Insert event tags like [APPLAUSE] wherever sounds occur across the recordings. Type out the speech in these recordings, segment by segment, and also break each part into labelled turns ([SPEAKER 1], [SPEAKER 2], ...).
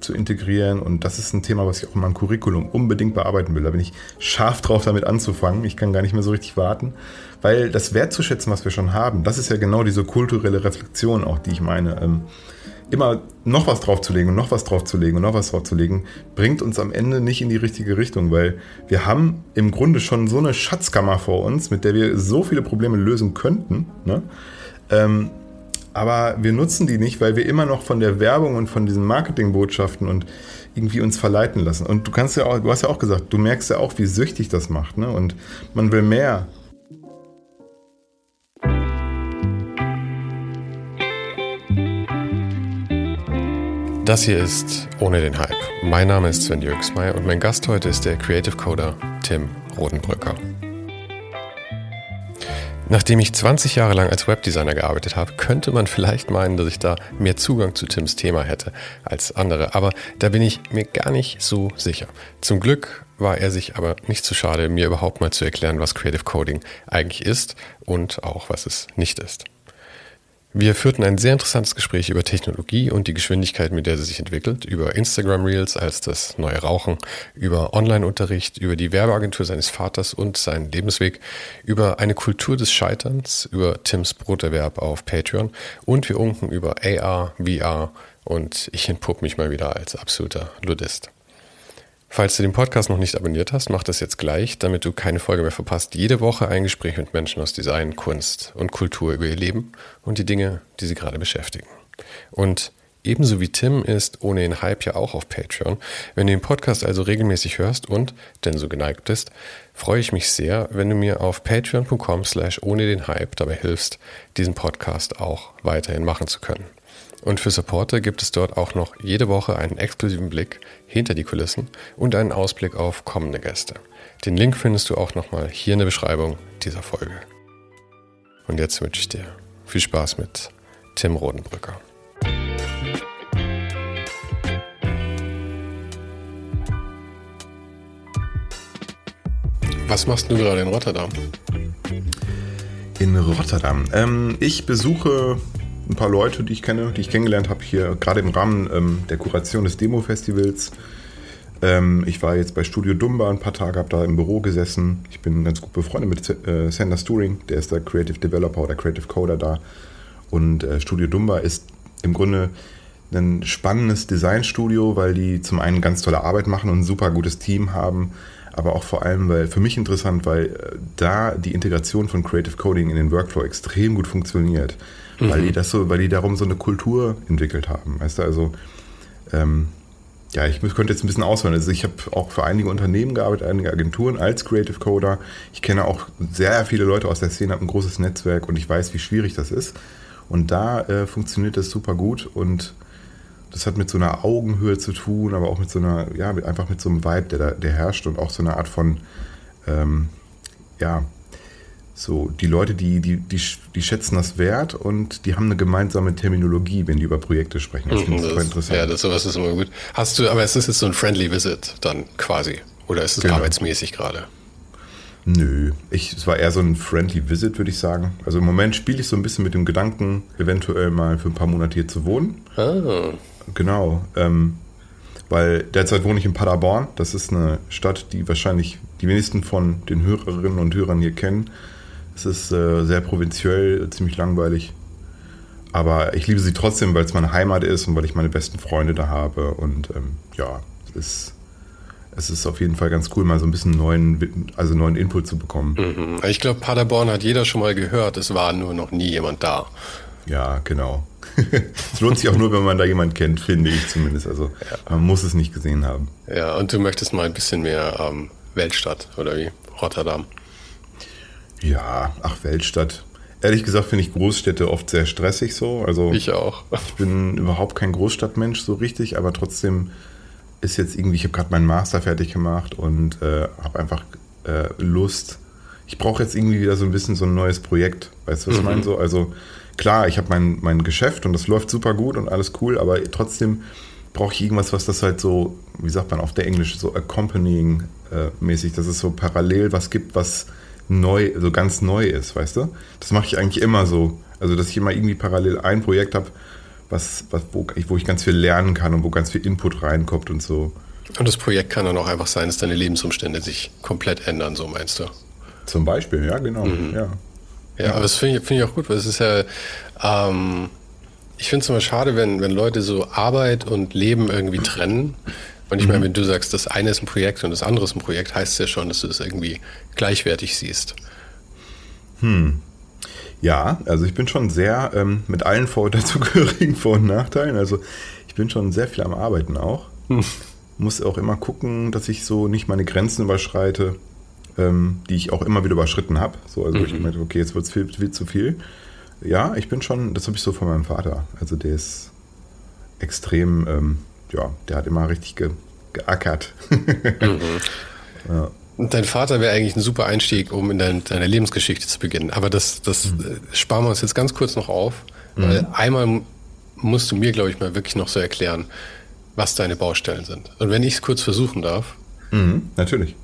[SPEAKER 1] zu integrieren. Und das ist ein Thema, was ich auch in meinem Curriculum unbedingt bearbeiten will. Da bin ich scharf drauf, damit anzufangen. Ich kann gar nicht mehr so richtig warten, weil das wertzuschätzen, was wir schon haben, das ist ja genau diese kulturelle Reflexion auch, die ich meine. Ähm, immer noch was draufzulegen und noch was draufzulegen und noch was draufzulegen, bringt uns am Ende nicht in die richtige Richtung, weil wir haben im Grunde schon so eine Schatzkammer vor uns, mit der wir so viele Probleme lösen könnten. Ne? Ähm, aber wir nutzen die nicht, weil wir immer noch von der Werbung und von diesen Marketingbotschaften und irgendwie uns verleiten lassen. Und du kannst ja auch, du hast ja auch gesagt, du merkst ja auch, wie süchtig das macht, ne? Und man will mehr.
[SPEAKER 2] Das hier ist Ohne den Hype. Mein Name ist Sven Jürgsmeier und mein Gast heute ist der Creative Coder Tim Rodenbrücker. Nachdem ich 20 Jahre lang als Webdesigner gearbeitet habe, könnte man vielleicht meinen, dass ich da mehr Zugang zu Tims Thema hätte als andere. Aber da bin ich mir gar nicht so sicher. Zum Glück war er sich aber nicht zu schade, mir überhaupt mal zu erklären, was Creative Coding eigentlich ist und auch was es nicht ist. Wir führten ein sehr interessantes Gespräch über Technologie und die Geschwindigkeit, mit der sie sich entwickelt, über Instagram Reels als das neue Rauchen, über Online-Unterricht, über die Werbeagentur seines Vaters und seinen Lebensweg, über eine Kultur des Scheiterns, über Tims Broterwerb auf Patreon und wir unken über AR, VR und ich entpupp mich mal wieder als absoluter Ludist. Falls du den Podcast noch nicht abonniert hast, mach das jetzt gleich, damit du keine Folge mehr verpasst. Jede Woche ein Gespräch mit Menschen aus Design, Kunst und Kultur über ihr Leben und die Dinge, die sie gerade beschäftigen. Und ebenso wie Tim ist ohne den Hype ja auch auf Patreon. Wenn du den Podcast also regelmäßig hörst und denn so geneigt bist, freue ich mich sehr, wenn du mir auf patreon.com slash ohne den Hype dabei hilfst, diesen Podcast auch weiterhin machen zu können. Und für Supporter gibt es dort auch noch jede Woche einen exklusiven Blick hinter die Kulissen und einen Ausblick auf kommende Gäste. Den Link findest du auch nochmal hier in der Beschreibung dieser Folge. Und jetzt wünsche ich dir viel Spaß mit Tim Rodenbrücker. Was machst du gerade in Rotterdam?
[SPEAKER 1] In Rotterdam. Ähm, ich besuche ein paar Leute, die ich kenne, die ich kennengelernt habe hier, gerade im Rahmen ähm, der Kuration des Demo-Festivals. Ähm, ich war jetzt bei Studio Dumba ein paar Tage, habe da im Büro gesessen. Ich bin ganz gut befreundet mit äh, Sander Sturing, der ist der Creative Developer oder Creative Coder da. Und äh, Studio Dumba ist im Grunde ein spannendes Designstudio, weil die zum einen ganz tolle Arbeit machen und ein super gutes Team haben, aber auch vor allem, weil für mich interessant, weil äh, da die Integration von Creative Coding in den Workflow extrem gut funktioniert mhm. weil die das so, weil die darum so eine Kultur entwickelt haben. Weißt du, also ähm, ja, ich könnte jetzt ein bisschen ausholen. Also ich habe auch für einige Unternehmen gearbeitet, einige Agenturen als Creative Coder. Ich kenne auch sehr viele Leute aus der Szene, habe ein großes Netzwerk und ich weiß, wie schwierig das ist. Und da äh, funktioniert das super gut und das hat mit so einer Augenhöhe zu tun, aber auch mit so einer, ja, einfach mit so einem Vibe, der da, der herrscht und auch so eine Art von, ähm, ja, so, die Leute, die, die, die, die schätzen das wert und die haben eine gemeinsame Terminologie, wenn die über Projekte sprechen.
[SPEAKER 2] Das finde ich super interessant. Ja, das sowas ist immer gut. Hast du, aber es ist jetzt so ein Friendly Visit dann quasi. Oder ist es genau. arbeitsmäßig gerade?
[SPEAKER 1] Nö, ich, es war eher so ein Friendly Visit, würde ich sagen. Also im Moment spiele ich so ein bisschen mit dem Gedanken, eventuell mal für ein paar Monate hier zu wohnen. Ah. Genau. Ähm, weil derzeit wohne ich in Paderborn. Das ist eine Stadt, die wahrscheinlich die wenigsten von den Hörerinnen und Hörern hier kennen. Es ist äh, sehr provinziell, ziemlich langweilig. Aber ich liebe sie trotzdem, weil es meine Heimat ist und weil ich meine besten Freunde da habe. Und ähm, ja, es ist, es ist auf jeden Fall ganz cool, mal so ein bisschen neuen, also neuen Input zu bekommen.
[SPEAKER 2] Mhm. Ich glaube, Paderborn hat jeder schon mal gehört. Es war nur noch nie jemand da.
[SPEAKER 1] Ja, genau. [LAUGHS] es lohnt sich auch nur, wenn man da jemanden kennt, finde ich zumindest. Also ja. man muss es nicht gesehen haben.
[SPEAKER 2] Ja, und du möchtest mal ein bisschen mehr ähm, Weltstadt oder wie? Rotterdam.
[SPEAKER 1] Ja, ach, Weltstadt. Ehrlich gesagt finde ich Großstädte oft sehr stressig so. Also
[SPEAKER 2] ich auch. [LAUGHS]
[SPEAKER 1] Ich bin überhaupt kein Großstadtmensch so richtig, aber trotzdem ist jetzt irgendwie, ich habe gerade meinen Master fertig gemacht und äh, habe einfach äh, Lust. Ich brauche jetzt irgendwie wieder so ein bisschen so ein neues Projekt. Weißt du, was mhm. ich meine? So, also klar, ich habe mein, mein Geschäft und das läuft super gut und alles cool, aber trotzdem brauche ich irgendwas, was das halt so, wie sagt man auf der Englisch, so accompanying äh, mäßig, dass es so parallel was gibt, was neu, so ganz neu ist, weißt du? Das mache ich eigentlich immer so. Also, dass ich immer irgendwie parallel ein Projekt habe, was, was, wo, wo ich ganz viel lernen kann und wo ganz viel Input reinkommt und so.
[SPEAKER 2] Und das Projekt kann dann auch einfach sein, dass deine Lebensumstände sich komplett ändern, so meinst du?
[SPEAKER 1] Zum Beispiel, ja, genau. Mhm. Ja.
[SPEAKER 2] ja, aber das finde ich, find ich auch gut, weil es ist ja, ähm, ich finde es immer schade, wenn, wenn Leute so Arbeit und Leben irgendwie trennen. Und ich meine, mhm. wenn du sagst, das eine ist ein Projekt und das andere ist ein Projekt, heißt es ja schon, dass du das irgendwie gleichwertig siehst.
[SPEAKER 1] Hm. Ja, also ich bin schon sehr ähm, mit allen vor dazugehörigen [LAUGHS] Vor- und Nachteilen. Also ich bin schon sehr viel am Arbeiten auch. Hm. Muss auch immer gucken, dass ich so nicht meine Grenzen überschreite, ähm, die ich auch immer wieder überschritten habe. So, also mhm. ich merke, okay, jetzt wird es viel, viel zu viel. Ja, ich bin schon, das habe ich so von meinem Vater. Also der ist extrem ähm, ja, der hat immer richtig ge, geackert. mhm. [LAUGHS]
[SPEAKER 2] ja. Dein Vater wäre eigentlich ein super Einstieg, um in dein, deine Lebensgeschichte zu beginnen. Aber das, das mhm. Sparen wir uns jetzt ganz kurz noch auf. Mhm. Einmal musst du mir, glaube ich, mal wirklich noch so erklären, was deine Baustellen sind. Und wenn ich es kurz versuchen darf.
[SPEAKER 1] Mhm, natürlich.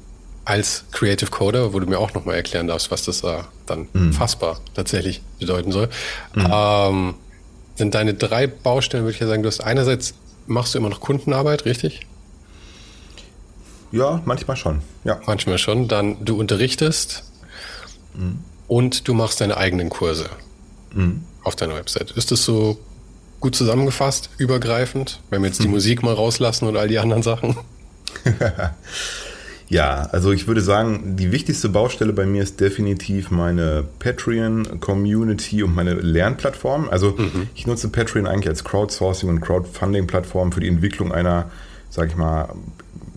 [SPEAKER 2] Als Creative Coder, wo du mir auch noch mal erklären darfst, was das da dann mhm. fassbar tatsächlich bedeuten soll. Mhm. Ähm, sind deine drei Baustellen, würde ich ja sagen, du hast einerseits machst du immer noch Kundenarbeit, richtig?
[SPEAKER 1] Ja, manchmal schon. Ja.
[SPEAKER 2] Manchmal schon. Dann du unterrichtest mhm. und du machst deine eigenen Kurse mhm. auf deiner Website. Ist das so gut zusammengefasst, übergreifend, wenn wir jetzt die mhm. Musik mal rauslassen und all die anderen Sachen? [LAUGHS]
[SPEAKER 1] Ja, also ich würde sagen, die wichtigste Baustelle bei mir ist definitiv meine Patreon-Community und meine Lernplattform. Also mhm. ich nutze Patreon eigentlich als Crowdsourcing- und Crowdfunding-Plattform für die Entwicklung einer, sag ich mal,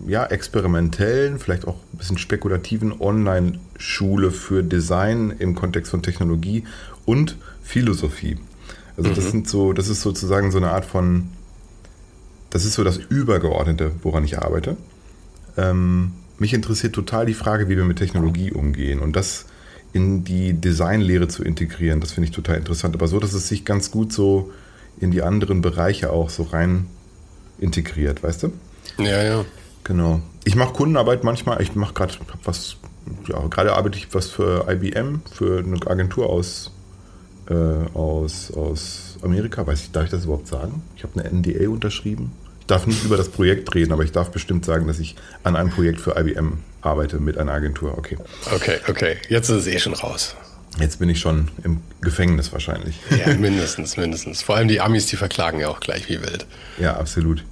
[SPEAKER 1] ja, experimentellen, vielleicht auch ein bisschen spekulativen Online-Schule für Design im Kontext von Technologie und Philosophie. Also mhm. das sind so, das ist sozusagen so eine Art von, das ist so das Übergeordnete, woran ich arbeite. Ähm, mich interessiert total die Frage, wie wir mit Technologie umgehen und das in die Designlehre zu integrieren. Das finde ich total interessant, aber so, dass es sich ganz gut so in die anderen Bereiche auch so rein integriert, weißt du?
[SPEAKER 2] Ja, ja.
[SPEAKER 1] Genau. Ich mache Kundenarbeit manchmal, ich mache gerade was, ja, gerade arbeite ich was für IBM, für eine Agentur aus, äh, aus, aus Amerika. Weiß ich, darf ich das überhaupt sagen? Ich habe eine NDA unterschrieben darf nicht über das Projekt reden, aber ich darf bestimmt sagen, dass ich an einem Projekt für IBM arbeite mit einer Agentur. Okay.
[SPEAKER 2] Okay, okay. Jetzt ist es eh schon raus.
[SPEAKER 1] Jetzt bin ich schon im Gefängnis wahrscheinlich.
[SPEAKER 2] Ja, mindestens, mindestens. Vor allem die Amis, die verklagen ja auch gleich wie wild.
[SPEAKER 1] Ja, absolut.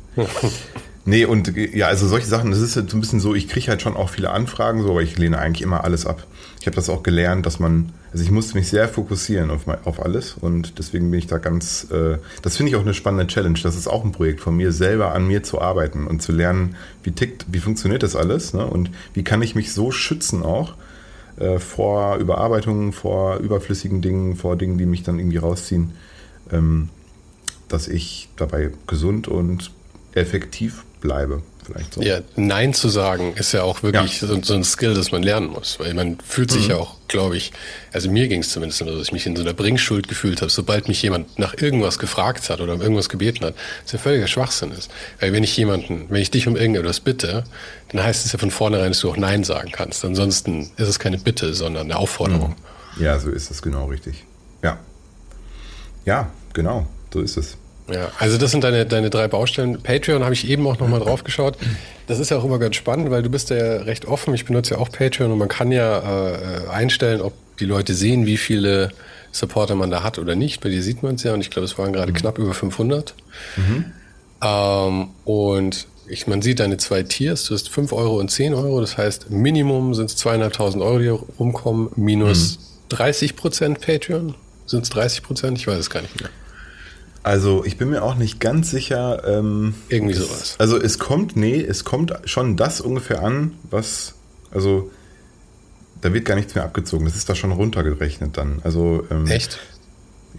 [SPEAKER 1] nee, und ja, also solche Sachen, das ist halt so ein bisschen so, ich kriege halt schon auch viele Anfragen, so, aber ich lehne eigentlich immer alles ab. Ich habe das auch gelernt, dass man also ich musste mich sehr fokussieren auf, auf alles und deswegen bin ich da ganz, äh, das finde ich auch eine spannende Challenge. Das ist auch ein Projekt von mir, selber an mir zu arbeiten und zu lernen, wie tickt, wie funktioniert das alles ne? und wie kann ich mich so schützen auch äh, vor Überarbeitungen, vor überflüssigen Dingen, vor Dingen, die mich dann irgendwie rausziehen, ähm, dass ich dabei gesund und effektiv bleibe vielleicht so.
[SPEAKER 2] Ja, Nein zu sagen ist ja auch wirklich ja. So, so, ein Skill, das man lernen muss, weil man fühlt sich mhm. ja auch, glaube ich, also mir ging es zumindest so, dass ich mich in so einer Bringschuld gefühlt habe, sobald mich jemand nach irgendwas gefragt hat oder um irgendwas gebeten hat, dass ja völliger Schwachsinn ist. Weil wenn ich jemanden, wenn ich dich um irgendetwas bitte, dann heißt es ja von vornherein, dass du auch Nein sagen kannst. Ansonsten ist es keine Bitte, sondern eine Aufforderung.
[SPEAKER 1] Mhm. Ja, so ist es genau richtig. Ja. Ja, genau, so ist es.
[SPEAKER 2] Ja, also das sind deine, deine drei Baustellen. Patreon habe ich eben auch nochmal drauf geschaut. Das ist ja auch immer ganz spannend, weil du bist ja recht offen. Ich benutze ja auch Patreon und man kann ja äh, einstellen, ob die Leute sehen, wie viele Supporter man da hat oder nicht. Bei dir sieht man es ja und ich glaube, es waren gerade mhm. knapp über 500. Mhm. Ähm, und ich, man sieht deine zwei Tiers, du hast 5 Euro und 10 Euro, das heißt Minimum sind es zweieinhalbtausend Euro, die rumkommen, minus mhm. 30 Prozent Patreon. Sind es 30 Prozent? Ich weiß es gar nicht mehr.
[SPEAKER 1] Also ich bin mir auch nicht ganz sicher. Ähm,
[SPEAKER 2] Irgendwie sowas.
[SPEAKER 1] also es kommt, nee, es kommt schon das ungefähr an, was, also da wird gar nichts mehr abgezogen. Das ist da schon runtergerechnet dann. Also
[SPEAKER 2] ähm, echt?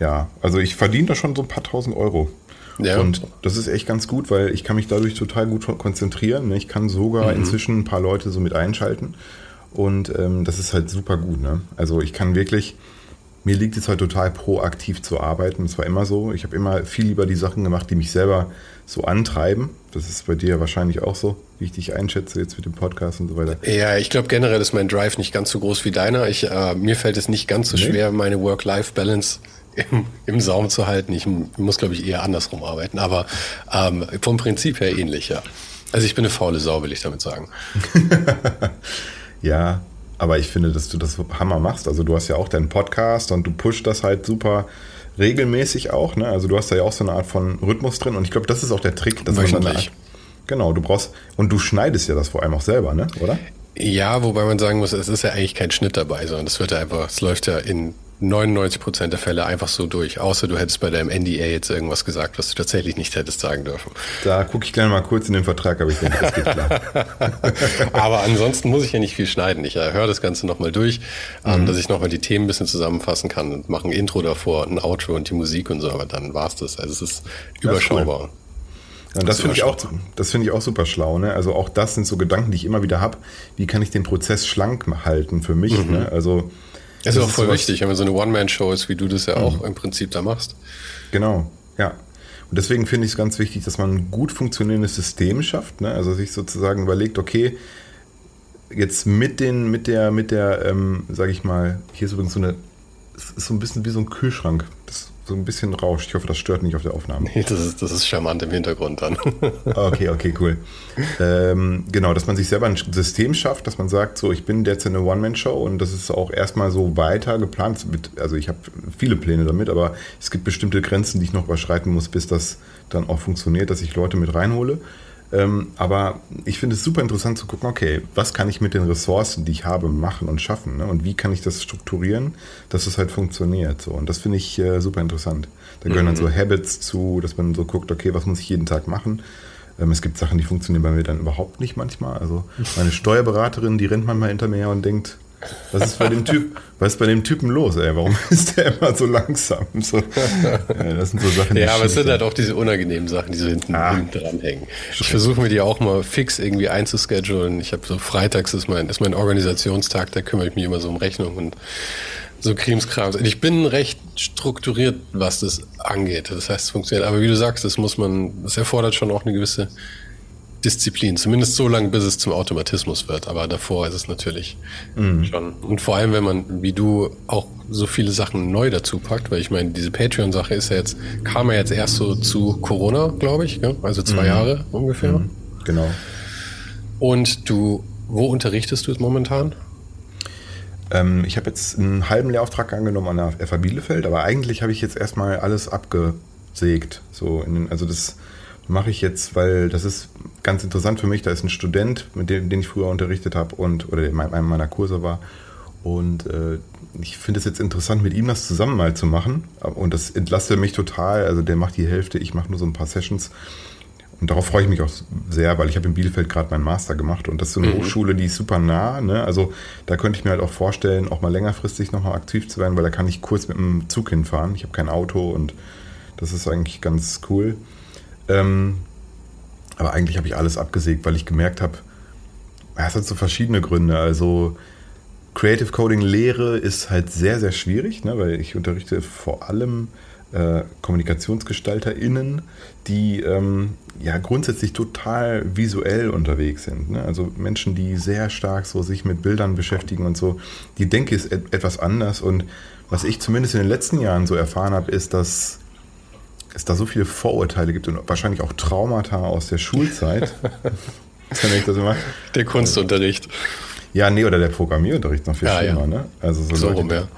[SPEAKER 1] Ja, also ich verdiene da schon so ein paar tausend Euro. Ja. Und das ist echt ganz gut, weil ich kann mich dadurch total gut konzentrieren. Ne? Ich kann sogar mhm. inzwischen ein paar Leute so mit einschalten. Und ähm, das ist halt super gut. Ne? Also ich kann wirklich, mir liegt es halt total proaktiv zu arbeiten. Das war immer so. Ich habe immer viel lieber die Sachen gemacht, die mich selber so antreiben. Das ist bei dir wahrscheinlich auch so, wie ich dich einschätze jetzt mit dem Podcast und so weiter.
[SPEAKER 2] Ja, ich glaube generell ist mein Drive nicht ganz so groß wie deiner. Ich, äh, mir fällt es nicht ganz so nee. schwer, meine Work-Life-Balance im, im Saum zu halten. Ich muss, glaube ich, eher andersrum arbeiten, aber ähm, vom Prinzip her ähnlich, ja. Also ich bin eine faule Sau, will ich damit sagen. [LAUGHS]
[SPEAKER 1] ja, aber ich finde, dass du das Hammer machst. Also du hast ja auch deinen Podcast und du pusht das halt super regelmäßig auch. Ne? Also du hast da ja auch so eine Art von Rhythmus drin und ich glaube, das ist auch der Trick, dass
[SPEAKER 2] man dann Art,
[SPEAKER 1] Genau, du brauchst und du schneidest ja das vor allem auch selber, ne? Oder?
[SPEAKER 2] Ja, wobei man sagen muss, es ist ja eigentlich kein Schnitt dabei, sondern es wird ja einfach, es läuft ja in 99 Prozent der Fälle einfach so durch. Außer du hättest bei deinem NDA jetzt irgendwas gesagt, was du tatsächlich nicht hättest sagen dürfen.
[SPEAKER 1] Da gucke ich gleich mal kurz in den Vertrag, aber ich denke, das geht klar. [LAUGHS]
[SPEAKER 2] aber ansonsten muss ich ja nicht viel schneiden. Ich äh, höre das Ganze nochmal durch, ähm, mhm. dass ich nochmal die Themen ein bisschen zusammenfassen kann und mache ein Intro davor, ein Outro und die Musik und so, aber dann war's das. Also es ist überschaubar. Cool.
[SPEAKER 1] Ja, das finde ich auch, das finde ich auch super schlau. Ne? Also auch das sind so Gedanken, die ich immer wieder habe. Wie kann ich den Prozess schlank halten für mich? Mhm. Ne? Also
[SPEAKER 2] das ist auch voll wichtig, wenn man so eine One-Man-Show ist, wie du das ja mhm. auch im Prinzip da machst.
[SPEAKER 1] Genau, ja. Und deswegen finde ich es ganz wichtig, dass man ein gut funktionierendes System schafft. Ne? Also sich sozusagen überlegt, okay, jetzt mit den, mit der, mit der, ähm, sage ich mal, hier ist übrigens so eine, es ist so ein bisschen wie so ein Kühlschrank. Das so ein bisschen rauscht. Ich hoffe, das stört nicht auf der Aufnahme.
[SPEAKER 2] Nee, das ist, das ist charmant im Hintergrund dann. [LAUGHS]
[SPEAKER 1] okay, okay, cool. Ähm, genau, dass man sich selber ein System schafft, dass man sagt, so, ich bin derzeit eine One-Man-Show und das ist auch erstmal so weiter geplant. Also ich habe viele Pläne damit, aber es gibt bestimmte Grenzen, die ich noch überschreiten muss, bis das dann auch funktioniert, dass ich Leute mit reinhole. Ähm, aber ich finde es super interessant zu gucken, okay, was kann ich mit den Ressourcen, die ich habe, machen und schaffen? Ne? Und wie kann ich das strukturieren, dass es halt funktioniert? So. Und das finde ich äh, super interessant. Da gehören mhm. dann so Habits zu, dass man so guckt, okay, was muss ich jeden Tag machen? Ähm, es gibt Sachen, die funktionieren bei mir dann überhaupt nicht manchmal. Also meine [LAUGHS] Steuerberaterin, die rennt manchmal hinter mir her und denkt, was ist bei dem Typ, was ist bei dem Typen los, ey? Warum [LAUGHS] ist der immer so langsam? So,
[SPEAKER 2] ja, das sind so Sachen, die Ja, aber es sind halt auch diese unangenehmen Sachen, die so hinten, ah, hinten dranhängen. Ich versuche mir die auch mal fix irgendwie einzuschedulen. Ich habe so freitags ist mein, ist mein Organisationstag, da kümmere ich mich immer so um Rechnung und so Krimskrams. Ich bin recht strukturiert, was das angeht. Das heißt, es funktioniert. Aber wie du sagst, das muss man, das erfordert schon auch eine gewisse Disziplin, zumindest so lange, bis es zum Automatismus wird. Aber davor ist es natürlich mhm. schon. Und vor allem, wenn man, wie du, auch so viele Sachen neu dazu packt, weil ich meine, diese Patreon-Sache ist ja jetzt, kam ja jetzt erst so zu Corona, glaube ich, ja? also zwei mhm. Jahre ungefähr. Mhm.
[SPEAKER 1] Genau.
[SPEAKER 2] Und du, wo unterrichtest du es momentan?
[SPEAKER 1] Ähm, ich habe jetzt einen halben Lehrauftrag angenommen an der FA Bielefeld, aber eigentlich habe ich jetzt erstmal alles abgesägt. So den, also das mache ich jetzt, weil das ist ganz interessant für mich. Da ist ein Student, mit dem den ich früher unterrichtet habe und oder in einem meiner Kurse war. Und äh, ich finde es jetzt interessant, mit ihm das zusammen mal zu machen. Und das entlastet mich total. Also der macht die Hälfte, ich mache nur so ein paar Sessions. Und darauf freue ich mich auch sehr, weil ich habe in Bielefeld gerade meinen Master gemacht und das ist so eine mhm. Hochschule, die ist super nah. Ne? Also da könnte ich mir halt auch vorstellen, auch mal längerfristig nochmal aktiv zu werden, weil da kann ich kurz mit dem Zug hinfahren. Ich habe kein Auto und das ist eigentlich ganz cool. Ähm, aber eigentlich habe ich alles abgesägt, weil ich gemerkt habe, es hat so verschiedene Gründe. Also Creative Coding Lehre ist halt sehr, sehr schwierig, ne? weil ich unterrichte vor allem äh, KommunikationsgestalterInnen, die ähm, ja grundsätzlich total visuell unterwegs sind. Ne? Also Menschen, die sehr stark so sich mit Bildern beschäftigen und so. Die Denke ist et etwas anders und was ich zumindest in den letzten Jahren so erfahren habe, ist, dass es da so viele Vorurteile gibt und wahrscheinlich auch Traumata aus der Schulzeit. [LAUGHS]
[SPEAKER 2] der Kunstunterricht.
[SPEAKER 1] Ja, nee, oder der Programmierunterricht noch viel ja, schlimmer, ja. ne? Also so, so Leute, rum, ja.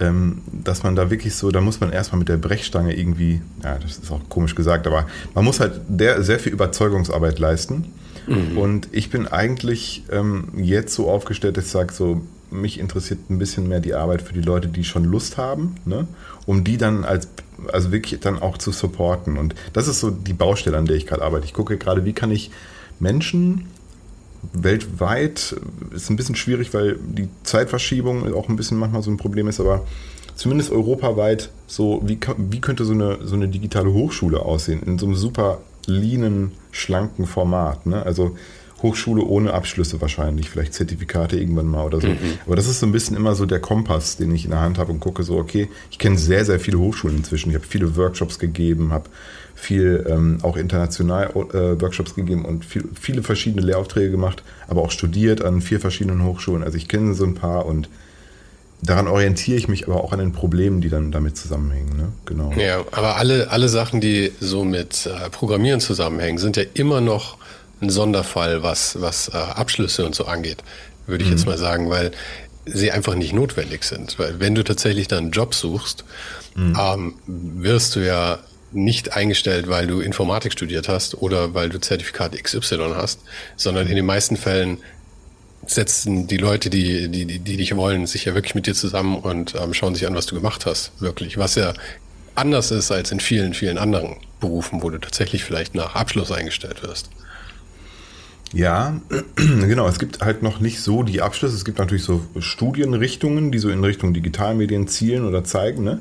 [SPEAKER 1] Ähm, dass man da wirklich so, da muss man erstmal mit der Brechstange irgendwie, ja, das ist auch komisch gesagt, aber man muss halt der, sehr viel Überzeugungsarbeit leisten. Mhm. Und ich bin eigentlich ähm, jetzt so aufgestellt, dass ich sage, so, mich interessiert ein bisschen mehr die Arbeit für die Leute, die schon Lust haben, ne? Um die dann als, also wirklich dann auch zu supporten. Und das ist so die Baustelle, an der ich gerade arbeite. Ich gucke gerade, wie kann ich Menschen weltweit, ist ein bisschen schwierig, weil die Zeitverschiebung auch ein bisschen manchmal so ein Problem ist, aber zumindest europaweit so, wie, wie könnte so eine, so eine digitale Hochschule aussehen in so einem super leanen, schlanken Format. Ne? Also Hochschule ohne Abschlüsse wahrscheinlich, vielleicht Zertifikate irgendwann mal oder so. Mhm. Aber das ist so ein bisschen immer so der Kompass, den ich in der Hand habe und gucke so, okay, ich kenne sehr, sehr viele Hochschulen inzwischen. Ich habe viele Workshops gegeben, habe viel ähm, auch international äh, Workshops gegeben und viel, viele verschiedene Lehraufträge gemacht, aber auch studiert an vier verschiedenen Hochschulen. Also ich kenne so ein paar und daran orientiere ich mich aber auch an den Problemen, die dann damit zusammenhängen. Ne?
[SPEAKER 2] Genau. Ja, aber alle, alle Sachen, die so mit äh, Programmieren zusammenhängen, sind ja immer noch ein Sonderfall, was, was äh, Abschlüsse und so angeht, würde ich mhm. jetzt mal sagen, weil sie einfach nicht notwendig sind. Weil wenn du tatsächlich dann einen Job suchst, mhm. ähm, wirst du ja nicht eingestellt, weil du Informatik studiert hast oder weil du Zertifikat XY hast, sondern in den meisten Fällen setzen die Leute, die, die, die, die dich wollen, sich ja wirklich mit dir zusammen und ähm, schauen sich an, was du gemacht hast, wirklich. Was ja anders ist als in vielen, vielen anderen Berufen, wo du tatsächlich vielleicht nach Abschluss eingestellt wirst.
[SPEAKER 1] Ja, [CLEARS THROAT] genau. Es gibt halt noch nicht so die Abschlüsse. Es gibt natürlich so Studienrichtungen, die so in Richtung Digitalmedien zielen oder zeigen. Ne?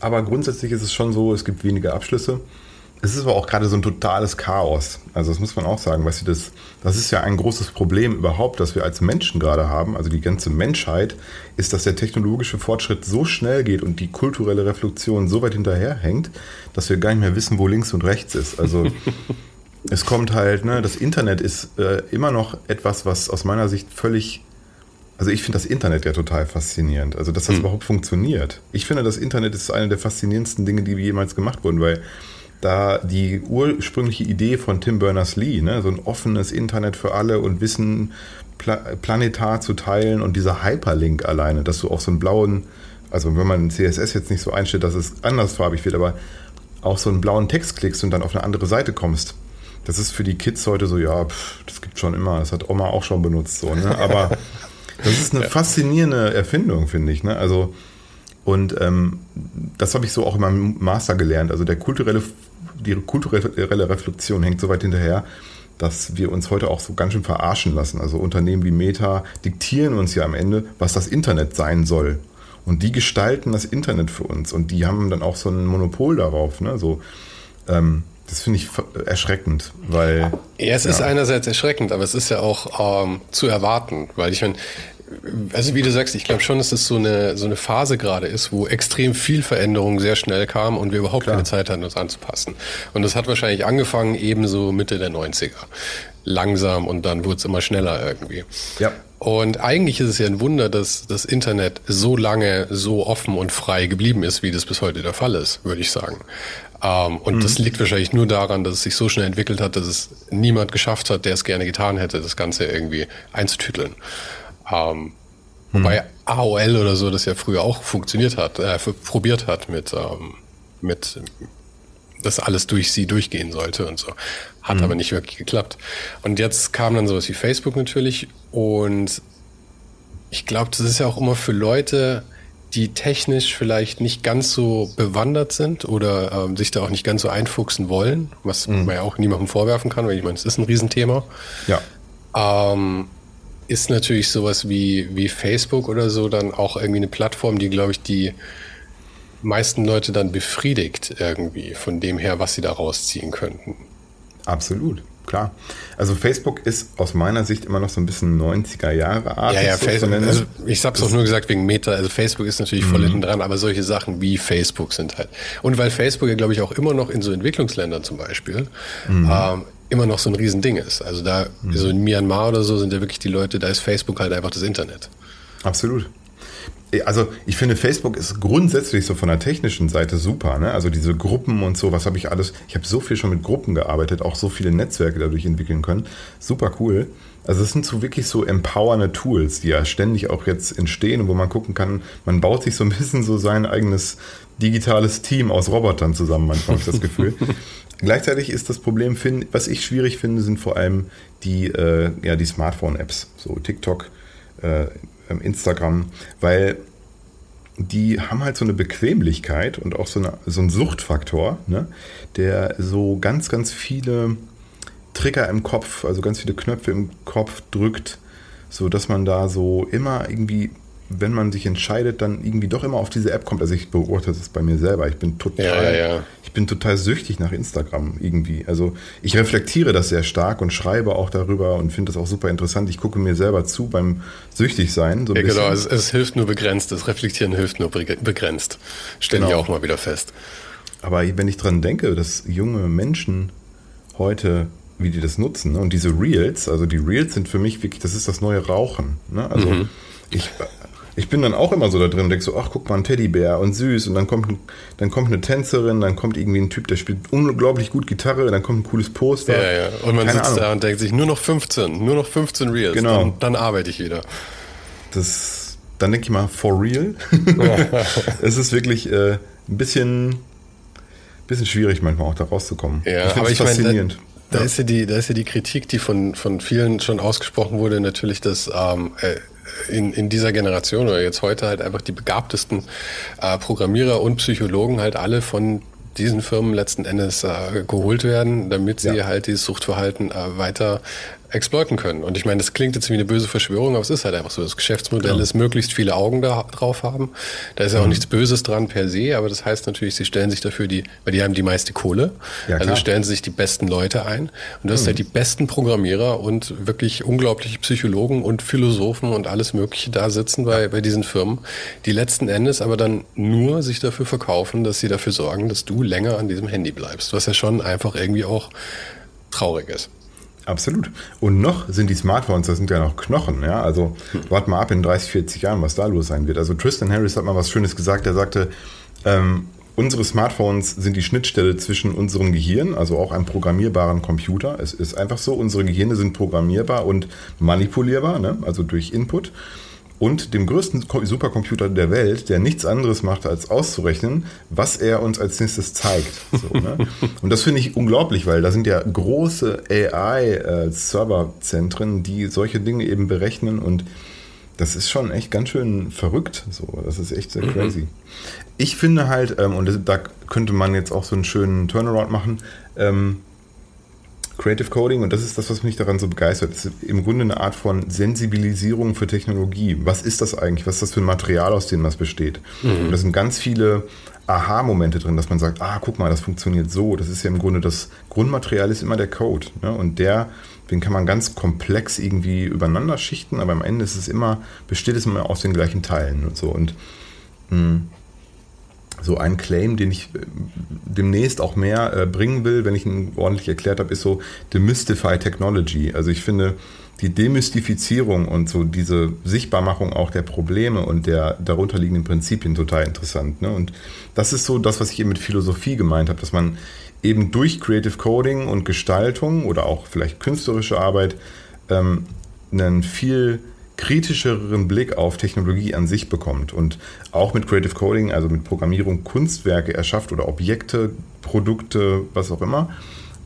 [SPEAKER 1] Aber grundsätzlich ist es schon so, es gibt weniger Abschlüsse. Es ist aber auch gerade so ein totales Chaos. Also das muss man auch sagen. Weißt du, das, das ist ja ein großes Problem überhaupt, das wir als Menschen gerade haben. Also die ganze Menschheit ist, dass der technologische Fortschritt so schnell geht und die kulturelle Reflexion so weit hinterherhängt, dass wir gar nicht mehr wissen, wo links und rechts ist. Also [LAUGHS] es kommt halt, ne, das Internet ist äh, immer noch etwas, was aus meiner Sicht völlig. Also ich finde das Internet ja total faszinierend. Also dass das hm. überhaupt funktioniert. Ich finde, das Internet ist eine der faszinierendsten Dinge, die jemals gemacht wurden, weil da die ursprüngliche Idee von Tim Berners-Lee, ne, so ein offenes Internet für alle und Wissen pla planetar zu teilen und dieser Hyperlink alleine, dass du auf so einen blauen, also wenn man CSS jetzt nicht so einstellt, dass es andersfarbig wird, aber auf so einen blauen Text klickst und dann auf eine andere Seite kommst das ist für die Kids heute so, ja, pff, das gibt schon immer, das hat Oma auch schon benutzt, so, ne? Aber [LAUGHS] das ist eine faszinierende Erfindung, finde ich, ne? Also, und ähm, das habe ich so auch in meinem Master gelernt. Also der kulturelle, die kulturelle Reflexion hängt so weit hinterher, dass wir uns heute auch so ganz schön verarschen lassen. Also Unternehmen wie Meta diktieren uns ja am Ende, was das Internet sein soll. Und die gestalten das Internet für uns. Und die haben dann auch so ein Monopol darauf. Ne? So, ähm, das finde ich erschreckend, weil.
[SPEAKER 2] Ja, es ja. ist einerseits erschreckend, aber es ist ja auch ähm, zu erwarten, weil ich meine, also wie du sagst, ich glaube schon, dass es so eine, so eine Phase gerade ist, wo extrem viel Veränderung sehr schnell kam und wir überhaupt Klar. keine Zeit hatten, uns anzupassen. Und das hat wahrscheinlich angefangen ebenso Mitte der 90er. Langsam und dann wurde es immer schneller irgendwie. Ja. Und eigentlich ist es ja ein Wunder, dass das Internet so lange so offen und frei geblieben ist, wie das bis heute der Fall ist, würde ich sagen. Ähm, und mhm. das liegt wahrscheinlich nur daran, dass es sich so schnell entwickelt hat, dass es niemand geschafft hat, der es gerne getan hätte, das Ganze irgendwie einzutüteln. Ähm, mhm. Wobei AOL oder so das ja früher auch funktioniert hat, äh, probiert hat mit, ähm, mit dass alles durch sie durchgehen sollte und so. Hat mhm. aber nicht wirklich geklappt. Und jetzt kam dann sowas wie Facebook natürlich und ich glaube, das ist ja auch immer für Leute, die technisch vielleicht nicht ganz so bewandert sind oder ähm, sich da auch nicht ganz so einfuchsen wollen, was mhm. man ja auch niemandem vorwerfen kann, weil ich meine, es ist ein Riesenthema.
[SPEAKER 1] Ja.
[SPEAKER 2] Ähm, ist natürlich sowas wie, wie Facebook oder so dann auch irgendwie eine Plattform, die, glaube ich, die meisten Leute dann befriedigt irgendwie von dem her, was sie da rausziehen könnten.
[SPEAKER 1] Absolut klar. Also Facebook ist aus meiner Sicht immer noch so ein bisschen 90er Jahre Art.
[SPEAKER 2] Ja, ja, so Facebook, also ich habe es auch nur gesagt wegen Meta. Also Facebook ist natürlich voll mhm. hinten dran, aber solche Sachen wie Facebook sind halt. Und weil Facebook ja, glaube ich, auch immer noch in so Entwicklungsländern zum Beispiel mhm. ähm, immer noch so ein Riesending ist. Also da, mhm. so in Myanmar oder so sind ja wirklich die Leute, da ist Facebook halt einfach das Internet.
[SPEAKER 1] Absolut. Also ich finde, Facebook ist grundsätzlich so von der technischen Seite super. Ne? Also diese Gruppen und so, was habe ich alles. Ich habe so viel schon mit Gruppen gearbeitet, auch so viele Netzwerke dadurch entwickeln können. Super cool. Also es sind so wirklich so empowernde Tools, die ja ständig auch jetzt entstehen und wo man gucken kann, man baut sich so ein bisschen so sein eigenes digitales Team aus Robotern zusammen, manchmal habe ich das [LAUGHS] Gefühl. Gleichzeitig ist das Problem, was ich schwierig finde, sind vor allem die, äh, ja, die Smartphone-Apps, so TikTok, äh, Instagram, weil die haben halt so eine Bequemlichkeit und auch so, eine, so einen Suchtfaktor, ne, der so ganz, ganz viele Trigger im Kopf, also ganz viele Knöpfe im Kopf drückt, so dass man da so immer irgendwie wenn man sich entscheidet, dann irgendwie doch immer auf diese App kommt. Also ich beobachte das bei mir selber. Ich bin total, ja, ja. Ich bin total süchtig nach Instagram irgendwie. Also ich reflektiere das sehr stark und schreibe auch darüber und finde das auch super interessant. Ich gucke mir selber zu beim süchtig sein.
[SPEAKER 2] So ja, genau. Es, es, hilft nur begrenzt. Das Reflektieren hilft nur begrenzt. Stelle genau. ich auch mal wieder fest.
[SPEAKER 1] Aber wenn ich dran denke, dass junge Menschen heute wie die das nutzen. Ne? Und diese Reels, also die Reels sind für mich wirklich, das ist das neue Rauchen. Ne? Also mhm. ich ich bin dann auch immer so da drin und denke so, ach guck mal, ein Teddybär und süß und dann kommt, dann kommt eine Tänzerin, dann kommt irgendwie ein Typ, der spielt unglaublich gut Gitarre, dann kommt ein cooles Poster.
[SPEAKER 2] Ja, ja. Und man Keine sitzt Ahnung. da und denkt sich, nur noch 15, nur noch 15 Reels, genau. dann, dann arbeite ich wieder.
[SPEAKER 1] Das, dann denke ich mal, for real. [LAUGHS] es ist wirklich äh, ein bisschen, bisschen schwierig manchmal auch da rauszukommen.
[SPEAKER 2] Ja, ich aber ich faszinierend. Mein, da, da, ist ja die, da ist ja die Kritik, die von, von vielen schon ausgesprochen wurde, natürlich, dass ähm, äh, in, in dieser Generation oder jetzt heute halt einfach die begabtesten äh, Programmierer und Psychologen halt alle von diesen Firmen letzten Endes äh, geholt werden, damit sie ja. halt dieses Suchtverhalten äh, weiter exploiten können. Und ich meine, das klingt jetzt wie eine böse Verschwörung, aber es ist halt einfach so. Das Geschäftsmodell genau. ist möglichst viele Augen da drauf haben. Da ist ja auch mhm. nichts Böses dran per se, aber das heißt natürlich, sie stellen sich dafür die, weil die haben die meiste Kohle. Ja, also stellen sie sich die besten Leute ein. Und das mhm. ist halt die besten Programmierer und wirklich unglaubliche Psychologen und Philosophen und alles Mögliche da sitzen bei, bei diesen Firmen, die letzten Endes aber dann nur sich dafür verkaufen, dass sie dafür sorgen, dass du länger an diesem Handy bleibst. Was ja schon einfach irgendwie auch traurig ist.
[SPEAKER 1] Absolut. Und noch sind die Smartphones, das sind ja noch Knochen, ja. Also hm. wart mal ab in 30, 40 Jahren, was da los sein wird. Also Tristan Harris hat mal was Schönes gesagt. Er sagte, ähm, unsere Smartphones sind die Schnittstelle zwischen unserem Gehirn, also auch einem programmierbaren Computer. Es ist einfach so, unsere Gehirne sind programmierbar und manipulierbar, ne? also durch Input und dem größten Supercomputer der Welt, der nichts anderes macht, als auszurechnen, was er uns als nächstes zeigt. So, ne? [LAUGHS] Und das finde ich unglaublich, weil da sind ja große AI-Serverzentren, äh, die solche Dinge eben berechnen und das ist schon echt ganz schön verrückt. So, das ist echt sehr mhm. crazy. Ich finde halt, ähm, und da könnte man jetzt auch so einen schönen Turnaround machen, ähm, Creative Coding, und das ist das, was mich daran so begeistert, ist im Grunde eine Art von Sensibilisierung für Technologie. Was ist das eigentlich? Was ist das für ein Material, aus dem das besteht? Mhm. Und da sind ganz viele Aha-Momente drin, dass man sagt, ah, guck mal, das funktioniert so. Das ist ja im Grunde das Grundmaterial ist immer der Code. Ne? Und der, den kann man ganz komplex irgendwie übereinander schichten, aber am Ende ist es immer, besteht es immer aus den gleichen Teilen und so. Und mh, hm, so ein Claim, den ich äh, demnächst auch mehr äh, bringen will, wenn ich ihn ordentlich erklärt habe, ist so Demystify Technology. Also ich finde die Demystifizierung und so diese Sichtbarmachung auch der Probleme und der darunterliegenden Prinzipien total interessant. Ne? Und das ist so das, was ich eben mit Philosophie gemeint habe, dass man eben durch Creative Coding und Gestaltung oder auch vielleicht künstlerische Arbeit ähm, einen viel kritischeren Blick auf Technologie an sich bekommt und auch mit Creative Coding, also mit Programmierung, Kunstwerke erschafft oder Objekte, Produkte, was auch immer,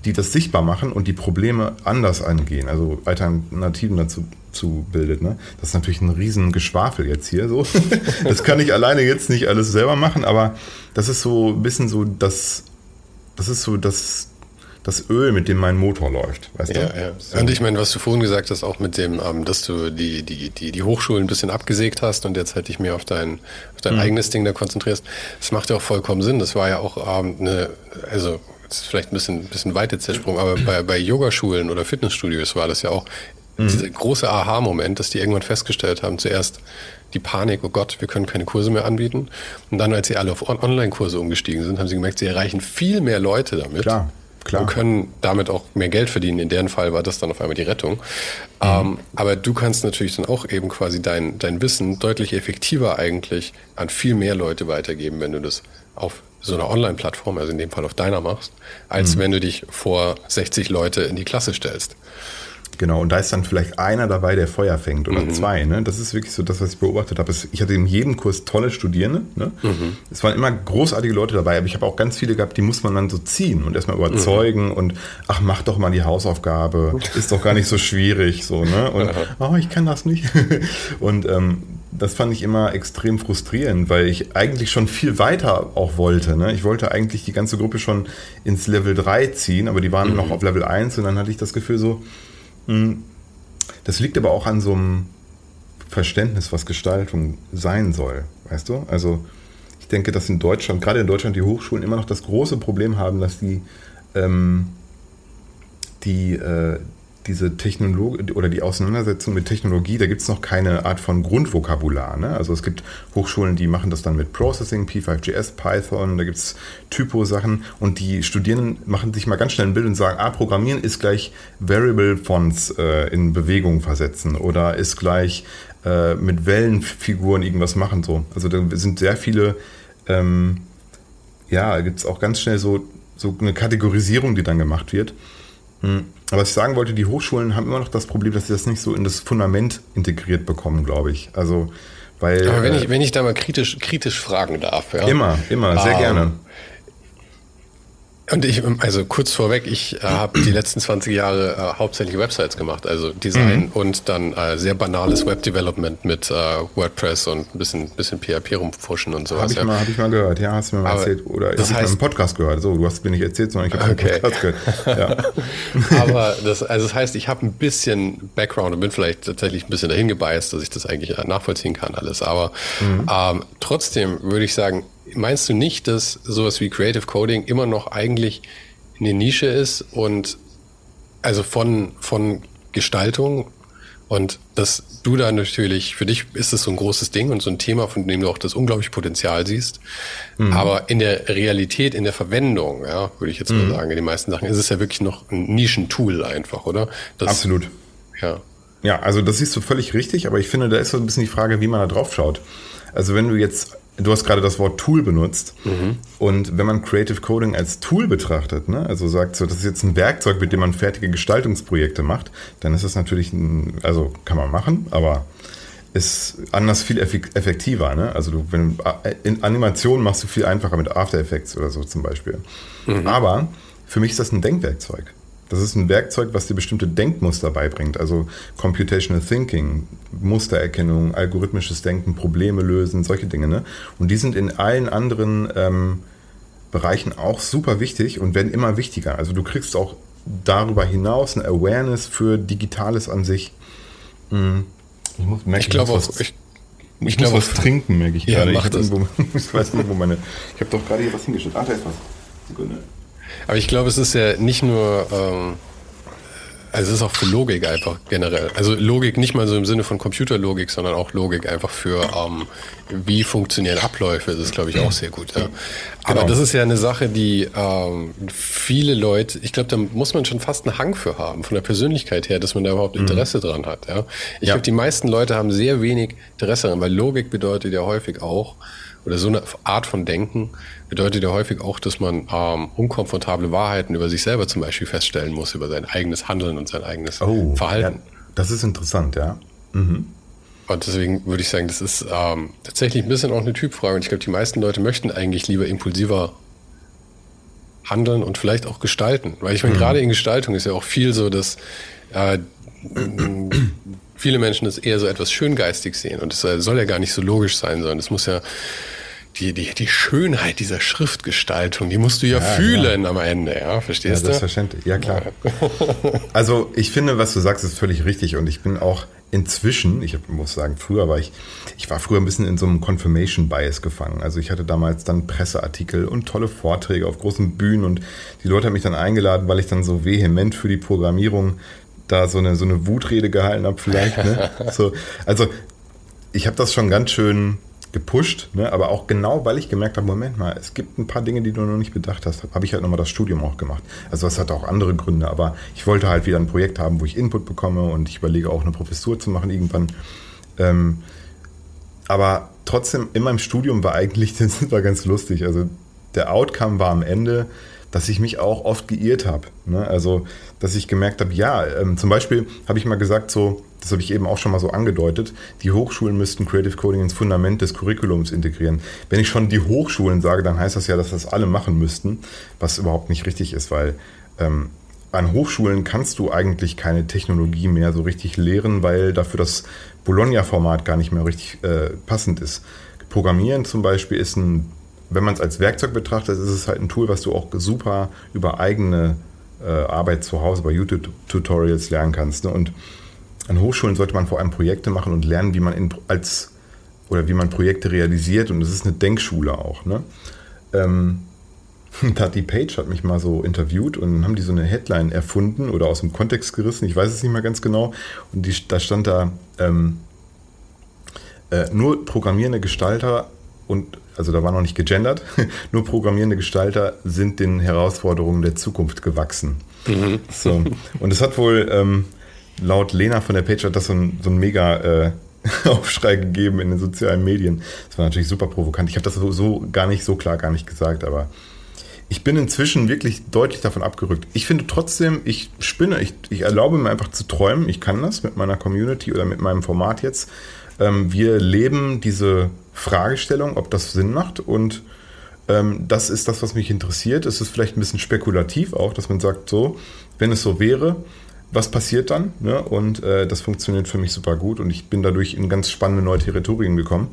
[SPEAKER 1] die das sichtbar machen und die Probleme anders angehen, also Alternativen dazu zu bildet. Ne? Das ist natürlich ein riesen Geschwafel jetzt hier. So. [LAUGHS] Das kann ich alleine jetzt nicht alles selber machen, aber das ist so ein bisschen so das, das ist so das das Öl, mit dem mein Motor läuft.
[SPEAKER 2] Weißt ja, du? ja. So. Und ich meine, was du vorhin gesagt hast, auch mit dem, ähm, dass du die, die, die, die Hochschulen ein bisschen abgesägt hast und jetzt halt dich mehr auf dein, auf dein mhm. eigenes Ding da konzentrierst, das macht ja auch vollkommen Sinn. Das war ja auch ähm, eine, also das ist vielleicht ein bisschen, ein bisschen weit jetzt der Sprung, aber bei, bei Yogaschulen oder Fitnessstudios war das ja auch mhm. dieser große Aha-Moment, dass die irgendwann festgestellt haben, zuerst die Panik, oh Gott, wir können keine Kurse mehr anbieten. Und dann, als sie alle auf Online-Kurse umgestiegen sind, haben sie gemerkt, sie erreichen viel mehr Leute damit.
[SPEAKER 1] Klar
[SPEAKER 2] Klar. und können damit auch mehr Geld verdienen. In deren Fall war das dann auf einmal die Rettung. Mhm. Ähm, aber du kannst natürlich dann auch eben quasi dein, dein Wissen deutlich effektiver eigentlich an viel mehr Leute weitergeben, wenn du das auf so einer Online-Plattform, also in dem Fall auf deiner machst, als mhm. wenn du dich vor 60 Leute in die Klasse stellst.
[SPEAKER 1] Genau, und da ist dann vielleicht einer dabei, der Feuer fängt oder mhm. zwei. Ne? Das ist wirklich so das, was ich beobachtet habe. Ich hatte in jedem Kurs tolle Studierende. Ne? Mhm. Es waren immer großartige Leute dabei, aber ich habe auch ganz viele gehabt, die muss man dann so ziehen und erstmal überzeugen mhm. und ach, mach doch mal die Hausaufgabe. Ist doch gar nicht so schwierig. So, ne? Und oh, ich kann das nicht. [LAUGHS] und ähm, das fand ich immer extrem frustrierend, weil ich eigentlich schon viel weiter auch wollte. Ne? Ich wollte eigentlich die ganze Gruppe schon ins Level 3 ziehen, aber die waren mhm. noch auf Level 1 und dann hatte ich das Gefühl so. Das liegt aber auch an so einem Verständnis, was Gestaltung sein soll. Weißt du? Also ich denke, dass in Deutschland, gerade in Deutschland, die Hochschulen immer noch das große Problem haben, dass die, ähm, die, äh, diese Technologie oder die Auseinandersetzung mit Technologie, da gibt es noch keine Art von Grundvokabular. Ne? Also es gibt Hochschulen, die machen das dann mit Processing, P5JS, Python, da gibt es Typo-Sachen und die Studierenden machen sich mal ganz schnell ein Bild und sagen, ah, Programmieren ist gleich Variable Fonts äh, in Bewegung versetzen oder ist gleich äh, mit Wellenfiguren irgendwas machen. So. Also da sind sehr viele, ähm, ja, gibt es auch ganz schnell so, so eine Kategorisierung, die dann gemacht wird. Hm. Aber was ich sagen wollte, die Hochschulen haben immer noch das Problem, dass sie das nicht so in das Fundament integriert bekommen, glaube ich. Also, weil.
[SPEAKER 2] Aber wenn ich, wenn ich da mal kritisch, kritisch fragen darf, ja.
[SPEAKER 1] Immer, immer, sehr ähm, gerne.
[SPEAKER 2] Und ich, also kurz vorweg, ich äh, habe die letzten 20 Jahre äh, hauptsächlich Websites gemacht, also Design mhm. und dann äh, sehr banales Web-Development mit äh, WordPress und ein bisschen, bisschen PHP rumfuschen und sowas.
[SPEAKER 1] Habe ich, ja. Mal, hab ich mal gehört, ja, hast du mir mal Aber erzählt. Oder das ich habe einen Podcast gehört. So, du hast mir nicht erzählt, sondern ich habe okay. einen Podcast
[SPEAKER 2] gehört. Ja. [LAUGHS] Aber das, also das heißt, ich habe ein bisschen Background und bin vielleicht tatsächlich ein bisschen dahin gebiased, dass ich das eigentlich äh, nachvollziehen kann alles. Aber mhm. ähm, trotzdem würde ich sagen, meinst du nicht, dass sowas wie Creative Coding immer noch eigentlich eine Nische ist und also von, von Gestaltung und dass du da natürlich, für dich ist es so ein großes Ding und so ein Thema, von dem du auch das unglaubliche Potenzial siehst. Mhm. Aber in der Realität, in der Verwendung, ja, würde ich jetzt mhm. mal sagen, in den meisten Sachen ist es ja wirklich noch ein Nischentool einfach, oder?
[SPEAKER 1] Das, Absolut. Ja. Ja, also das siehst du völlig richtig, aber ich finde, da ist so ein bisschen die Frage, wie man da drauf schaut. Also wenn du jetzt Du hast gerade das Wort Tool benutzt. Mhm. Und wenn man Creative Coding als Tool betrachtet, ne, also sagt so, das ist jetzt ein Werkzeug, mit dem man fertige Gestaltungsprojekte macht, dann ist das natürlich ein, also kann man machen, aber ist anders viel effektiver. Ne? Also du, wenn in Animationen machst du viel einfacher mit After Effects oder so zum Beispiel. Mhm. Aber für mich ist das ein Denkwerkzeug. Das ist ein Werkzeug, was dir bestimmte Denkmuster beibringt, also Computational Thinking, Mustererkennung, algorithmisches Denken, Probleme lösen, solche Dinge. Ne? Und die sind in allen anderen ähm, Bereichen auch super wichtig und werden immer wichtiger. Also du kriegst auch darüber hinaus eine Awareness für Digitales an sich.
[SPEAKER 2] Hm. Ich, muss, merke, ich glaube auch, ich, ich,
[SPEAKER 1] ich muss was trinken, merke ich ja, gerade. Ich, irgendwo, [LAUGHS] ich weiß nicht, wo meine. Ich habe doch gerade hier was hingestellt. Ah, da ist was. Sekunde.
[SPEAKER 2] Aber ich glaube, es ist ja nicht nur, ähm, also es ist auch für Logik einfach generell. Also Logik nicht mal so im Sinne von Computerlogik, sondern auch Logik einfach für, ähm, wie funktionieren Abläufe. Das ist, glaube ich, auch sehr gut. Ja. Aber genau. das ist ja eine Sache, die ähm, viele Leute, ich glaube, da muss man schon fast einen Hang für haben, von der Persönlichkeit her, dass man da überhaupt mhm. Interesse mhm. dran hat. Ja. Ich ja. glaube, die meisten Leute haben sehr wenig Interesse daran, weil Logik bedeutet ja häufig auch, oder so eine Art von Denken bedeutet ja häufig auch, dass man ähm, unkomfortable Wahrheiten über sich selber zum Beispiel feststellen muss, über sein eigenes Handeln und sein eigenes oh, Verhalten.
[SPEAKER 1] Ja, das ist interessant, ja. Mhm.
[SPEAKER 2] Und deswegen würde ich sagen, das ist ähm, tatsächlich ein bisschen auch eine Typfrage. Und ich glaube, die meisten Leute möchten eigentlich lieber impulsiver handeln und vielleicht auch gestalten. Weil ich meine, mhm. gerade in Gestaltung ist ja auch viel so, dass äh, viele Menschen das eher so etwas schöngeistig sehen. Und es soll ja gar nicht so logisch sein, sondern es muss ja die, die, die Schönheit dieser Schriftgestaltung, die musst du ja, ja fühlen ja. am Ende, ja, verstehst ja, du?
[SPEAKER 1] Selbstverständlich, ja klar. [LAUGHS] also ich finde, was du sagst, ist völlig richtig und ich bin auch inzwischen, ich muss sagen, früher war ich, ich war früher ein bisschen in so einem Confirmation Bias gefangen. Also ich hatte damals dann Presseartikel und tolle Vorträge auf großen Bühnen und die Leute haben mich dann eingeladen, weil ich dann so vehement für die Programmierung da so eine, so eine Wutrede gehalten habe vielleicht. Ne? [LAUGHS] so, also ich habe das schon ganz schön gepusht, ne? aber auch genau, weil ich gemerkt habe, Moment mal, es gibt ein paar Dinge, die du noch nicht bedacht hast, habe ich halt nochmal das Studium auch gemacht. Also das hat auch andere Gründe, aber ich wollte halt wieder ein Projekt haben, wo ich Input bekomme und ich überlege auch eine Professur zu machen irgendwann. Ähm, aber trotzdem, in meinem Studium war eigentlich, [LAUGHS] das war ganz lustig, also der Outcome war am Ende, dass ich mich auch oft geirrt habe. Ne? Also, dass ich gemerkt habe, ja, ähm, zum Beispiel habe ich mal gesagt, so, das habe ich eben auch schon mal so angedeutet, die Hochschulen müssten Creative Coding ins Fundament des Curriculums integrieren. Wenn ich schon die Hochschulen sage, dann heißt das ja, dass das alle machen müssten, was überhaupt nicht richtig ist, weil ähm, an Hochschulen kannst du eigentlich keine Technologie mehr so richtig lehren, weil dafür das Bologna-Format gar nicht mehr richtig äh, passend ist. Programmieren zum Beispiel ist ein wenn man es als Werkzeug betrachtet, ist es halt ein Tool, was du auch super über eigene äh, Arbeit zu Hause bei YouTube-Tutorials lernen kannst. Ne? Und an Hochschulen sollte man vor allem Projekte machen und lernen, wie man in, als oder wie man Projekte realisiert. Und das ist eine Denkschule auch. Ne? Ähm, [LAUGHS] Tati Page hat mich mal so interviewt und haben die so eine Headline erfunden oder aus dem Kontext gerissen. Ich weiß es nicht mehr ganz genau. Und die, da stand da ähm, äh, nur programmierende Gestalter und also da war noch nicht gegendert, [LAUGHS] nur programmierende Gestalter sind den Herausforderungen der Zukunft gewachsen. Mhm. So. Und es hat wohl ähm, laut Lena von der Page hat das so ein, so ein mega äh, [LAUGHS] Aufschrei gegeben in den sozialen Medien. Das war natürlich super provokant. Ich habe das so, so gar nicht so klar gar nicht gesagt, aber ich bin inzwischen wirklich deutlich davon abgerückt. Ich finde trotzdem, ich spinne, ich, ich erlaube mir einfach zu träumen. Ich kann das mit meiner Community oder mit meinem Format jetzt. Ähm, wir leben diese Fragestellung, ob das Sinn macht. Und ähm, das ist das, was mich interessiert. Es ist vielleicht ein bisschen spekulativ auch, dass man sagt, so, wenn es so wäre, was passiert dann? Ne? Und äh, das funktioniert für mich super gut und ich bin dadurch in ganz spannende neue Territorien gekommen.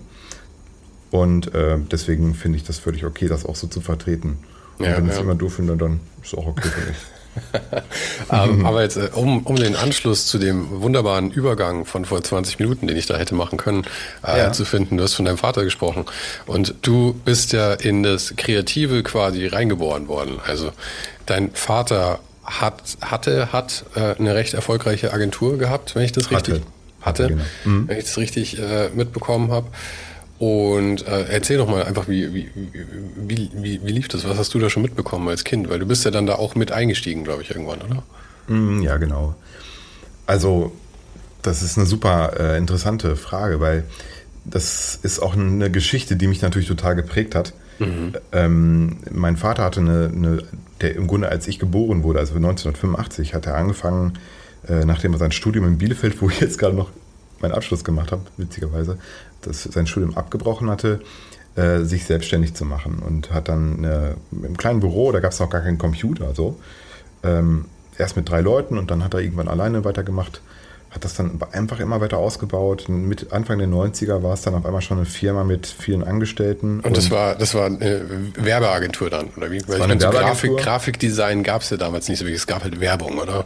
[SPEAKER 1] Und äh, deswegen finde ich das völlig okay, das auch so zu vertreten. Und ja, wenn es ja. jemand doof findet, dann ist es auch okay für mich. [LAUGHS] [LAUGHS]
[SPEAKER 2] ähm, aber jetzt, äh, um, um den Anschluss zu dem wunderbaren Übergang von vor 20 Minuten, den ich da hätte machen können, äh, ja. zu finden. Du hast von deinem Vater gesprochen. Und du bist ja in das Kreative quasi reingeboren worden. Also dein Vater hat, hatte, hat äh, eine recht erfolgreiche Agentur gehabt, wenn ich das richtig hatte, hatte, genau. mhm. wenn ich das richtig äh, mitbekommen habe. Und äh, erzähl doch mal einfach, wie, wie, wie, wie, wie lief das? Was hast du da schon mitbekommen als Kind? Weil du bist ja dann da auch mit eingestiegen, glaube ich, irgendwann, oder?
[SPEAKER 1] Mm, ja, genau. Also, das ist eine super äh, interessante Frage, weil das ist auch eine Geschichte, die mich natürlich total geprägt hat. Mhm. Ähm, mein Vater hatte eine, eine, der im Grunde, als ich geboren wurde, also 1985, hat er angefangen, äh, nachdem er sein Studium in Bielefeld, wo ich jetzt gerade noch meinen Abschluss gemacht habe, witzigerweise, das, sein Studium abgebrochen hatte, äh, sich selbstständig zu machen und hat dann äh, im kleinen Büro, da gab es noch gar keinen Computer, so, ähm, erst mit drei Leuten und dann hat er irgendwann alleine weitergemacht, hat das dann einfach immer weiter ausgebaut. Mit Anfang der 90er war es dann auf einmal schon eine Firma mit vielen Angestellten.
[SPEAKER 2] Und, und das war das war eine Werbeagentur dann, oder wie?
[SPEAKER 1] Weil ich meine, so Grafik,
[SPEAKER 2] Grafikdesign gab es ja damals nicht so wirklich, es gab halt Werbung, oder?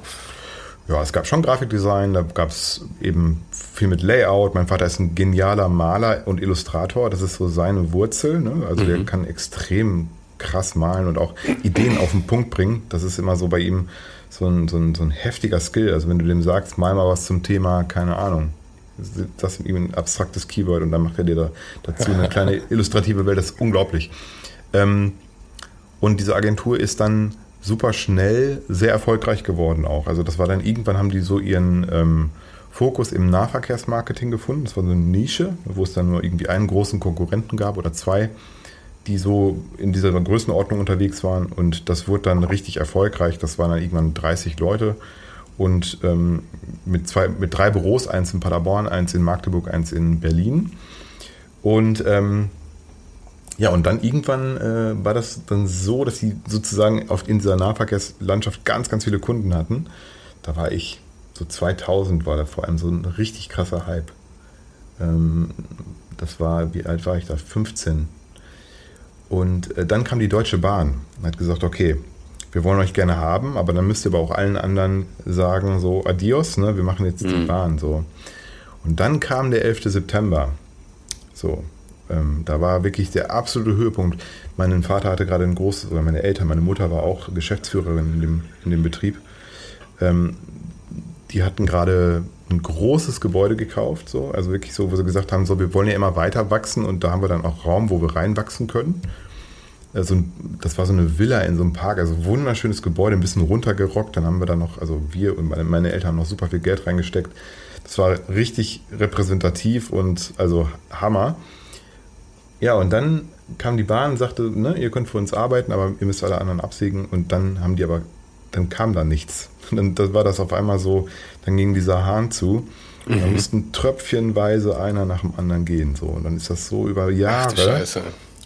[SPEAKER 1] Ja, es gab schon Grafikdesign, da gab es eben viel mit Layout. Mein Vater ist ein genialer Maler und Illustrator, das ist so seine Wurzel. Ne? Also mhm. der kann extrem krass malen und auch Ideen auf den Punkt bringen. Das ist immer so bei ihm so ein, so ein, so ein heftiger Skill. Also wenn du dem sagst, mal mal was zum Thema, keine Ahnung, das ist ihm ein abstraktes Keyword und dann macht er dir da, dazu eine kleine [LAUGHS] illustrative Welt, das ist unglaublich. Ähm, und diese Agentur ist dann super schnell sehr erfolgreich geworden auch. Also das war dann irgendwann haben die so ihren ähm, Fokus im Nahverkehrsmarketing gefunden. Das war so eine Nische, wo es dann nur irgendwie einen großen Konkurrenten gab oder zwei, die so in dieser Größenordnung unterwegs waren. Und das wurde dann richtig erfolgreich. Das waren dann irgendwann 30 Leute und ähm, mit, zwei, mit drei Büros, eins in Paderborn, eins in Magdeburg, eins in Berlin. Und ähm, ja, und dann irgendwann äh, war das dann so, dass sie sozusagen auf, in dieser Nahverkehrslandschaft ganz, ganz viele Kunden hatten. Da war ich, so 2000 war da vor allem so ein richtig krasser Hype. Ähm, das war, wie alt war ich da? 15. Und äh, dann kam die Deutsche Bahn und hat gesagt, okay, wir wollen euch gerne haben, aber dann müsst ihr aber auch allen anderen sagen, so adios, ne, wir machen jetzt mhm. die Bahn so. Und dann kam der 11. September. So, ähm, da war wirklich der absolute Höhepunkt. Mein Vater hatte gerade ein großes, oder meine Eltern, meine Mutter war auch Geschäftsführerin in dem, in dem Betrieb. Ähm, die hatten gerade ein großes Gebäude gekauft, so, also wirklich so, wo sie gesagt haben, so, wir wollen ja immer weiter wachsen und da haben wir dann auch Raum, wo wir reinwachsen können. Also, das war so eine Villa in so einem Park, also wunderschönes Gebäude, ein bisschen runtergerockt. Dann haben wir da noch, also wir und meine, meine Eltern haben noch super viel Geld reingesteckt. Das war richtig repräsentativ und also Hammer. Ja, und dann kam die Bahn und sagte, ne, ihr könnt für uns arbeiten, aber ihr müsst alle anderen absägen. Und dann haben die aber, dann kam da nichts. Und [LAUGHS] dann das war das auf einmal so, dann ging dieser Hahn zu. Und dann mhm. mussten tröpfchenweise einer nach dem anderen gehen. So. Und dann ist das so über Jahre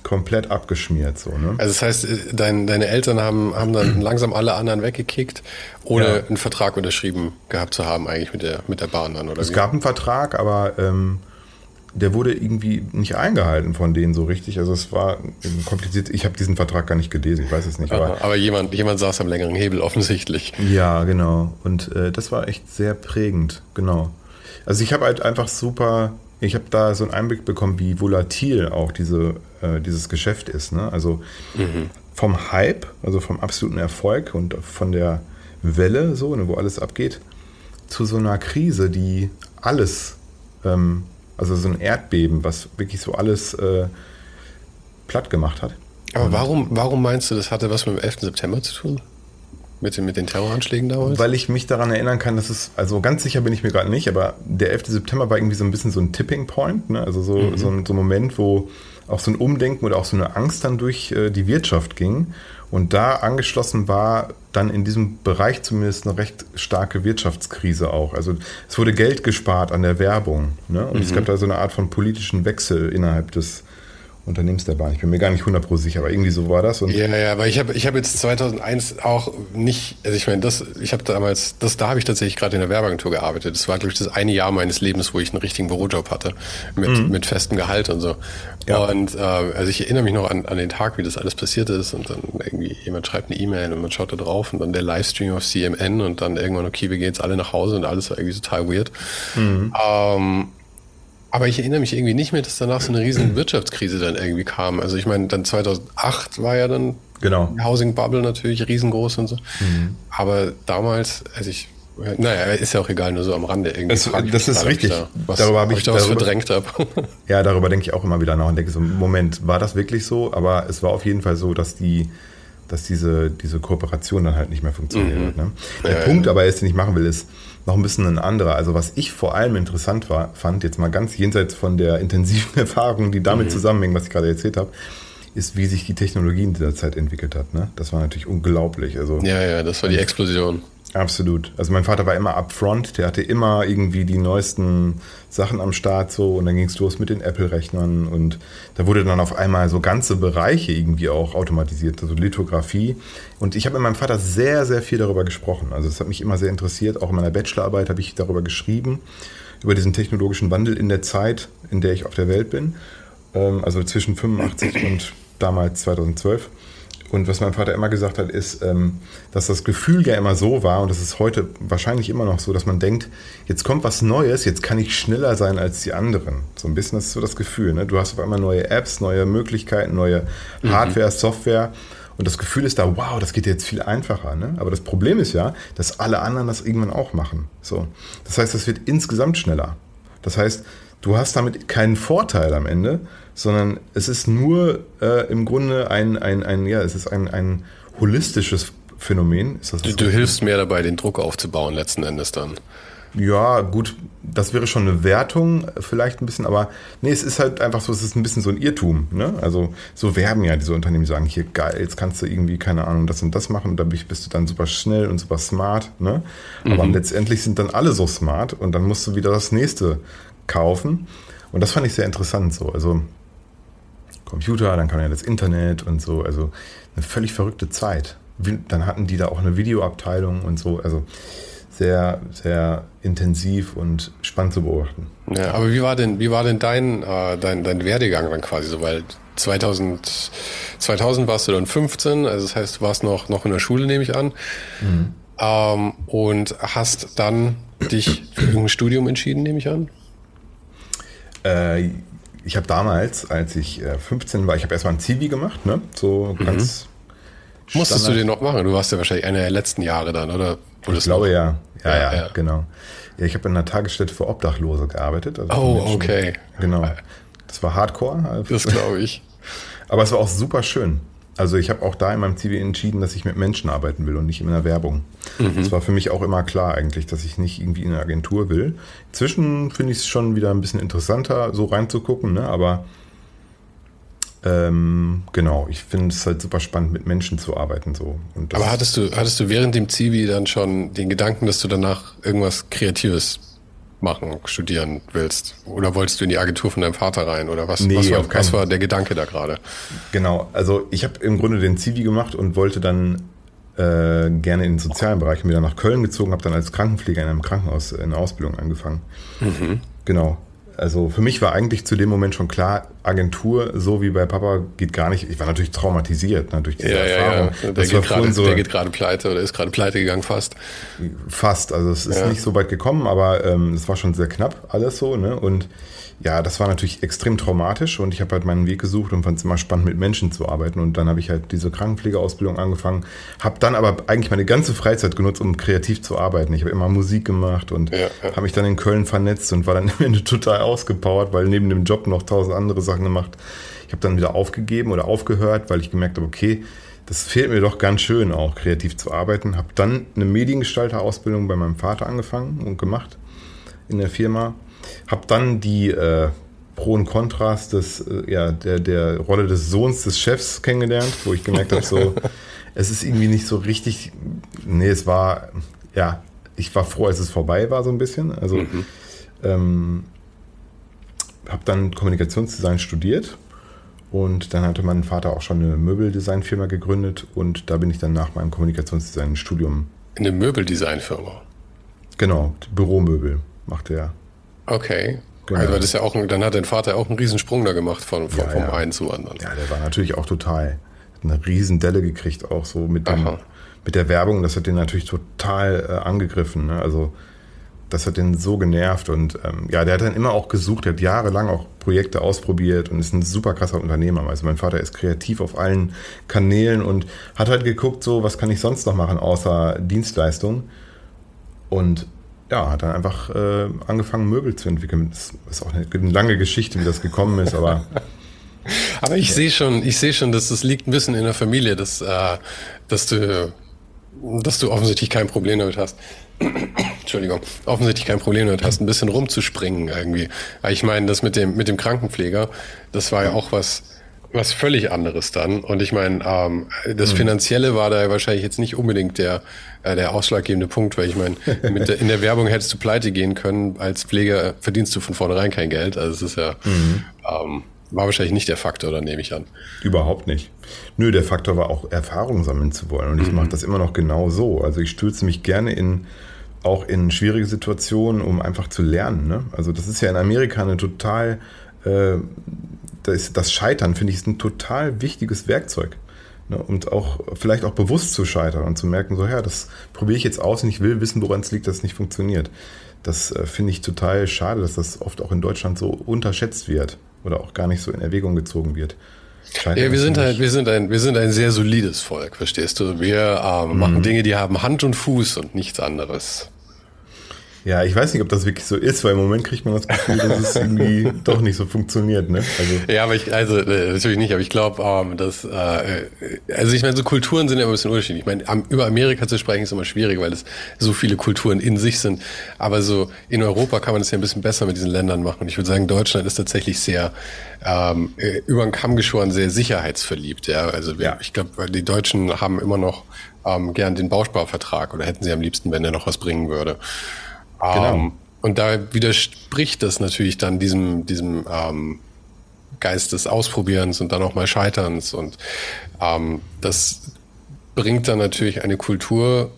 [SPEAKER 1] komplett abgeschmiert. So, ne?
[SPEAKER 2] Also das heißt, äh, dein, deine Eltern haben, haben dann [CLEARS THROAT] langsam alle anderen weggekickt, ohne ja. einen Vertrag unterschrieben gehabt zu haben, eigentlich mit der, mit der Bahn dann, oder?
[SPEAKER 1] Es wie? gab einen Vertrag, aber ähm, der wurde irgendwie nicht eingehalten von denen so richtig. Also es war kompliziert. Ich habe diesen Vertrag gar nicht gelesen, ich weiß es nicht.
[SPEAKER 2] Aber, aber jemand, jemand saß am längeren Hebel offensichtlich.
[SPEAKER 1] Ja, genau. Und äh, das war echt sehr prägend, genau. Also ich habe halt einfach super, ich habe da so einen Einblick bekommen, wie volatil auch diese, äh, dieses Geschäft ist. Ne? Also mhm. vom Hype, also vom absoluten Erfolg und von der Welle, so, ne, wo alles abgeht, zu so einer Krise, die alles ähm, also so ein Erdbeben, was wirklich so alles äh, platt gemacht hat.
[SPEAKER 2] Aber warum, warum meinst du, das hatte was mit dem 11. September zu tun? Mit den, mit den Terroranschlägen damals?
[SPEAKER 1] Weil ich mich daran erinnern kann, dass es, also ganz sicher bin ich mir gerade nicht, aber der 11. September war irgendwie so ein bisschen so ein Tipping Point, ne? also so, mhm. so, ein, so ein Moment, wo auch so ein Umdenken oder auch so eine Angst dann durch äh, die Wirtschaft ging. Und da angeschlossen war dann in diesem Bereich zumindest eine recht starke Wirtschaftskrise auch. Also es wurde Geld gespart an der Werbung. Ne? Und mhm. es gab da so eine Art von politischen Wechsel innerhalb des Unternehmens der Bahn. Ich bin mir gar nicht 100% sicher, aber irgendwie so war das.
[SPEAKER 2] Und ja, ja, aber ich habe ich hab jetzt 2001 auch nicht, also ich meine, das, ich habe damals, das, da habe ich tatsächlich gerade in der Werbeagentur gearbeitet. Das war, glaube ich, das eine Jahr meines Lebens, wo ich einen richtigen Bürojob hatte, mit, mhm. mit festem Gehalt und so. Ja. Und äh, also ich erinnere mich noch an, an den Tag, wie das alles passiert ist und dann irgendwie jemand schreibt eine E-Mail und man schaut da drauf und dann der Livestream auf CMN und dann irgendwann, okay, wir gehen jetzt alle nach Hause und alles war irgendwie total weird. Mhm. Ähm, aber ich erinnere mich irgendwie nicht mehr, dass danach so eine riesen [CLEARS THROAT] Wirtschaftskrise dann irgendwie kam. Also ich meine, dann 2008 war ja dann
[SPEAKER 1] genau.
[SPEAKER 2] die Housing Bubble natürlich riesengroß und so. Mhm. Aber damals, also ich, naja, ist ja auch egal, nur so am Rande irgendwie.
[SPEAKER 1] Es, das ist richtig.
[SPEAKER 2] Da, was, darüber habe ich, ich da was verdrängt habe. [LAUGHS]
[SPEAKER 1] ja, darüber denke ich auch immer wieder nach und denke so, Moment, war das wirklich so? Aber es war auf jeden Fall so, dass die dass diese, diese Kooperation dann halt nicht mehr funktioniert. Mhm. Ne? Der ja, Punkt ja. aber ist, den ich machen will, ist, noch ein bisschen ein anderer. Also was ich vor allem interessant war, fand, jetzt mal ganz jenseits von der intensiven [LAUGHS] Erfahrung, die damit mhm. zusammenhängt, was ich gerade erzählt habe, ist, wie sich die Technologie in dieser Zeit entwickelt hat. Ne? Das war natürlich unglaublich. Also,
[SPEAKER 2] ja, ja, das war die Explosion.
[SPEAKER 1] Absolut. Also mein Vater war immer upfront, der hatte immer irgendwie die neuesten Sachen am Start so und dann ging es los mit den Apple-Rechnern und da wurde dann auf einmal so ganze Bereiche irgendwie auch automatisiert, also Lithografie. Und ich habe mit meinem Vater sehr, sehr viel darüber gesprochen. Also es hat mich immer sehr interessiert. Auch in meiner Bachelorarbeit habe ich darüber geschrieben, über diesen technologischen Wandel in der Zeit, in der ich auf der Welt bin. Ähm, also zwischen 85 und damals 2012. Und was mein Vater immer gesagt hat, ist, ähm, dass das Gefühl ja immer so war, und das ist heute wahrscheinlich immer noch so, dass man denkt, jetzt kommt was Neues, jetzt kann ich schneller sein als die anderen. So ein bisschen das ist so das Gefühl. Ne? Du hast auf einmal neue Apps, neue Möglichkeiten, neue mhm. Hardware, mhm. Software. Und das Gefühl ist da, wow, das geht jetzt viel einfacher. Ne? Aber das Problem ist ja, dass alle anderen das irgendwann auch machen. So. Das heißt, das wird insgesamt schneller. Das heißt, du hast damit keinen Vorteil am Ende, sondern es ist nur äh, im Grunde ein, ein, ein, ja, es ist ein, ein holistisches Phänomen.
[SPEAKER 2] du, du hilfst mehr dabei, den Druck aufzubauen letzten Endes dann.
[SPEAKER 1] Ja, gut, das wäre schon eine Wertung vielleicht ein bisschen, aber nee, es ist halt einfach so, es ist ein bisschen so ein Irrtum. Ne? Also so werben ja diese Unternehmen, die sagen, hier geil, jetzt kannst du irgendwie, keine Ahnung, das und das machen und dann bist du dann super schnell und super smart. Ne? Aber mhm. letztendlich sind dann alle so smart und dann musst du wieder das nächste kaufen. Und das fand ich sehr interessant so. Also Computer, dann kam ja das Internet und so. Also eine völlig verrückte Zeit. Dann hatten die da auch eine Videoabteilung und so. Also sehr, sehr intensiv und spannend zu beobachten.
[SPEAKER 2] Ja, aber wie war denn, wie war denn dein, äh, dein, dein Werdegang dann quasi so? Weil 2000, 2000 warst du dann 15, also das heißt, du warst noch, noch in der Schule, nehme ich an. Mhm. Ähm, und hast dann dich für ein Studium entschieden, nehme ich an?
[SPEAKER 1] Äh, ich habe damals, als ich 15 äh, war, ich habe erstmal ein Zivi gemacht, ne? So mhm. ganz.
[SPEAKER 2] Musstest du den noch machen? Du warst ja wahrscheinlich einer der letzten Jahre dann, oder?
[SPEAKER 1] ich glaube ja. Ja, ja, ja, genau. Ja, ich habe in einer Tagesstätte für Obdachlose gearbeitet.
[SPEAKER 2] Also oh, Menschen, okay.
[SPEAKER 1] Genau. Das war Hardcore.
[SPEAKER 2] Das glaube ich.
[SPEAKER 1] Aber es war auch super schön. Also ich habe auch da in meinem CV entschieden, dass ich mit Menschen arbeiten will und nicht in der Werbung. Mhm. Das war für mich auch immer klar eigentlich, dass ich nicht irgendwie in eine Agentur will. Inzwischen finde ich es schon wieder ein bisschen interessanter, so reinzugucken, ne? aber ähm, genau, ich finde es halt super spannend, mit Menschen zu arbeiten. So.
[SPEAKER 2] aber hattest du, hattest du während dem CV dann schon den Gedanken, dass du danach irgendwas Kreatives machen, studieren willst? Oder wolltest du in die Agentur von deinem Vater rein? Oder was, nee, was, war, was war der Gedanke da gerade?
[SPEAKER 1] Genau, also ich habe im Grunde den Zivi gemacht und wollte dann äh, gerne in den sozialen Bereich. Bin wieder nach Köln gezogen, habe dann als Krankenpfleger in einem Krankenhaus in Ausbildung angefangen. Mhm. Genau. Also für mich war eigentlich zu dem Moment schon klar, Agentur, so wie bei Papa, geht gar nicht. Ich war natürlich traumatisiert ne, durch diese
[SPEAKER 2] ja, Erfahrung. Ja, ja. Der, geht grade, so, der geht gerade pleite oder ist gerade pleite gegangen fast.
[SPEAKER 1] Fast, also es ist nicht so weit gekommen, aber ähm, es war schon sehr knapp alles so. Ne? Und ja, das war natürlich extrem traumatisch und ich habe halt meinen Weg gesucht und fand es immer spannend, mit Menschen zu arbeiten. Und dann habe ich halt diese Krankenpflegeausbildung angefangen, habe dann aber eigentlich meine ganze Freizeit genutzt, um kreativ zu arbeiten. Ich habe immer Musik gemacht und ja, ja. habe mich dann in Köln vernetzt und war dann [LAUGHS] am Ende total ausgepowert, weil neben dem Job noch tausend andere Sachen gemacht. Ich habe dann wieder aufgegeben oder aufgehört, weil ich gemerkt habe, okay, das fehlt mir doch ganz schön auch, kreativ zu arbeiten. Habe dann eine Mediengestalter-Ausbildung bei meinem Vater angefangen und gemacht in der Firma habe dann die äh, Pro und Kontras des, äh, ja, der, der Rolle des Sohns des Chefs kennengelernt, wo ich gemerkt habe, so, [LAUGHS] es ist irgendwie nicht so richtig, nee, es war, ja, ich war froh, als es vorbei war, so ein bisschen. Also, mhm. ähm, habe dann Kommunikationsdesign studiert und dann hatte mein Vater auch schon eine Möbeldesignfirma gegründet und da bin ich dann nach meinem Kommunikationsdesign-Studium.
[SPEAKER 2] Eine Möbeldesignfirma?
[SPEAKER 1] Genau, Büromöbel macht er.
[SPEAKER 2] Okay. Genau. Also das ist ja auch, ein, dann hat dein Vater auch einen Riesensprung da gemacht von, von ja, vom ja. einen zum anderen.
[SPEAKER 1] Ja, der war natürlich auch total, hat eine Riesendelle gekriegt, auch so mit, dem, mit der Werbung. Das hat den natürlich total äh, angegriffen. Ne? Also das hat den so genervt und ähm, ja, der hat dann immer auch gesucht, der hat jahrelang auch Projekte ausprobiert und ist ein super krasser Unternehmer. Also mein Vater ist kreativ auf allen Kanälen und hat halt geguckt, so was kann ich sonst noch machen außer Dienstleistung und ja, hat dann einfach äh, angefangen, Möbel zu entwickeln. Das ist auch eine, eine lange Geschichte, wie das gekommen ist, aber. [LAUGHS]
[SPEAKER 2] aber ich sehe schon, ich sehe schon, dass das liegt ein bisschen in der Familie, dass, äh, dass du, dass du offensichtlich kein Problem damit hast. [CLEARS THROAT] Entschuldigung, offensichtlich kein Problem damit hast, ein bisschen rumzuspringen irgendwie. Ich meine, das mit dem, mit dem Krankenpfleger, das war ja auch was, was völlig anderes dann. Und ich meine, ähm, das mhm. Finanzielle war da wahrscheinlich jetzt nicht unbedingt der, äh, der ausschlaggebende Punkt, weil ich meine, [LAUGHS] in der Werbung hättest du pleite gehen können, als Pfleger verdienst du von vornherein kein Geld. Also es ist ja, mhm. ähm, war wahrscheinlich nicht der Faktor, da nehme ich an.
[SPEAKER 1] Überhaupt nicht. Nö, der Faktor war auch Erfahrung sammeln zu wollen. Und ich mhm. mache das immer noch genau so. Also ich stürze mich gerne in auch in schwierige Situationen, um einfach zu lernen. Ne? Also das ist ja in Amerika eine total äh, das, das Scheitern, finde ich, ist ein total wichtiges Werkzeug. Ne? Und auch vielleicht auch bewusst zu scheitern und zu merken, so ja, das probiere ich jetzt aus und ich will wissen, woran es liegt, dass es nicht funktioniert. Das äh, finde ich total schade, dass das oft auch in Deutschland so unterschätzt wird oder auch gar nicht so in Erwägung gezogen wird.
[SPEAKER 2] Scheitern ja, wir sind halt, wir sind ein, wir sind ein sehr solides Volk, verstehst du? Wir ähm, mhm. machen Dinge, die haben Hand und Fuß und nichts anderes.
[SPEAKER 1] Ja, ich weiß nicht, ob das wirklich so ist, weil im Moment kriegt man das Gefühl, dass es irgendwie [LAUGHS] doch nicht so funktioniert. Ne?
[SPEAKER 2] Also. Ja, aber ich, also äh, natürlich nicht, aber ich glaube, ähm, dass, äh, also ich meine, so Kulturen sind ja immer ein bisschen unterschiedlich. Ich meine, über Amerika zu sprechen ist immer schwierig, weil es so viele Kulturen in sich sind. Aber so in Europa kann man es ja ein bisschen besser mit diesen Ländern machen. Und ich würde sagen, Deutschland ist tatsächlich sehr ähm, äh, über den Kamm geschoren, sehr sicherheitsverliebt. Ja, also ja. ich glaube, die Deutschen haben immer noch ähm, gern den Bausparvertrag oder hätten sie am liebsten, wenn er noch was bringen würde. Genau. Ähm, und da widerspricht das natürlich dann diesem, diesem ähm, Geist des Ausprobierens und dann auch mal Scheiterns. Und ähm, das bringt dann natürlich eine Kultur,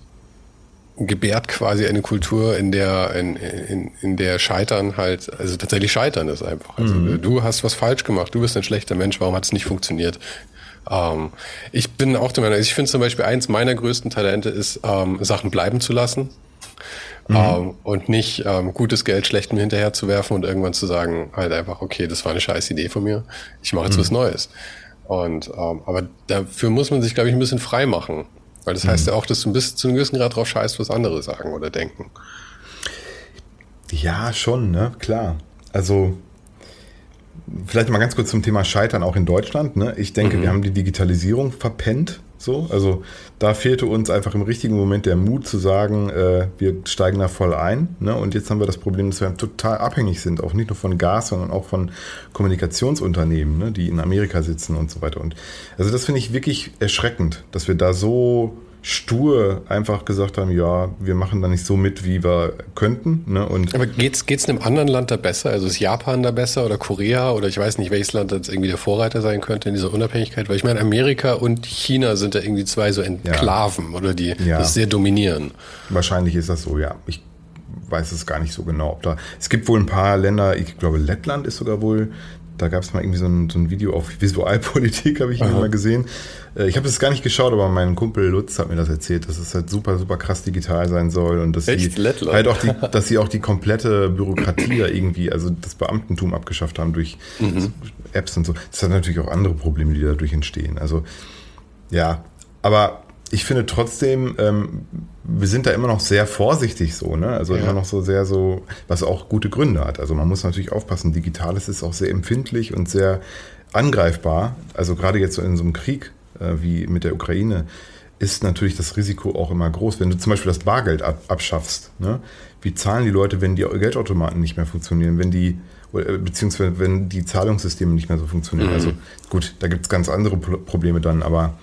[SPEAKER 2] gebärt quasi eine Kultur, in der, in, in, in der Scheitern halt, also tatsächlich Scheitern ist einfach. Also mhm. du hast was falsch gemacht, du bist ein schlechter Mensch, warum hat es nicht funktioniert? Ähm, ich bin auch der Meinung, ich finde zum Beispiel eins meiner größten Talente ist, ähm, Sachen bleiben zu lassen. Mhm. Ähm, und nicht ähm, gutes Geld schlechtem hinterher zu werfen und irgendwann zu sagen, halt einfach, okay, das war eine scheiß Idee von mir, ich mache jetzt mhm. was Neues. Und ähm, aber dafür muss man sich, glaube ich, ein bisschen frei machen. Weil das heißt mhm. ja auch, dass du bis zu einem gewissen Grad drauf scheißt, was andere sagen oder denken.
[SPEAKER 1] Ja, schon, ne? Klar. Also, vielleicht mal ganz kurz zum Thema Scheitern auch in Deutschland. Ne? Ich denke, mhm. wir haben die Digitalisierung verpennt. So, also da fehlte uns einfach im richtigen Moment der Mut zu sagen, äh, wir steigen da voll ein. Ne? Und jetzt haben wir das Problem, dass wir total abhängig sind, auch nicht nur von Gas, sondern auch von Kommunikationsunternehmen, ne? die in Amerika sitzen und so weiter. Und also das finde ich wirklich erschreckend, dass wir da so stur einfach gesagt haben, ja, wir machen da nicht so mit, wie wir könnten. Ne? Und
[SPEAKER 2] Aber geht's geht's einem anderen Land da besser? Also ist Japan da besser oder Korea oder ich weiß nicht, welches Land jetzt irgendwie der Vorreiter sein könnte in dieser Unabhängigkeit? Weil ich meine, Amerika und China sind da irgendwie zwei so Enklaven ja. oder die ja. das sehr dominieren.
[SPEAKER 1] Wahrscheinlich ist das so, ja. Ich weiß es gar nicht so genau. Ob da, es gibt wohl ein paar Länder, ich glaube Lettland ist sogar wohl da gab es mal irgendwie so ein, so ein, Video auf Visualpolitik, habe ich mal gesehen. Äh, ich habe es gar nicht geschaut, aber mein Kumpel Lutz hat mir das erzählt, dass es halt super, super krass digital sein soll und dass Echt? sie Lettland? halt auch die, [LAUGHS] dass sie auch die komplette Bürokratie da irgendwie, also das Beamtentum abgeschafft haben durch mhm. Apps und so. Das hat natürlich auch andere Probleme, die dadurch entstehen. Also ja, aber ich finde trotzdem, ähm, wir sind da immer noch sehr vorsichtig so, ne? Also ja. immer noch so sehr so, was auch gute Gründe hat. Also man muss natürlich aufpassen, Digitales ist auch sehr empfindlich und sehr angreifbar. Also gerade jetzt so in so einem Krieg äh, wie mit der Ukraine ist natürlich das Risiko auch immer groß. Wenn du zum Beispiel das Bargeld ab, abschaffst, ne? wie zahlen die Leute, wenn die Geldautomaten nicht mehr funktionieren, wenn die äh, beziehungsweise wenn die Zahlungssysteme nicht mehr so funktionieren. Mhm. Also gut, da gibt es ganz andere Probleme dann, aber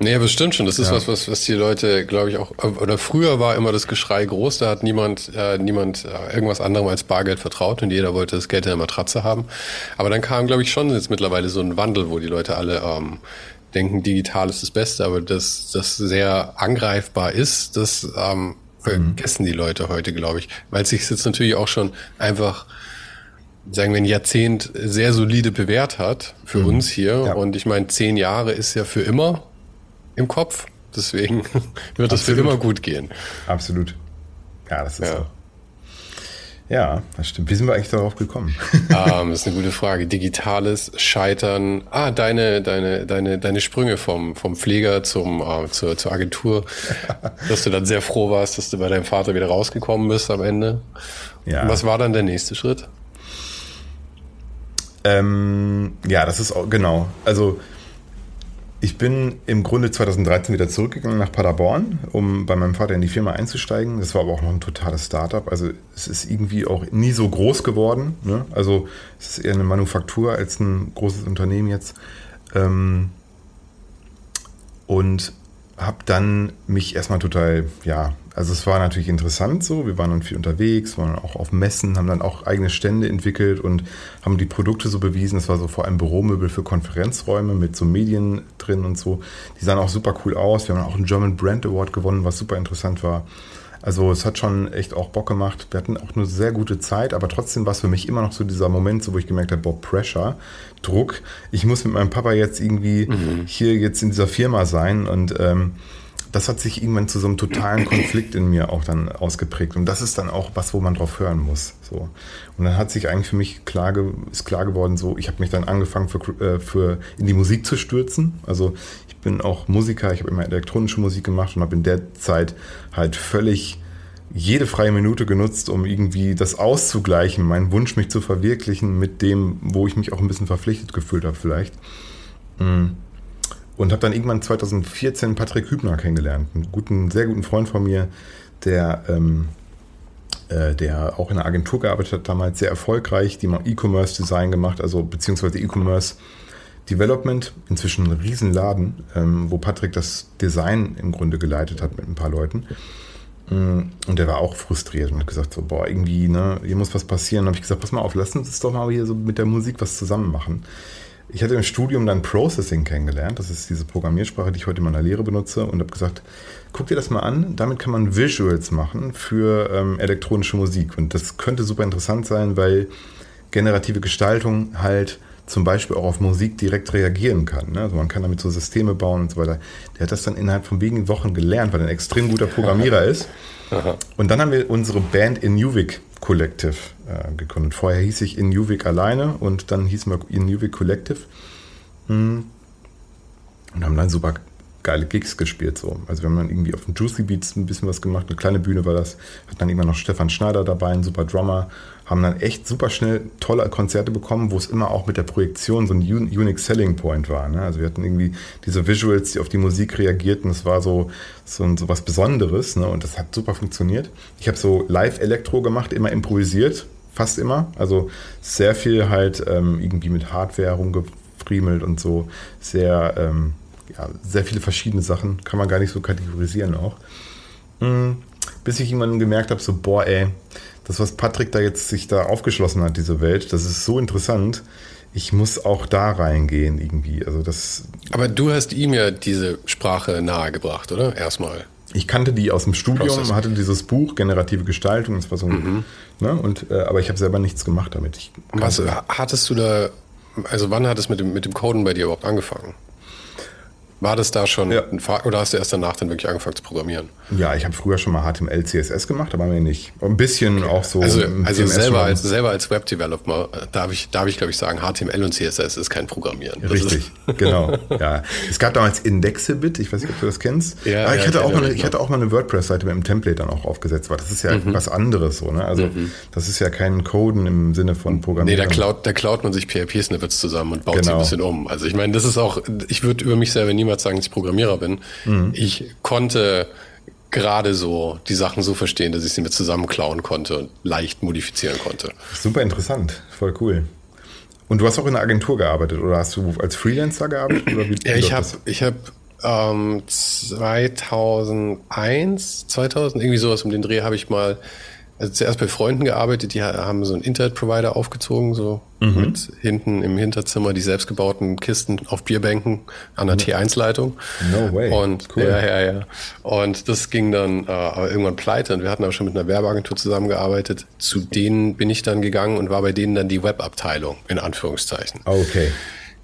[SPEAKER 2] Nee, aber stimmt schon. Das ist ja. was, was, was die Leute, glaube ich, auch, oder früher war immer das Geschrei groß, da hat niemand, äh, niemand äh, irgendwas anderem als Bargeld vertraut und jeder wollte das Geld in der Matratze haben. Aber dann kam, glaube ich, schon jetzt mittlerweile so ein Wandel, wo die Leute alle ähm, denken, digital ist das Beste, aber das, das sehr angreifbar ist, das ähm, vergessen mhm. die Leute heute, glaube ich. Weil es sich jetzt natürlich auch schon einfach sagen wir, ein Jahrzehnt sehr solide bewährt hat für mhm. uns hier. Ja. Und ich meine, zehn Jahre ist ja für immer im Kopf. Deswegen [LAUGHS] wird es für immer gut gehen.
[SPEAKER 1] Absolut. Ja, das ist ja. so. Ja, das stimmt. Wie sind wir eigentlich darauf gekommen?
[SPEAKER 2] um, [LAUGHS] das ist eine gute Frage. Digitales Scheitern. Ah, deine, deine, deine, deine Sprünge vom, vom Pfleger zum, uh, zur, zur Agentur. [LAUGHS] dass du dann sehr froh warst, dass du bei deinem Vater wieder rausgekommen bist am Ende. Ja. Und was war dann der nächste Schritt?
[SPEAKER 1] Ähm, ja, das ist auch, genau. Also, ich bin im Grunde 2013 wieder zurückgegangen nach Paderborn, um bei meinem Vater in die Firma einzusteigen. Das war aber auch noch ein totales Startup. Also es ist irgendwie auch nie so groß geworden. Ne? Also es ist eher eine Manufaktur als ein großes Unternehmen jetzt. Ähm, und habe dann mich erstmal total, ja, also es war natürlich interessant so. Wir waren dann viel unterwegs, waren auch auf Messen, haben dann auch eigene Stände entwickelt und haben die Produkte so bewiesen. Es war so vor allem Büromöbel für Konferenzräume mit so Medien drin und so. Die sahen auch super cool aus. Wir haben auch einen German Brand Award gewonnen, was super interessant war. Also es hat schon echt auch Bock gemacht. Wir hatten auch eine sehr gute Zeit, aber trotzdem war es für mich immer noch so dieser Moment, so wo ich gemerkt habe, boah, Pressure, Druck. Ich muss mit meinem Papa jetzt irgendwie mhm. hier jetzt in dieser Firma sein und ähm, das hat sich irgendwann zu so einem totalen Konflikt in mir auch dann ausgeprägt. Und das ist dann auch was, wo man drauf hören muss. So. Und dann hat sich eigentlich für mich klar, ist klar geworden, so, ich habe mich dann angefangen für, äh, für in die Musik zu stürzen. Also ich bin auch Musiker, ich habe immer elektronische Musik gemacht und habe in der Zeit halt völlig jede freie Minute genutzt, um irgendwie das auszugleichen, meinen Wunsch, mich zu verwirklichen mit dem, wo ich mich auch ein bisschen verpflichtet gefühlt habe vielleicht. Mhm. Und habe dann irgendwann 2014 Patrick Hübner kennengelernt, einen guten, sehr guten Freund von mir, der, ähm, äh, der auch in einer Agentur gearbeitet hat, damals sehr erfolgreich, die mal E-Commerce Design gemacht, also beziehungsweise E-Commerce Development, inzwischen ein Riesenladen, ähm, wo Patrick das Design im Grunde geleitet hat mit ein paar Leuten. Mm, und der war auch frustriert und hat gesagt, so, boah, irgendwie, ne, hier muss was passieren. Und habe ich gesagt, pass mal auf, lass uns doch mal hier so mit der Musik was zusammen machen. Ich hatte im Studium dann Processing kennengelernt. Das ist diese Programmiersprache, die ich heute in meiner Lehre benutze und habe gesagt, guck dir das mal an. Damit kann man Visuals machen für ähm, elektronische Musik. Und das könnte super interessant sein, weil generative Gestaltung halt zum Beispiel auch auf Musik direkt reagieren kann. Ne? Also man kann damit so Systeme bauen und so weiter. Der hat das dann innerhalb von wenigen Wochen gelernt, weil er ein extrem guter Programmierer [LAUGHS] ist. Und dann haben wir unsere Band Inuvik Collective äh, gegründet. Vorher hieß ich Inuvik alleine und dann hieß wir Inuvik Collective. Hm. Und haben dann super geile Gigs gespielt. So. Also wir haben dann irgendwie auf den Juicy Beats ein bisschen was gemacht, eine kleine Bühne war das. Hat dann irgendwann noch Stefan Schneider dabei, ein super Drummer. Haben dann echt super schnell tolle Konzerte bekommen, wo es immer auch mit der Projektion so ein Unique Selling Point war. Ne? Also wir hatten irgendwie diese Visuals, die auf die Musik reagierten. Das war so, so, so was Besonderes ne? und das hat super funktioniert. Ich habe so Live-Elektro gemacht, immer improvisiert, fast immer. Also sehr viel halt ähm, irgendwie mit Hardware rumgefriemelt und so. Sehr... Ähm, ja, sehr viele verschiedene Sachen, kann man gar nicht so kategorisieren auch. Mhm. Bis ich irgendwann gemerkt habe, so, boah, ey, das, was Patrick da jetzt sich da aufgeschlossen hat, diese Welt, das ist so interessant. Ich muss auch da reingehen irgendwie. Also das.
[SPEAKER 2] Aber du hast ihm ja diese Sprache nahegebracht, oder? Erstmal.
[SPEAKER 1] Ich kannte die aus dem Studium, Process. hatte dieses Buch Generative Gestaltung, das war so ein, mhm. ne, und, äh, aber ich habe selber nichts gemacht damit. Ich
[SPEAKER 2] Was hattest du da, also wann hat es mit dem, mit dem Coden bei dir überhaupt angefangen? War das da schon ja. ein Fa oder hast du erst danach dann wirklich angefangen zu programmieren?
[SPEAKER 1] Ja, ich habe früher schon mal HTML, CSS gemacht, aber mir nicht. Ein bisschen okay. auch so.
[SPEAKER 2] Also, also selber, als, selber als Web-Developer darf ich, darf ich glaube ich sagen, HTML und CSS ist kein Programmieren.
[SPEAKER 1] Das Richtig, [LAUGHS] genau. Ja. Es gab damals Indexibit, ich weiß nicht, ob du das kennst. Ja, aber ich, ja, hatte, auch mal eine, ich hatte auch mal eine WordPress-Seite mit einem Template dann auch aufgesetzt, weil das ist ja mhm. was anderes so. Ne? Also mhm. das ist ja kein Coden im Sinne von Programmieren.
[SPEAKER 2] Nee, da klaut, da klaut man sich PHP-Snippets zusammen und baut genau. sie ein bisschen um. Also ich meine, das ist auch, ich würde über mich selber niemals sagen, dass ich Programmierer bin. Mhm. Ich konnte gerade so die Sachen so verstehen, dass ich sie mit zusammenklauen konnte und leicht modifizieren konnte.
[SPEAKER 1] Super interessant, voll cool. Und du hast auch in einer Agentur gearbeitet oder hast du als Freelancer gearbeitet? Wie,
[SPEAKER 2] ja, ich habe ich hab, ähm, 2001, 2000, irgendwie sowas um den Dreh habe ich mal also zuerst bei Freunden gearbeitet, die haben so einen Internetprovider aufgezogen, so mhm. mit hinten im Hinterzimmer die selbstgebauten Kisten auf Bierbänken an der mhm. T1-Leitung. No way. Und cool. ja, ja, ja. Und das ging dann äh, aber irgendwann pleite und wir hatten auch schon mit einer Werbeagentur zusammengearbeitet. Zu denen bin ich dann gegangen und war bei denen dann die Webabteilung, in Anführungszeichen.
[SPEAKER 1] Okay.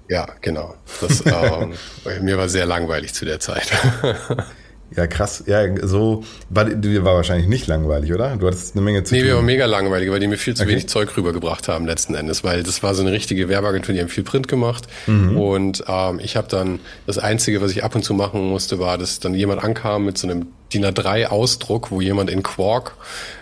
[SPEAKER 2] Ja, genau. Das, [LAUGHS] ähm, mir war sehr langweilig zu der Zeit. [LAUGHS]
[SPEAKER 1] Ja, krass. Ja, so war, war wahrscheinlich nicht langweilig, oder? Du hattest eine Menge
[SPEAKER 2] zu nee, tun. Nee, wir waren mega langweilig, weil die mir viel zu okay. wenig Zeug rübergebracht haben letzten Endes, weil das war so eine richtige Werbeagentur, die haben viel Print gemacht mhm. und ähm, ich habe dann das Einzige, was ich ab und zu machen musste, war, dass dann jemand ankam mit so einem DIN A3 Ausdruck, wo jemand in Quark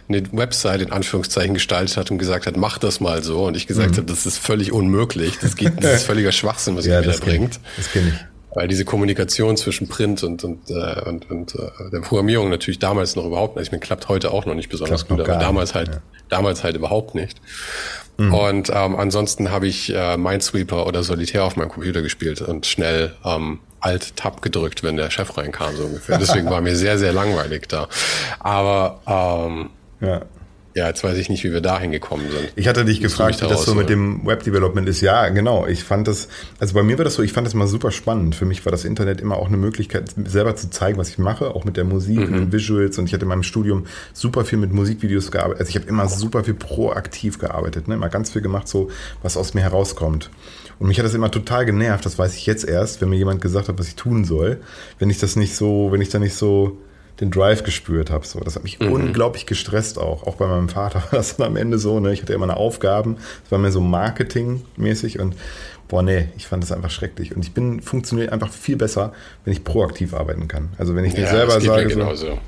[SPEAKER 2] eine Website in Anführungszeichen gestaltet hat und gesagt hat, mach das mal so und ich gesagt mhm. habe, das ist völlig unmöglich, das geht, das ist [LAUGHS] völliger Schwachsinn, was ja, ihr mir da bringt. Das kenne ich. Weil diese Kommunikation zwischen Print und, und, äh, und, und äh, der Programmierung natürlich damals noch überhaupt nicht. Ich meine, klappt heute auch noch nicht besonders klappt gut, aber damals halt, ja. damals halt überhaupt nicht. Mhm. Und ähm, ansonsten habe ich äh, Minesweeper oder Solitär auf meinem Computer gespielt und schnell ähm, Alt-Tab gedrückt, wenn der Chef reinkam, so ungefähr. Deswegen war mir sehr, sehr langweilig da. Aber ähm, ja. Ja, jetzt weiß ich nicht, wie wir da hingekommen sind.
[SPEAKER 1] Ich hatte dich gefragt, wie das so mit dem Web-Development ist. Ja, genau. Ich fand das, also bei mir war das so, ich fand das mal super spannend. Für mich war das Internet immer auch eine Möglichkeit, selber zu zeigen, was ich mache, auch mit der Musik mhm. und den Visuals. Und ich hatte in meinem Studium super viel mit Musikvideos gearbeitet. Also ich habe immer super viel proaktiv gearbeitet, ne? immer ganz viel gemacht, so was aus mir herauskommt. Und mich hat das immer total genervt, das weiß ich jetzt erst, wenn mir jemand gesagt hat, was ich tun soll. Wenn ich das nicht so, wenn ich da nicht so den Drive gespürt habe. So. Das hat mich mhm. unglaublich gestresst auch. Auch bei meinem Vater war das dann am Ende so. Ne? Ich hatte immer eine Aufgaben. Es war mehr so Marketing-mäßig und boah, nee, ich fand das einfach schrecklich. Und ich bin, funktioniert einfach viel besser, wenn ich proaktiv arbeiten kann. Also wenn ich dir ja, selber sage. Mir.
[SPEAKER 2] So,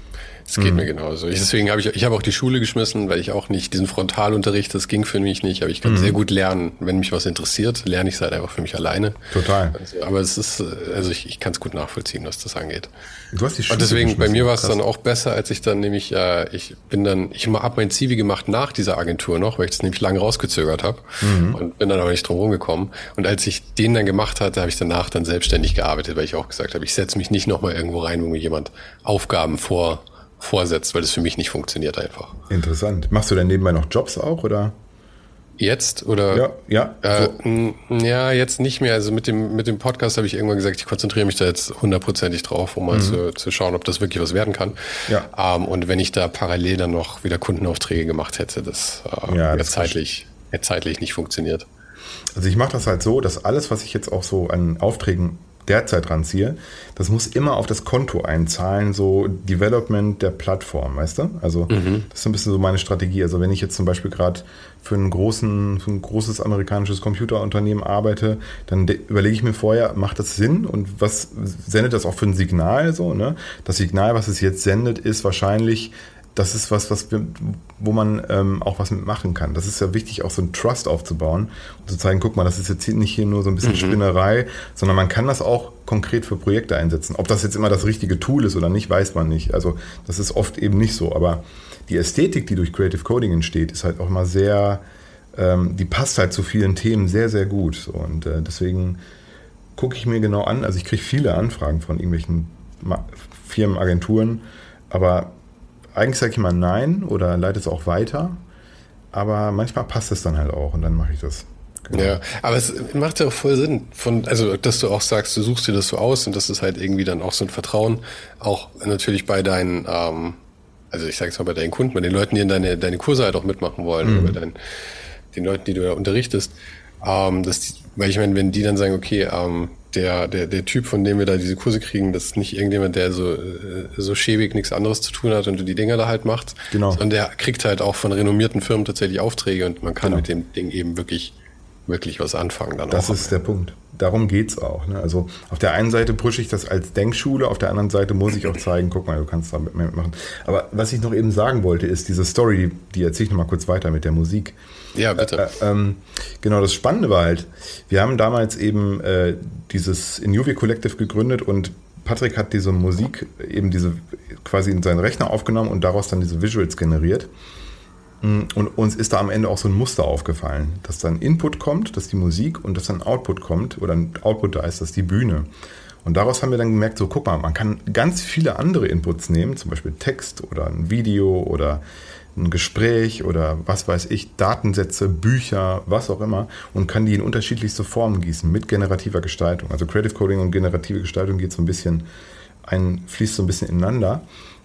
[SPEAKER 2] es geht mhm. mir genauso. Ich, deswegen habe ich, ich habe auch die Schule geschmissen, weil ich auch nicht diesen Frontalunterricht, das ging für mich nicht, aber ich kann mhm. sehr gut lernen. Wenn mich was interessiert, lerne ich es halt einfach für mich alleine.
[SPEAKER 1] Total.
[SPEAKER 2] Also, aber es ist, also ich, ich kann es gut nachvollziehen, was das angeht.
[SPEAKER 1] Du hast die Schule
[SPEAKER 2] Und deswegen, bei mir war es dann auch besser, als ich dann nämlich, äh, ich bin dann, ich habe mein Zivi gemacht nach dieser Agentur noch, weil ich das nämlich lange rausgezögert habe mhm. und bin dann aber nicht drum rumgekommen. Und als ich den dann gemacht hatte, habe ich danach dann selbstständig gearbeitet, weil ich auch gesagt habe, ich setze mich nicht nochmal irgendwo rein, wo mir jemand Aufgaben vor vorsetzt, weil das für mich nicht funktioniert einfach.
[SPEAKER 1] Interessant. Machst du denn nebenbei noch Jobs auch oder?
[SPEAKER 2] Jetzt oder?
[SPEAKER 1] Ja, ja.
[SPEAKER 2] Äh, so. Ja, jetzt nicht mehr. Also mit dem, mit dem Podcast habe ich irgendwann gesagt, ich konzentriere mich da jetzt hundertprozentig drauf, um mal mhm. zu, zu schauen, ob das wirklich was werden kann. Ja. Ähm, und wenn ich da parallel dann noch wieder Kundenaufträge gemacht hätte, das, äh, ja, das zeitlich, hätte zeitlich nicht funktioniert.
[SPEAKER 1] Also ich mache das halt so, dass alles, was ich jetzt auch so an Aufträgen derzeit ranziehe, das muss immer auf das Konto einzahlen, so Development der Plattform, weißt du? Also mhm. das ist ein bisschen so meine Strategie. Also wenn ich jetzt zum Beispiel gerade für, einen großen, für ein großes amerikanisches Computerunternehmen arbeite, dann überlege ich mir vorher, macht das Sinn und was sendet das auch für ein Signal so? Ne? Das Signal, was es jetzt sendet, ist wahrscheinlich das ist was, was wir, wo man ähm, auch was mitmachen kann. Das ist ja wichtig, auch so ein Trust aufzubauen und zu zeigen, guck mal, das ist jetzt nicht hier nur so ein bisschen mhm. Spinnerei, sondern man kann das auch konkret für Projekte einsetzen. Ob das jetzt immer das richtige Tool ist oder nicht, weiß man nicht. Also das ist oft eben nicht so. Aber die Ästhetik, die durch Creative Coding entsteht, ist halt auch mal sehr, ähm, die passt halt zu vielen Themen sehr, sehr gut. Und äh, deswegen gucke ich mir genau an. Also ich kriege viele Anfragen von irgendwelchen Firmen, Agenturen, aber eigentlich sage ich immer nein oder leite es auch weiter, aber manchmal passt es dann halt auch und dann mache ich das.
[SPEAKER 2] Genau. Ja, aber es macht ja auch voll Sinn, von, also dass du auch sagst, du suchst dir das so aus und das ist halt irgendwie dann auch so ein Vertrauen, auch natürlich bei deinen, ähm, also ich sage es mal bei deinen Kunden, bei den Leuten, die in deine, deine Kurse halt auch mitmachen wollen, mhm. oder bei deinen, den Leuten, die du da unterrichtest, ähm, dass, weil ich meine, wenn die dann sagen, okay, ähm, der, der, der Typ, von dem wir da diese Kurse kriegen, das ist nicht irgendjemand, der so, äh, so schäbig nichts anderes zu tun hat und du die Dinger da halt machst. Genau. Sondern der kriegt halt auch von renommierten Firmen tatsächlich Aufträge und man kann genau. mit dem Ding eben wirklich, wirklich was anfangen.
[SPEAKER 1] Dann das ist der Punkt. Darum geht's auch. Ne? Also auf der einen Seite pushe ich das als Denkschule, auf der anderen Seite muss ich auch zeigen, guck mal, du kannst da mitmachen. Aber was ich noch eben sagen wollte, ist diese Story, die erzähle ich noch mal kurz weiter mit der Musik.
[SPEAKER 2] Ja, bitte.
[SPEAKER 1] Äh, äh, ähm, genau, das Spannende war halt, wir haben damals eben äh, dieses Inuvi Collective gegründet und Patrick hat diese Musik eben diese quasi in seinen Rechner aufgenommen und daraus dann diese Visuals generiert. Mm, und uns ist da am Ende auch so ein Muster aufgefallen, dass dann Input kommt, dass die Musik und dass dann Output kommt oder ein Output da ist, das ist die Bühne. Und daraus haben wir dann gemerkt, so guck mal, man kann ganz viele andere Inputs nehmen, zum Beispiel Text oder ein Video oder ein Gespräch oder was weiß ich, Datensätze, Bücher, was auch immer und kann die in unterschiedlichste Formen gießen mit generativer Gestaltung. Also Creative Coding und generative Gestaltung geht so ein bisschen, ein, fließt so ein bisschen ineinander.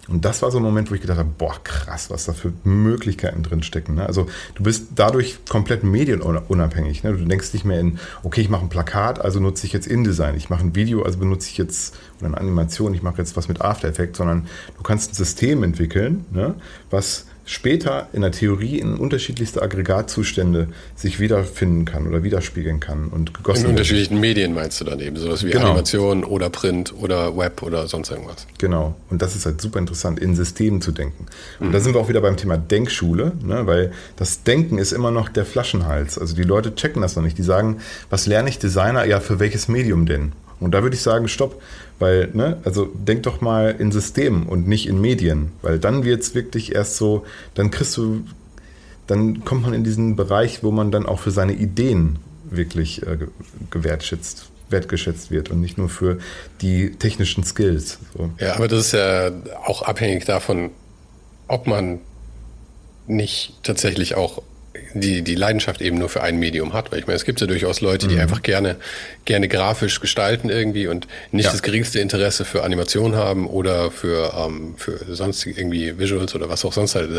[SPEAKER 1] Und das war so ein Moment, wo ich gedacht habe, boah, krass, was da für Möglichkeiten drin stecken. Ne? Also du bist dadurch komplett medienunabhängig. Ne? Du denkst nicht mehr in, okay, ich mache ein Plakat, also nutze ich jetzt InDesign. Ich mache ein Video, also benutze ich jetzt oder eine Animation, ich mache jetzt was mit After Effects, sondern du kannst ein System entwickeln, ne? was später in der Theorie in unterschiedlichste Aggregatzustände sich wiederfinden kann oder widerspiegeln kann und
[SPEAKER 2] gegossen In unterschiedlichen wird. Medien meinst du dann eben, sowas wie genau. Animation oder Print oder Web oder sonst irgendwas.
[SPEAKER 1] Genau. Und das ist halt super interessant, in Systemen zu denken. Und mhm. da sind wir auch wieder beim Thema Denkschule, ne? weil das Denken ist immer noch der Flaschenhals. Also die Leute checken das noch nicht. Die sagen, was lerne ich Designer? Ja, für welches Medium denn? Und da würde ich sagen, stopp, weil, ne, also denk doch mal in Systemen und nicht in Medien, weil dann wird es wirklich erst so, dann kriegst du, dann kommt man in diesen Bereich, wo man dann auch für seine Ideen wirklich äh, gewertschätzt wertgeschätzt wird und nicht nur für die technischen Skills.
[SPEAKER 2] So. Ja, aber das ist ja auch abhängig davon, ob man nicht tatsächlich auch die, die Leidenschaft eben nur für ein Medium hat. Weil ich meine, es gibt ja durchaus Leute, die mhm. einfach gerne, gerne grafisch gestalten irgendwie und nicht ja. das geringste Interesse für Animation haben oder für, ähm, für sonst irgendwie Visuals oder was auch sonst halt.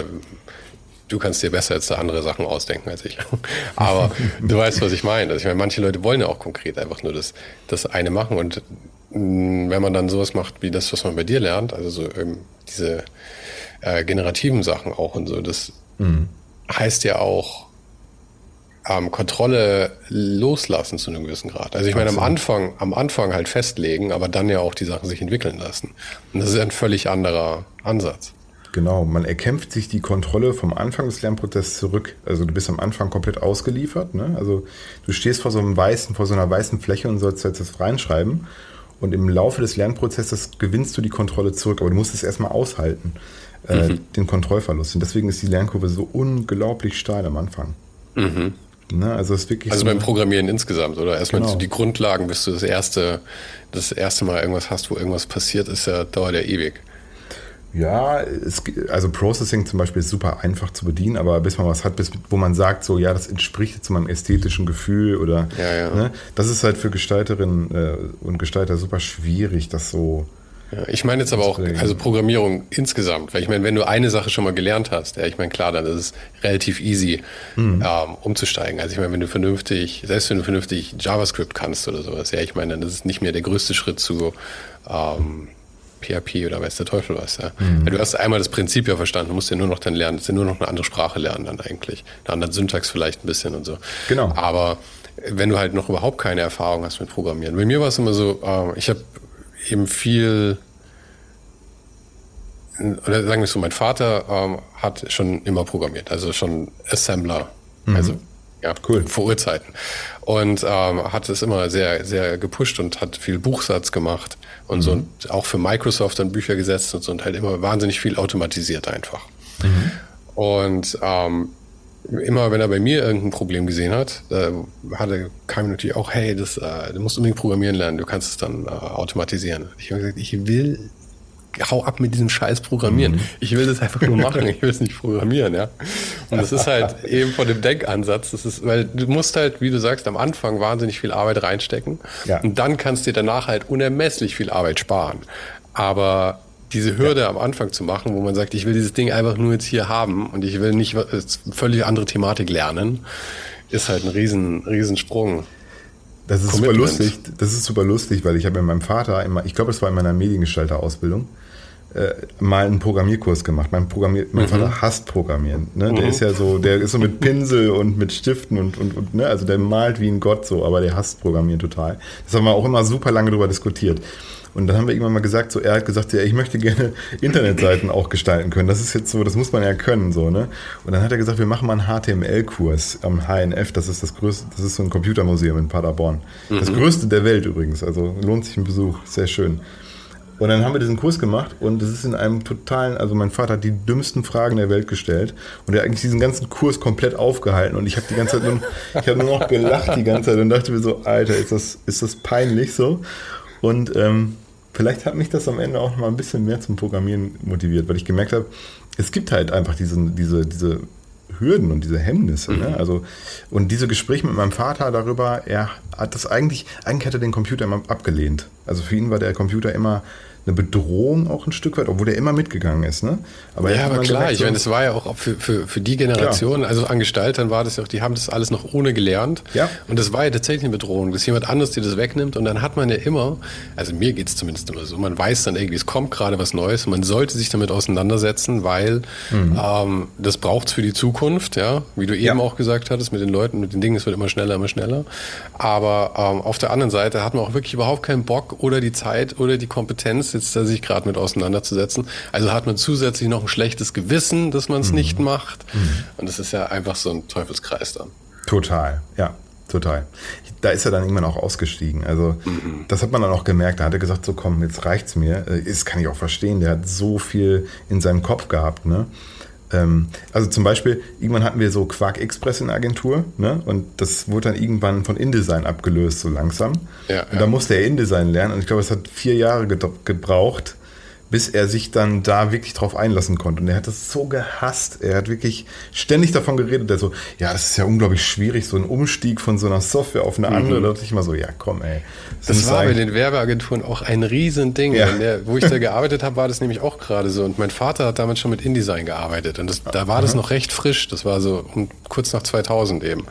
[SPEAKER 2] Du kannst dir besser jetzt da andere Sachen ausdenken als ich. [LAUGHS] Aber du weißt, was ich meine. Also ich meine, manche Leute wollen ja auch konkret einfach nur das, das eine machen und mm, wenn man dann sowas macht wie das, was man bei dir lernt, also so ähm, diese äh, generativen Sachen auch und so, das mhm heißt ja auch ähm, Kontrolle loslassen zu einem gewissen Grad. Also ich meine, am Anfang, am Anfang halt festlegen, aber dann ja auch die Sachen sich entwickeln lassen. Und das ist ein völlig anderer Ansatz.
[SPEAKER 1] Genau, man erkämpft sich die Kontrolle vom Anfang des Lernprozesses zurück. Also du bist am Anfang komplett ausgeliefert. Ne? Also du stehst vor so einem weißen, vor so einer weißen Fläche und sollst jetzt das reinschreiben. Und im Laufe des Lernprozesses gewinnst du die Kontrolle zurück, aber du musst es erstmal aushalten äh, mhm. den Kontrollverlust. Und deswegen ist die Lernkurve so unglaublich steil am Anfang. Mhm.
[SPEAKER 2] Ne, also also so beim Programmieren insgesamt, oder? Erstmal genau. die Grundlagen, bis du das erste, das erste Mal irgendwas hast, wo irgendwas passiert, ist ja, dauert ja ewig.
[SPEAKER 1] Ja, es, also Processing zum Beispiel ist super einfach zu bedienen, aber bis man was hat, bis, wo man sagt, so ja, das entspricht zu meinem ästhetischen Gefühl oder
[SPEAKER 2] ja, ja.
[SPEAKER 1] Ne, das ist halt für Gestalterinnen äh, und Gestalter super schwierig, das so
[SPEAKER 2] Ja, ich meine jetzt aber auch, also Programmierung insgesamt, weil ich meine, wenn du eine Sache schon mal gelernt hast, ja, ich meine, klar, dann ist es relativ easy, mhm. ähm, umzusteigen. Also ich meine, wenn du vernünftig, selbst wenn du vernünftig JavaScript kannst oder sowas, ja, ich meine, dann ist es nicht mehr der größte Schritt zu ähm, PHP oder weiß der Teufel was, ja. Mhm. Weil du hast einmal das Prinzip ja verstanden, du musst ja nur noch dann lernen, du musst ja nur noch eine andere Sprache lernen dann eigentlich. Eine andere Syntax vielleicht ein bisschen und so.
[SPEAKER 1] Genau.
[SPEAKER 2] Aber wenn du halt noch überhaupt keine Erfahrung hast mit Programmieren. Bei mir war es immer so, äh, ich habe eben viel, oder sagen wir so, mein Vater ähm, hat schon immer programmiert, also schon Assembler, mhm. also ja, cool. vor Urzeiten. Und ähm, hat es immer sehr, sehr gepusht und hat viel Buchsatz gemacht und mhm. so und auch für Microsoft dann Bücher gesetzt und so und halt immer wahnsinnig viel automatisiert einfach. Mhm. Und ähm, immer wenn er bei mir irgendein Problem gesehen hat, äh, hatte, kam natürlich auch, hey, das, äh, du musst unbedingt programmieren lernen, du kannst es dann äh, automatisieren. Ich habe gesagt, ich will hau ab mit diesem scheiß Programmieren. Mhm. Ich will das einfach nur machen, [LAUGHS] ich will es nicht programmieren, ja. Und das ist halt [LAUGHS] eben von dem Denkansatz, das ist, weil du musst halt, wie du sagst, am Anfang wahnsinnig viel Arbeit reinstecken ja. und dann kannst du dir danach halt unermesslich viel Arbeit sparen. Aber diese Hürde ja. am Anfang zu machen, wo man sagt, ich will dieses Ding einfach nur jetzt hier haben und ich will nicht völlig andere Thematik lernen, ist halt ein riesen, riesen Sprung.
[SPEAKER 1] Das ist Commitment. super lustig. Das ist super lustig, weil ich habe mit meinem Vater immer, ich glaube, es war in meiner Mediengestalter-Ausbildung, äh, mal einen Programmierkurs gemacht. Mein, Programmier mein mhm. Vater hasst Programmieren. Ne? Mhm. Der ist ja so, der ist so mit Pinsel und mit Stiften und, und, und ne? also der malt wie ein Gott so, aber der hasst Programmieren total. Das haben wir auch immer super lange drüber diskutiert. Und dann haben wir irgendwann mal gesagt, so er hat gesagt, ja, ich möchte gerne [LAUGHS] Internetseiten auch gestalten können. Das ist jetzt so, das muss man ja können, so, ne? Und dann hat er gesagt, wir machen mal einen HTML-Kurs am HNF, das ist das größte, das ist so ein Computermuseum in Paderborn. Mhm. Das größte der Welt übrigens, also lohnt sich ein Besuch, sehr schön. Und dann haben wir diesen Kurs gemacht und das ist in einem totalen, also mein Vater hat die dümmsten Fragen der Welt gestellt und er hat eigentlich diesen ganzen Kurs komplett aufgehalten und ich habe die ganze Zeit nur, [LAUGHS] ich habe nur noch gelacht die ganze Zeit und dachte mir so, Alter, ist das, ist das peinlich so? Und ähm, vielleicht hat mich das am Ende auch noch mal ein bisschen mehr zum Programmieren motiviert, weil ich gemerkt habe, es gibt halt einfach diesen, diese, diese Hürden und diese Hemmnisse. Ne? Mhm. Ne? Also, und diese Gespräche mit meinem Vater darüber, er hat das eigentlich, eigentlich hat er den Computer immer abgelehnt. Also für ihn war der Computer immer eine Bedrohung auch ein Stück weit, obwohl der immer mitgegangen ist. Ne?
[SPEAKER 2] Aber ja, aber klar, gemerkt, ich meine, das war ja auch für, für, für die Generation, klar. also an Gestaltern war das ja auch, die haben das alles noch ohne gelernt.
[SPEAKER 1] Ja.
[SPEAKER 2] Und das war ja tatsächlich eine Bedrohung, dass jemand anderes dir das wegnimmt und dann hat man ja immer, also mir geht es zumindest immer so, man weiß dann irgendwie, es kommt gerade was Neues und man sollte sich damit auseinandersetzen, weil mhm. ähm, das braucht es für die Zukunft, ja, wie du eben ja. auch gesagt hattest, mit den Leuten, mit den Dingen, es wird immer schneller, immer schneller. Aber ähm, auf der anderen Seite hat man auch wirklich überhaupt keinen Bock oder die Zeit oder die Kompetenz, jetzt da sich gerade mit auseinanderzusetzen. Also hat man zusätzlich noch ein schlechtes Gewissen, dass man es mhm. nicht macht. Mhm. Und das ist ja einfach so ein Teufelskreis dann.
[SPEAKER 1] Total, ja, total. Da ist er dann irgendwann auch ausgestiegen. Also mhm. das hat man dann auch gemerkt. Da hat er gesagt, so komm, jetzt reicht's mir. Äh, das kann ich auch verstehen. Der hat so viel in seinem Kopf gehabt, ne? Ähm, also zum Beispiel, irgendwann hatten wir so Quark Express in der Agentur ne? und das wurde dann irgendwann von InDesign abgelöst, so langsam. Ja, und ja. da musste er InDesign lernen und ich glaube, es hat vier Jahre gebraucht, bis er sich dann da wirklich drauf einlassen konnte. Und er hat das so gehasst. Er hat wirklich ständig davon geredet. Er so, ja, das ist ja unglaublich schwierig, so ein Umstieg von so einer Software auf eine andere. Mhm. Da dachte ich immer so, ja, komm, ey.
[SPEAKER 2] Das, das war bei den Werbeagenturen auch ein Riesending. Ja. Der, wo ich da gearbeitet habe, war das nämlich auch gerade so. Und mein Vater hat damals schon mit InDesign gearbeitet. Und das, da war Aha. das noch recht frisch. Das war so um, kurz nach 2000 eben.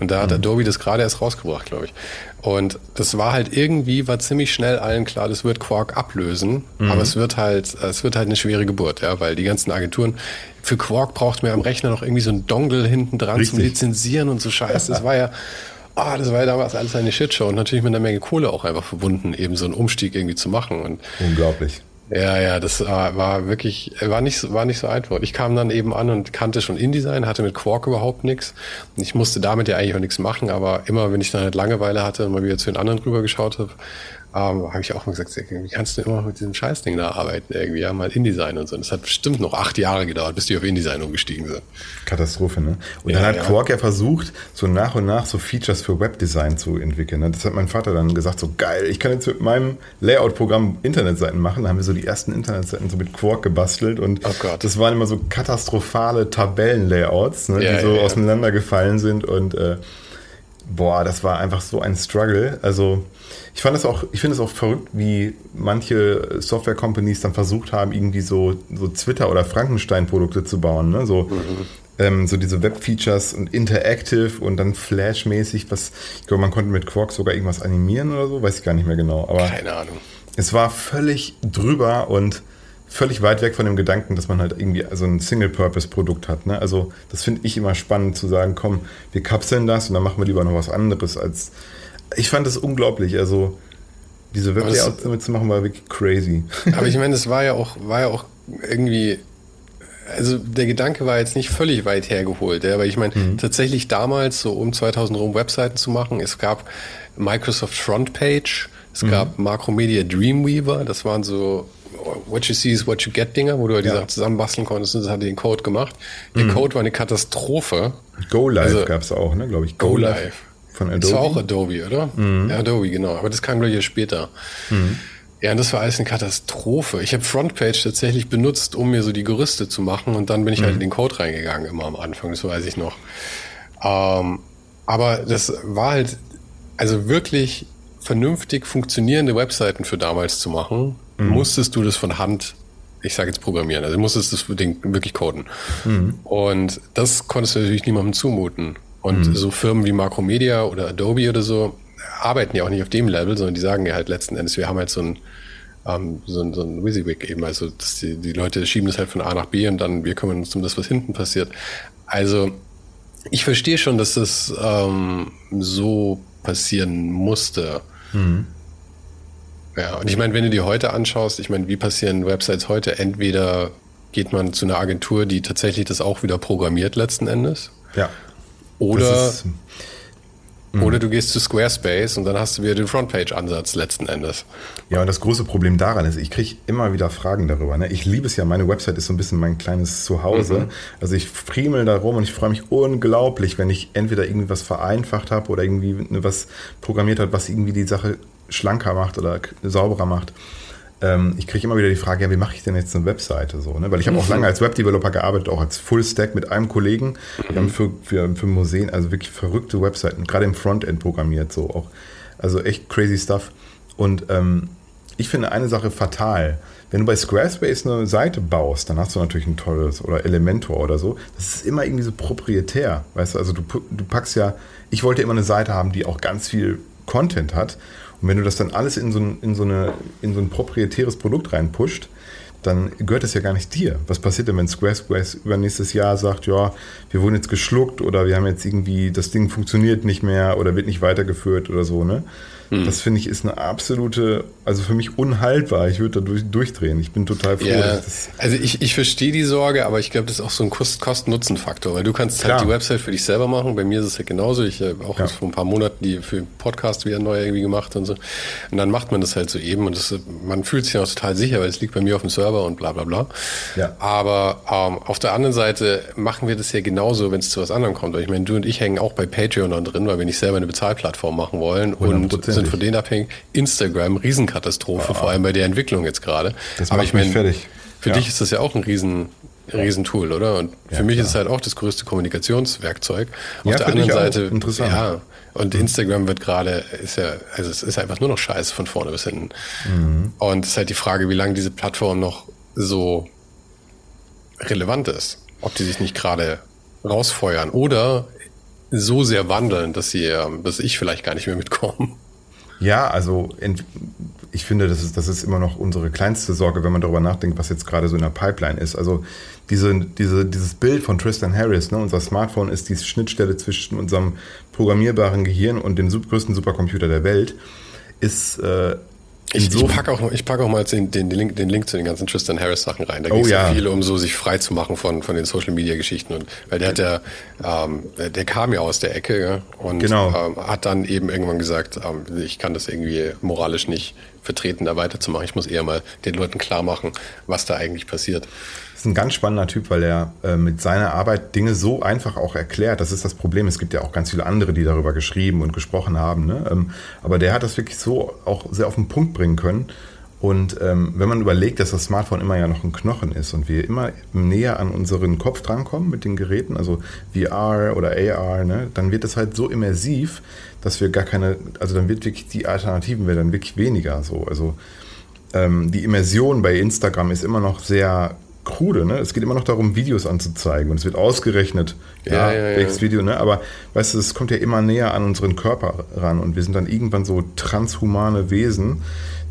[SPEAKER 2] Und da hat mhm. Adobe das gerade erst rausgebracht, glaube ich. Und das war halt irgendwie, war ziemlich schnell allen klar, das wird Quark ablösen, mhm. aber es wird halt, es wird halt eine schwere Geburt, ja, weil die ganzen Agenturen, für Quark braucht man am Rechner noch irgendwie so ein Dongle hinten dran zum Lizenzieren und so Scheiß. Das war ja, [LAUGHS] ah, oh, das war ja damals alles eine Shitshow und natürlich mit einer Menge Kohle auch einfach verbunden, eben so einen Umstieg irgendwie zu machen. Und
[SPEAKER 1] Unglaublich.
[SPEAKER 2] Ja, ja, das war wirklich, war nicht, war nicht so einfach. Ich kam dann eben an und kannte schon InDesign, hatte mit Quark überhaupt nichts. Ich musste damit ja eigentlich auch nichts machen, aber immer, wenn ich dann halt Langeweile hatte und mal wieder zu den anderen drüber geschaut habe, ähm, habe ich auch mal gesagt, wie kannst du immer mit diesem Scheißding da arbeiten irgendwie, ja, mal InDesign und so. Und das hat bestimmt noch acht Jahre gedauert, bis die auf InDesign umgestiegen sind.
[SPEAKER 1] Katastrophe, ne? Und ja, dann hat ja. Quark ja versucht, so nach und nach so Features für Webdesign zu entwickeln. Ne? Das hat mein Vater dann gesagt, so geil, ich kann jetzt mit meinem Layout-Programm Internetseiten machen. Da haben wir so die ersten Internetseiten so mit Quark gebastelt und oh das waren immer so katastrophale Tabellenlayouts, ne, ja, die so auseinandergefallen sind und äh, boah, das war einfach so ein Struggle. Also ich fand es auch, ich finde es auch verrückt, wie manche Software-Companies dann versucht haben, irgendwie so, so Twitter- oder Frankenstein-Produkte zu bauen. Ne? So, mhm. ähm, so diese Web-Features und Interactive und dann Flash-mäßig, was, ich glaube, man konnte mit Quark sogar irgendwas animieren oder so, weiß ich gar nicht mehr genau. Aber
[SPEAKER 2] Keine Ahnung.
[SPEAKER 1] Es war völlig drüber und völlig weit weg von dem Gedanken, dass man halt irgendwie so ein Single-Purpose-Produkt hat. Ne? Also das finde ich immer spannend zu sagen, komm, wir kapseln das und dann machen wir lieber noch was anderes als. Ich fand das unglaublich. Also diese Weblayouts damit zu machen, war wirklich crazy. [LAUGHS]
[SPEAKER 2] Aber ich meine, es war ja auch, war ja auch irgendwie. Also der Gedanke war jetzt nicht völlig weit hergeholt, ja, aber ich meine, mhm. tatsächlich damals, so um 2000 rum Webseiten zu machen, es gab Microsoft Frontpage, es mhm. gab Macromedia Dreamweaver, das waren so What you see is what you get Dinger, wo du halt ja. die Sachen zusammenbasteln konntest und das hat den Code gemacht. Der mhm. Code war eine Katastrophe.
[SPEAKER 1] Go Live also, gab es auch, ne, glaube ich.
[SPEAKER 2] Go, Go Live. Live. Von Adobe. Das war auch Adobe, oder? Mhm. Ja, Adobe, genau. Aber das kam gleich ich später. Mhm. Ja, und das war alles eine Katastrophe. Ich habe Frontpage tatsächlich benutzt, um mir so die Gerüste zu machen und dann bin ich halt mhm. halt in den Code reingegangen, immer am Anfang, das weiß ich noch. Ähm, aber das war halt, also wirklich vernünftig funktionierende Webseiten für damals zu machen, mhm. musstest du das von Hand, ich sage jetzt programmieren, also musstest das Ding wirklich coden. Mhm. Und das konntest du natürlich niemandem zumuten. Und mhm. so Firmen wie Macromedia oder Adobe oder so arbeiten ja auch nicht auf dem Level, sondern die sagen ja halt letzten Endes, wir haben halt so ein ähm, so, ein, so ein WYSIWYG eben, also dass die, die Leute schieben das halt von A nach B und dann wir kümmern uns um das, was hinten passiert. Also ich verstehe schon, dass das ähm, so passieren musste. Mhm. Ja, und ich meine, wenn du dir heute anschaust, ich meine, wie passieren Websites heute? Entweder geht man zu einer Agentur, die tatsächlich das auch wieder programmiert letzten Endes.
[SPEAKER 1] Ja.
[SPEAKER 2] Oder, ist, hm. oder du gehst zu Squarespace und dann hast du wieder den Frontpage-Ansatz letzten Endes.
[SPEAKER 1] Ja, und das große Problem daran ist, ich kriege immer wieder Fragen darüber. Ne? Ich liebe es ja, meine Website ist so ein bisschen mein kleines Zuhause. Mhm. Also ich friemel da rum und ich freue mich unglaublich, wenn ich entweder irgendwie was vereinfacht habe oder irgendwie was programmiert hat, was irgendwie die Sache schlanker macht oder sauberer macht. Ähm, ich kriege immer wieder die Frage, ja, wie mache ich denn jetzt eine Webseite so? Ne? Weil ich habe auch mhm. lange als Webdeveloper gearbeitet, auch als Full-Stack mit einem Kollegen. Wir haben für, für, für Museen also wirklich verrückte Webseiten, gerade im Frontend programmiert, so auch. Also echt crazy stuff. Und ähm, ich finde eine Sache fatal. Wenn du bei Squarespace eine Seite baust, dann hast du natürlich ein tolles oder Elementor oder so. Das ist immer irgendwie so proprietär. Weißt du, also du, du packst ja, ich wollte immer eine Seite haben, die auch ganz viel Content hat. Und wenn du das dann alles in so ein, in so eine, in so ein proprietäres Produkt reinpusht, dann gehört das ja gar nicht dir. Was passiert denn, wenn Squarespace übernächstes Jahr sagt, ja, wir wurden jetzt geschluckt oder wir haben jetzt irgendwie, das Ding funktioniert nicht mehr oder wird nicht weitergeführt oder so, ne? Hm. Das finde ich ist eine absolute, also für mich unhaltbar. Ich würde da durch, durchdrehen. Ich bin total froh.
[SPEAKER 2] Ja, also ich, ich verstehe die Sorge, aber ich glaube, das ist auch so ein Kosten-Nutzen-Faktor, weil du kannst Klar. halt die Website für dich selber machen. Bei mir ist es ja genauso. Ich habe auch ja. vor ein paar Monaten die für Podcast wieder neu irgendwie gemacht und so. Und dann macht man das halt so eben und das, man fühlt sich auch total sicher, weil es liegt bei mir auf dem Server und bla bla bla. Ja. Aber ähm, auf der anderen Seite machen wir das ja genauso, wenn es zu was anderem kommt. Weil ich meine, du und ich hängen auch bei Patreon drin, weil wir nicht selber eine Bezahlplattform machen wollen und sind von denen abhängig. Instagram, Riesenkatastrophe, ah. vor allem bei der Entwicklung jetzt gerade.
[SPEAKER 1] Das macht Aber ich meine, fertig.
[SPEAKER 2] Für ja. dich ist das ja auch ein Riesen, Riesentool, oder? Und ja, für mich klar. ist es halt auch das größte Kommunikationswerkzeug. Auf ja, der anderen Seite,
[SPEAKER 1] interessant.
[SPEAKER 2] ja, und Instagram wird gerade, ist ja, also es ist einfach nur noch Scheiße von vorne bis hinten. Mhm. Und es ist halt die Frage, wie lange diese Plattform noch so relevant ist. Ob die sich nicht gerade rausfeuern oder so sehr wandeln, dass sie, ähm, dass ich vielleicht gar nicht mehr mitkomme.
[SPEAKER 1] Ja, also ich finde, das ist, das ist immer noch unsere kleinste Sorge, wenn man darüber nachdenkt, was jetzt gerade so in der Pipeline ist. Also diese, diese, dieses Bild von Tristan Harris, ne, unser Smartphone ist die Schnittstelle zwischen unserem programmierbaren Gehirn und dem größten Supercomputer der Welt, ist äh,
[SPEAKER 2] ich, ich packe auch, ich pack auch mal den, den, Link, den Link zu den ganzen Tristan Harris Sachen rein. Da oh, geht es ja. ja viel um so sich frei zu machen von, von den Social Media Geschichten. Und, weil der hat ja, ähm, der kam ja aus der Ecke ja, und genau. ähm, hat dann eben irgendwann gesagt, ähm, ich kann das irgendwie moralisch nicht vertreten, da weiterzumachen. Ich muss eher mal den Leuten klar machen, was da eigentlich passiert
[SPEAKER 1] ist ein ganz spannender Typ, weil er äh, mit seiner Arbeit Dinge so einfach auch erklärt. Das ist das Problem. Es gibt ja auch ganz viele andere, die darüber geschrieben und gesprochen haben. Ne? Ähm, aber der hat das wirklich so auch sehr auf den Punkt bringen können. Und ähm, wenn man überlegt, dass das Smartphone immer ja noch ein Knochen ist und wir immer näher an unseren Kopf drankommen mit den Geräten, also VR oder AR, ne, dann wird das halt so immersiv, dass wir gar keine, also dann wird wirklich die Alternativen werden wirklich weniger so. Also ähm, die Immersion bei Instagram ist immer noch sehr krude, ne? Es geht immer noch darum, Videos anzuzeigen und es wird ausgerechnet, ja, ja, ja welches ja. Video, ne? Aber weißt du, es kommt ja immer näher an unseren Körper ran und wir sind dann irgendwann so transhumane Wesen,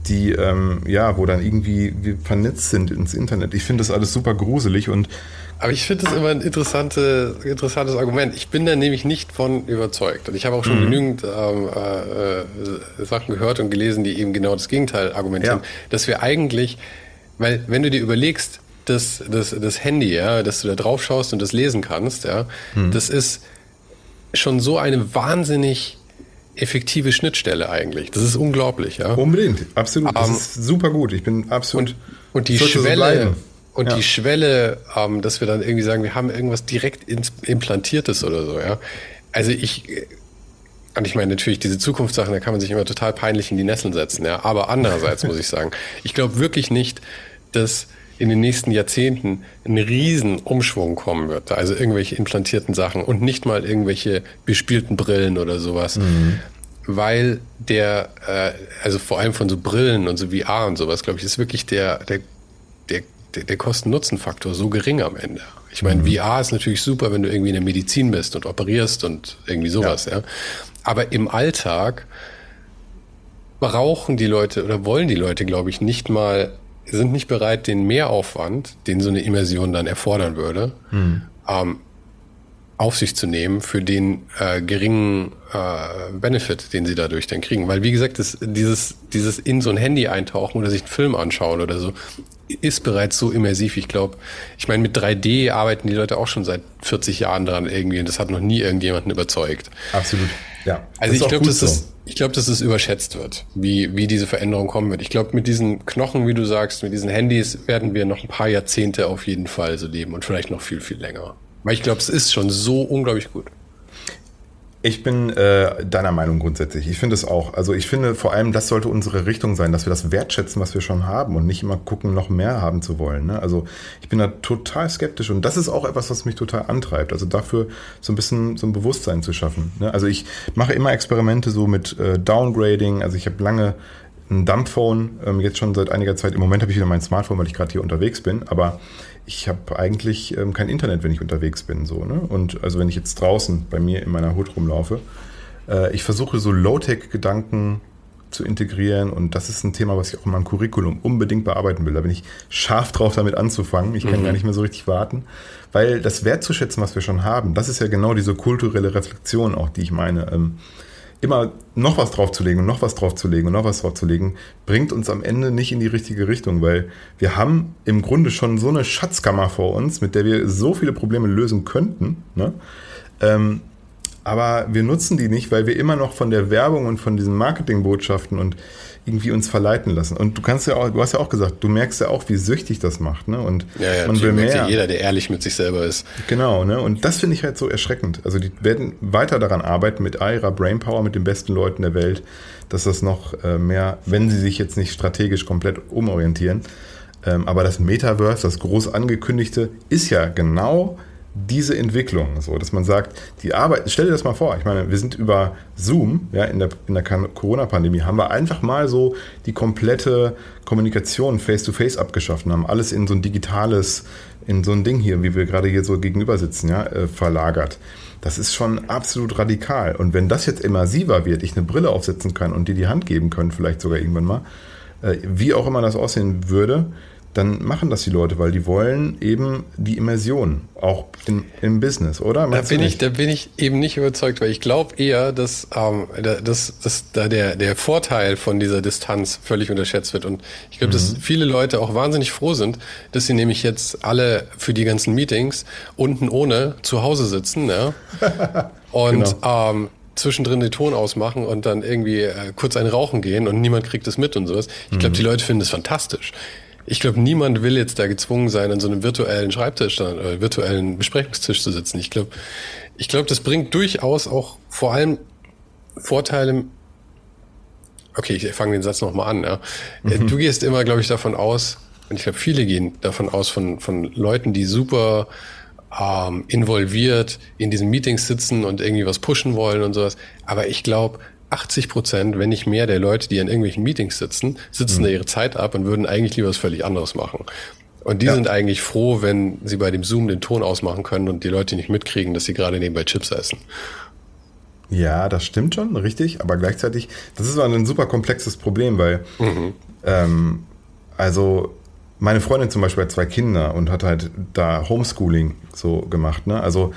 [SPEAKER 1] die, ähm, ja, wo dann irgendwie wir vernetzt sind ins Internet. Ich finde das alles super gruselig und
[SPEAKER 2] aber ich finde das immer ein interessante, interessantes Argument. Ich bin da nämlich nicht von überzeugt. Und ich habe auch schon mhm. genügend ähm, äh, äh, Sachen gehört und gelesen, die eben genau das Gegenteil argumentieren. Ja. Dass wir eigentlich, weil wenn du dir überlegst, das, das, das Handy, ja, dass du da drauf schaust und das lesen kannst, ja, mhm. das ist schon so eine wahnsinnig effektive Schnittstelle eigentlich. Das ist unglaublich, ja.
[SPEAKER 1] Unbedingt, absolut. Das um, ähm, ist super gut. Ich bin absolut.
[SPEAKER 2] Und, und die Schwelle, und ja. die Schwelle, ähm, dass wir dann irgendwie sagen, wir haben irgendwas direkt implantiertes oder so, ja. Also ich, und ich meine natürlich diese Zukunftssachen, da kann man sich immer total peinlich in die Nesseln setzen, ja. Aber andererseits [LAUGHS] muss ich sagen, ich glaube wirklich nicht, dass in den nächsten Jahrzehnten ein Riesenumschwung kommen wird. Also irgendwelche implantierten Sachen und nicht mal irgendwelche bespielten Brillen oder sowas. Mhm. Weil der, äh, also vor allem von so Brillen und so VR und sowas, glaube ich, ist wirklich der, der, der, der Kosten-Nutzen-Faktor so gering am Ende. Ich meine, mhm. VR ist natürlich super, wenn du irgendwie in der Medizin bist und operierst und irgendwie sowas, ja. ja. Aber im Alltag brauchen die Leute oder wollen die Leute, glaube ich, nicht mal sind nicht bereit, den Mehraufwand, den so eine Immersion dann erfordern würde, hm. ähm, auf sich zu nehmen für den äh, geringen äh, Benefit, den sie dadurch dann kriegen. Weil wie gesagt, das, dieses, dieses in so ein Handy eintauchen oder sich einen Film anschauen oder so, ist bereits so immersiv. Ich glaube, ich meine, mit 3D arbeiten die Leute auch schon seit 40 Jahren dran irgendwie und das hat noch nie irgendjemanden überzeugt.
[SPEAKER 1] Absolut. Ja.
[SPEAKER 2] Also ich glaube, dass so. das, ich glaube, dass es überschätzt wird, wie, wie diese Veränderung kommen wird. Ich glaube, mit diesen Knochen, wie du sagst, mit diesen Handys werden wir noch ein paar Jahrzehnte auf jeden Fall so leben und vielleicht noch viel, viel länger. Weil ich glaube, es ist schon so unglaublich gut.
[SPEAKER 1] Ich bin äh, deiner Meinung grundsätzlich. Ich finde es auch. Also ich finde vor allem, das sollte unsere Richtung sein, dass wir das wertschätzen, was wir schon haben und nicht immer gucken, noch mehr haben zu wollen. Ne? Also ich bin da total skeptisch und das ist auch etwas, was mich total antreibt. Also dafür so ein bisschen so ein Bewusstsein zu schaffen. Ne? Also ich mache immer Experimente so mit äh, Downgrading. Also ich habe lange ein Dumbphone, ähm, jetzt schon seit einiger Zeit. Im Moment habe ich wieder mein Smartphone, weil ich gerade hier unterwegs bin. Aber ich habe eigentlich ähm, kein Internet, wenn ich unterwegs bin. So, ne? Und also wenn ich jetzt draußen bei mir in meiner Hut rumlaufe, äh, ich versuche so Low-Tech-Gedanken zu integrieren und das ist ein Thema, was ich auch in meinem Curriculum unbedingt bearbeiten will. Da bin ich scharf drauf, damit anzufangen. Ich kann mhm. gar nicht mehr so richtig warten, weil das wertzuschätzen, was wir schon haben, das ist ja genau diese kulturelle Reflexion auch, die ich meine. Ähm, immer noch was draufzulegen und noch was draufzulegen und noch was draufzulegen, bringt uns am Ende nicht in die richtige Richtung, weil wir haben im Grunde schon so eine Schatzkammer vor uns, mit der wir so viele Probleme lösen könnten. Ne? Ähm, aber wir nutzen die nicht, weil wir immer noch von der Werbung und von diesen Marketingbotschaften und irgendwie uns verleiten lassen. Und du kannst ja auch, du hast ja auch gesagt, du merkst ja auch, wie süchtig das macht, ne? Und
[SPEAKER 2] ja, ja, man will mehr. Ja jeder, der ehrlich mit sich selber ist.
[SPEAKER 1] Genau, ne? Und das finde ich halt so erschreckend. Also die werden weiter daran arbeiten mit all ihrer Brainpower, mit den besten Leuten der Welt, dass das noch äh, mehr, wenn sie sich jetzt nicht strategisch komplett umorientieren. Ähm, aber das Metaverse, das groß angekündigte, ist ja genau diese Entwicklung, so dass man sagt, die Arbeit, stell dir das mal vor, ich meine, wir sind über Zoom, ja, in der, in der Corona-Pandemie, haben wir einfach mal so die komplette Kommunikation face-to-face -face abgeschafft und haben alles in so ein digitales, in so ein Ding hier, wie wir gerade hier so gegenüber sitzen, ja, äh, verlagert. Das ist schon absolut radikal. Und wenn das jetzt immersiver wird, ich eine Brille aufsetzen kann und dir die Hand geben können, vielleicht sogar irgendwann mal, äh, wie auch immer das aussehen würde, dann machen das die Leute, weil die wollen eben die Immersion, auch in, im Business, oder?
[SPEAKER 2] Da bin, ich, da bin ich eben nicht überzeugt, weil ich glaube eher, dass, ähm, dass, dass da der, der Vorteil von dieser Distanz völlig unterschätzt wird. Und ich glaube, mhm. dass viele Leute auch wahnsinnig froh sind, dass sie nämlich jetzt alle für die ganzen Meetings unten ohne zu Hause sitzen. Ja? [LAUGHS] Und genau. ähm, zwischendrin den Ton ausmachen und dann irgendwie äh, kurz ein Rauchen gehen und niemand kriegt es mit und sowas. Ich glaube, mhm. die Leute finden das fantastisch ich glaube, niemand will jetzt da gezwungen sein, an so einem virtuellen Schreibtisch oder äh, virtuellen Besprechungstisch zu sitzen. Ich glaube, ich glaube, das bringt durchaus auch vor allem Vorteile okay, ich fange den Satz nochmal an. Ja. Mhm. Du gehst immer, glaube ich, davon aus, und ich glaube, viele gehen davon aus, von, von Leuten, die super ähm, involviert in diesen Meetings sitzen und irgendwie was pushen wollen und sowas. Aber ich glaube, 80 Prozent, wenn nicht mehr der Leute, die in irgendwelchen Meetings sitzen, sitzen mhm. da ihre Zeit ab und würden eigentlich lieber was völlig anderes machen. Und die ja. sind eigentlich froh, wenn sie bei dem Zoom den Ton ausmachen können und die Leute nicht mitkriegen, dass sie gerade nebenbei Chips essen.
[SPEAKER 1] Ja, das stimmt schon, richtig. Aber gleichzeitig, das ist ein super komplexes Problem, weil, mhm. ähm, also meine Freundin zum Beispiel hat zwei Kinder und hat halt da Homeschooling so gemacht. Ne? Also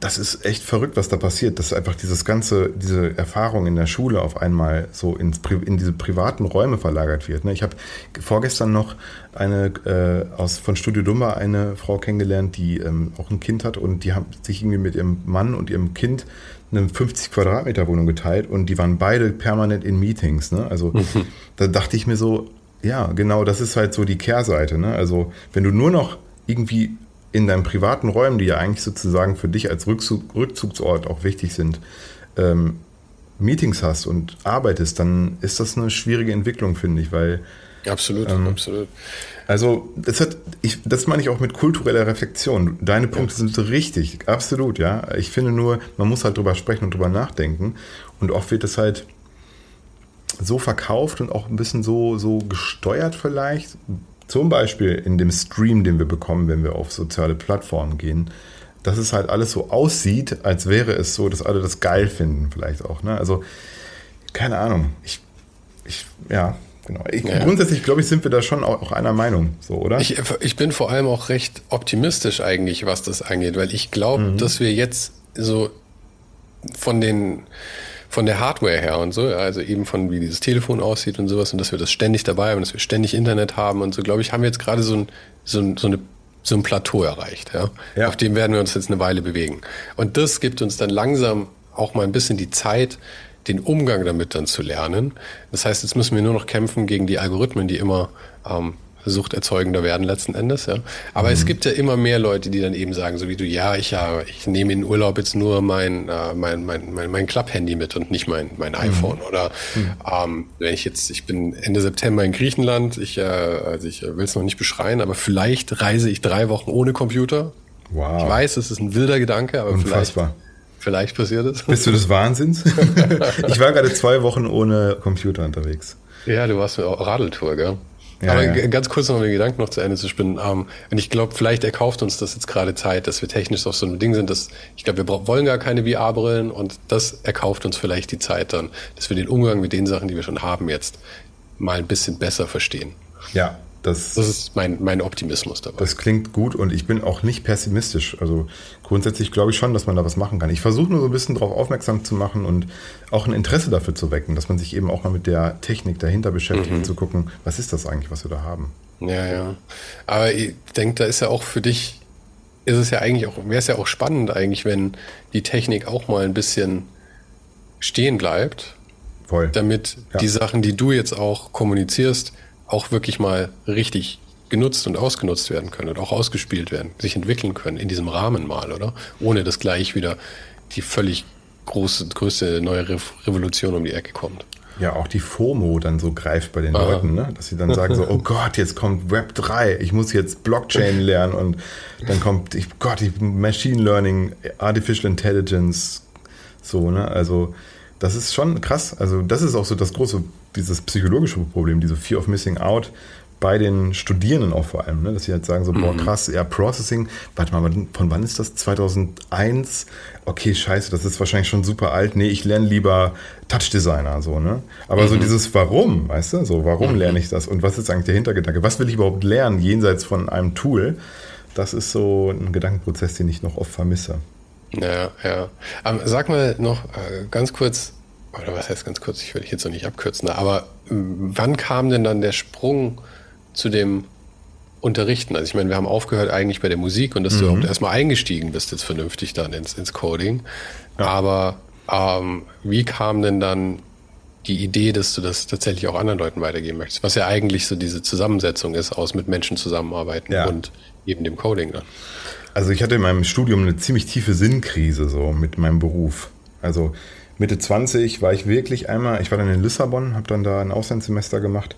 [SPEAKER 1] das ist echt verrückt, was da passiert, dass einfach dieses ganze, diese Erfahrung in der Schule auf einmal so ins, in diese privaten Räume verlagert wird. Ne? Ich habe vorgestern noch eine äh, aus von Studio Dumba eine Frau kennengelernt, die ähm, auch ein Kind hat und die haben sich irgendwie mit ihrem Mann und ihrem Kind eine 50 Quadratmeter Wohnung geteilt und die waren beide permanent in Meetings. Ne? Also mhm. da dachte ich mir so, ja, genau, das ist halt so die Kehrseite. Ne? Also wenn du nur noch irgendwie in deinen privaten Räumen, die ja eigentlich sozusagen für dich als Rückzug, Rückzugsort auch wichtig sind, ähm, Meetings hast und arbeitest, dann ist das eine schwierige Entwicklung, finde ich, weil
[SPEAKER 2] Absolut, ähm, absolut.
[SPEAKER 1] Also, das hat, ich, das meine ich auch mit kultureller Reflexion. Deine Punkte ja. sind richtig, absolut, ja. Ich finde nur, man muss halt drüber sprechen und drüber nachdenken. Und oft wird es halt so verkauft und auch ein bisschen so, so gesteuert vielleicht, zum Beispiel in dem Stream, den wir bekommen, wenn wir auf soziale Plattformen gehen, dass es halt alles so aussieht, als wäre es so, dass alle das geil finden, vielleicht auch. Ne? Also, keine Ahnung. Ich, ich ja, genau. Ich, ja. Grundsätzlich, glaube ich, sind wir da schon auch einer Meinung, so, oder?
[SPEAKER 2] Ich, ich bin vor allem auch recht optimistisch eigentlich, was das angeht, weil ich glaube, mhm. dass wir jetzt so von den von der Hardware her und so, also eben von wie dieses Telefon aussieht und sowas und dass wir das ständig dabei haben, dass wir ständig Internet haben und so, glaube ich, haben wir jetzt gerade so ein, so ein, so eine so ein Plateau erreicht, ja? ja. Auf dem werden wir uns jetzt eine Weile bewegen. Und das gibt uns dann langsam auch mal ein bisschen die Zeit, den Umgang damit dann zu lernen. Das heißt, jetzt müssen wir nur noch kämpfen gegen die Algorithmen, die immer ähm, suchterzeugender werden letzten Endes. Ja. Aber mhm. es gibt ja immer mehr Leute, die dann eben sagen, so wie du, ja, ich, ja, ich nehme in Urlaub jetzt nur mein, äh, mein, mein, mein, mein Club-Handy mit und nicht mein, mein mhm. iPhone. Mhm. Oder mhm. Ähm, wenn ich jetzt, ich bin Ende September in Griechenland, ich, äh, also ich will es noch nicht beschreien, aber vielleicht reise ich drei Wochen ohne Computer. Wow. Ich weiß, es ist ein wilder Gedanke, aber Unfassbar. vielleicht. Vielleicht passiert es.
[SPEAKER 1] Bist du des Wahnsinns? [LAUGHS] ich war gerade zwei Wochen ohne Computer unterwegs.
[SPEAKER 2] Ja, du warst mit Radeltour, gell? Ja, Aber ja. ganz kurz noch den Gedanken noch zu Ende zu spinnen. Ähm, und ich glaube, vielleicht erkauft uns das jetzt gerade Zeit, dass wir technisch auf so einem Ding sind, dass ich glaube, wir wollen gar keine VR-Brillen und das erkauft uns vielleicht die Zeit dann, dass wir den Umgang mit den Sachen, die wir schon haben jetzt, mal ein bisschen besser verstehen.
[SPEAKER 1] Ja, das,
[SPEAKER 2] das ist mein, mein Optimismus dabei.
[SPEAKER 1] Das klingt gut und ich bin auch nicht pessimistisch. Also grundsätzlich glaube ich schon, dass man da was machen kann. Ich versuche nur so ein bisschen darauf aufmerksam zu machen und auch ein Interesse dafür zu wecken, dass man sich eben auch mal mit der Technik dahinter beschäftigt, mhm. zu gucken, was ist das eigentlich, was wir da haben.
[SPEAKER 2] Ja, ja. Aber ich denke, da ist ja auch für dich, ist es ja eigentlich auch, wäre es ja auch spannend eigentlich, wenn die Technik auch mal ein bisschen stehen bleibt. Voll. Damit ja. die Sachen, die du jetzt auch kommunizierst, auch wirklich mal richtig genutzt und ausgenutzt werden können und auch ausgespielt werden, sich entwickeln können in diesem Rahmen mal, oder? Ohne dass gleich wieder die völlig große, größte neue Re Revolution um die Ecke kommt.
[SPEAKER 1] Ja, auch die FOMO dann so greift bei den Aha. Leuten, ne? dass sie dann sagen so, [LAUGHS] oh Gott, jetzt kommt Web 3, ich muss jetzt Blockchain lernen und dann kommt, ich, Gott, Machine Learning, Artificial Intelligence, so, ne? Also das ist schon krass. Also das ist auch so das große, dieses psychologische Problem, diese Fear of Missing Out bei den Studierenden auch vor allem, ne? dass sie halt sagen so, boah mhm. krass, ja Processing, warte mal, von wann ist das? 2001? Okay, scheiße, das ist wahrscheinlich schon super alt. Nee, ich lerne lieber Touch Designer, so, ne? Aber mhm. so dieses Warum, weißt du, so, warum mhm. lerne ich das und was ist eigentlich der Hintergedanke? Was will ich überhaupt lernen jenseits von einem Tool? Das ist so ein Gedankenprozess, den ich noch oft vermisse.
[SPEAKER 2] Ja, ja. Ähm, sag mal noch äh, ganz kurz, oder was heißt ganz kurz, ich will dich jetzt noch nicht abkürzen, aber äh, wann kam denn dann der Sprung zu dem Unterrichten? Also ich meine, wir haben aufgehört eigentlich bei der Musik und dass mhm. du auch erstmal eingestiegen bist jetzt vernünftig dann ins, ins Coding. Ja. Aber ähm, wie kam denn dann die Idee, dass du das tatsächlich auch anderen Leuten weitergeben möchtest? Was ja eigentlich so diese Zusammensetzung ist aus mit Menschen zusammenarbeiten ja. und eben dem Coding dann.
[SPEAKER 1] Also ich hatte in meinem Studium eine ziemlich tiefe Sinnkrise so mit meinem Beruf. Also Mitte 20 war ich wirklich einmal, ich war dann in Lissabon, habe dann da ein Auslandssemester gemacht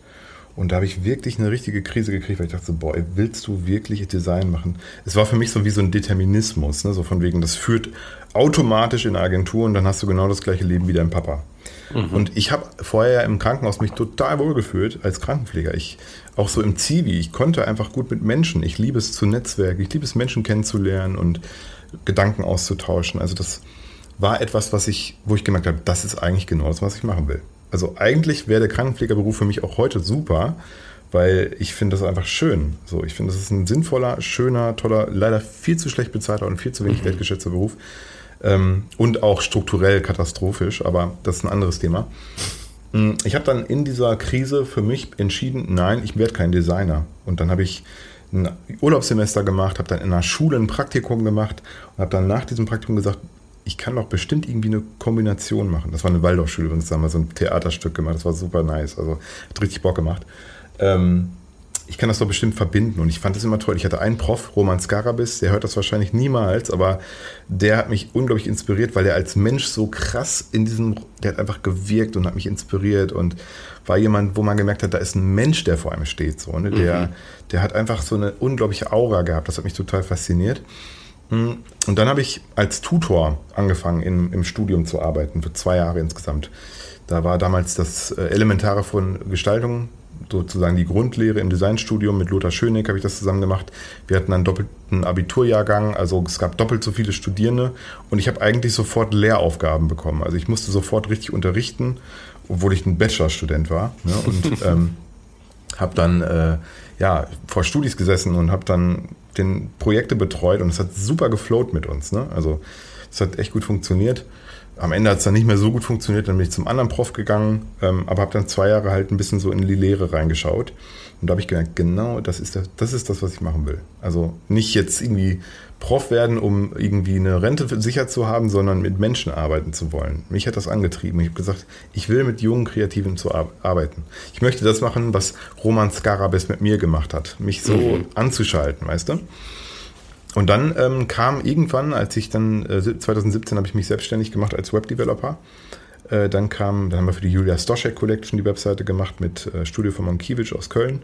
[SPEAKER 1] und da habe ich wirklich eine richtige Krise gekriegt, weil ich dachte so, boah, willst du wirklich Design machen? Es war für mich so wie so ein Determinismus, ne? so von wegen, das führt automatisch in eine Agentur und dann hast du genau das gleiche Leben wie dein Papa. Mhm. Und ich habe vorher ja im Krankenhaus mich total wohlgefühlt als Krankenpfleger. Ich auch so im Zivi, ich konnte einfach gut mit Menschen. Ich liebe es zu Netzwerken, ich liebe es Menschen kennenzulernen und Gedanken auszutauschen. Also das war etwas, was ich, wo ich gemerkt habe, das ist eigentlich genau das, was ich machen will. Also eigentlich wäre der Krankenpflegerberuf für mich auch heute super, weil ich finde das einfach schön. So, ich finde, das ist ein sinnvoller, schöner, toller, leider viel zu schlecht bezahlter und viel zu wenig mhm. wertgeschätzter Beruf. Ähm, und auch strukturell katastrophisch, aber das ist ein anderes Thema. Mm, ich habe dann in dieser Krise für mich entschieden, nein, ich werde kein Designer. Und dann habe ich ein Urlaubssemester gemacht, habe dann in einer Schule ein Praktikum gemacht und habe dann nach diesem Praktikum gesagt, ich kann doch bestimmt irgendwie eine Kombination machen. Das war eine Waldorfschule übrigens, da haben wir so ein Theaterstück gemacht, das war super nice, also hat richtig Bock gemacht. Ähm, ich kann das doch bestimmt verbinden und ich fand das immer toll. Ich hatte einen Prof, Roman Skarabis, der hört das wahrscheinlich niemals, aber der hat mich unglaublich inspiriert, weil er als Mensch so krass in diesem, der hat einfach gewirkt und hat mich inspiriert und war jemand, wo man gemerkt hat, da ist ein Mensch, der vor einem steht, so, ne? der, mhm. der hat einfach so eine unglaubliche Aura gehabt, das hat mich total fasziniert. Hm, und dann habe ich als Tutor angefangen, im, im Studium zu arbeiten, für zwei Jahre insgesamt. Da war damals das äh, Elementare von Gestaltung sozusagen die Grundlehre im Designstudium mit Lothar Schöneck habe ich das zusammen gemacht. Wir hatten einen doppelten Abiturjahrgang, also es gab doppelt so viele Studierende und ich habe eigentlich sofort Lehraufgaben bekommen. Also ich musste sofort richtig unterrichten, obwohl ich ein Bachelorstudent war. Ne? Und [LAUGHS] ähm, habe dann äh, ja, vor Studis gesessen und habe dann den Projekte betreut und es hat super geflowt mit uns. Ne? Also es hat echt gut funktioniert am Ende hat es dann nicht mehr so gut funktioniert, dann bin ich zum anderen Prof gegangen, ähm, aber habe dann zwei Jahre halt ein bisschen so in die Lehre reingeschaut. Und da habe ich gemerkt, genau das ist das, das ist das, was ich machen will. Also nicht jetzt irgendwie Prof werden, um irgendwie eine Rente sicher zu haben, sondern mit Menschen arbeiten zu wollen. Mich hat das angetrieben. Ich habe gesagt, ich will mit jungen Kreativen zu ar arbeiten. Ich möchte das machen, was Roman Skarabes mit mir gemacht hat. Mich so mhm. anzuschalten, weißt du? Und dann ähm, kam irgendwann, als ich dann, äh, 2017 habe ich mich selbstständig gemacht als Webdeveloper. Äh, dann kam, dann haben wir für die Julia Stoschek Collection die Webseite gemacht mit äh, Studio von Mankiewicz aus Köln.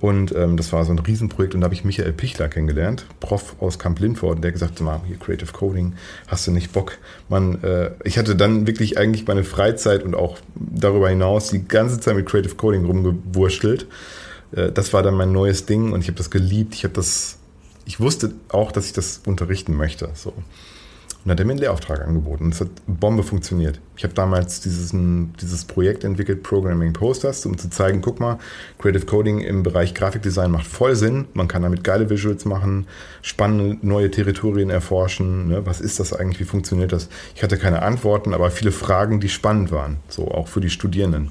[SPEAKER 1] Und ähm, das war so ein Riesenprojekt und da habe ich Michael Pichler kennengelernt, Prof aus Camp Lindford, der gesagt hat, hier Creative Coding, hast du nicht Bock? Man, äh, ich hatte dann wirklich eigentlich meine Freizeit und auch darüber hinaus die ganze Zeit mit Creative Coding rumgewurschtelt. Äh, das war dann mein neues Ding und ich habe das geliebt. Ich habe das ich wusste auch, dass ich das unterrichten möchte. So. Und dann hat er mir einen Lehrauftrag angeboten. Und es hat Bombe funktioniert. Ich habe damals dieses, dieses Projekt entwickelt, Programming Posters, um zu zeigen, guck mal, Creative Coding im Bereich Grafikdesign macht voll Sinn. Man kann damit geile Visuals machen, spannende neue Territorien erforschen. Ne? Was ist das eigentlich? Wie funktioniert das? Ich hatte keine Antworten, aber viele Fragen, die spannend waren. So auch für die Studierenden.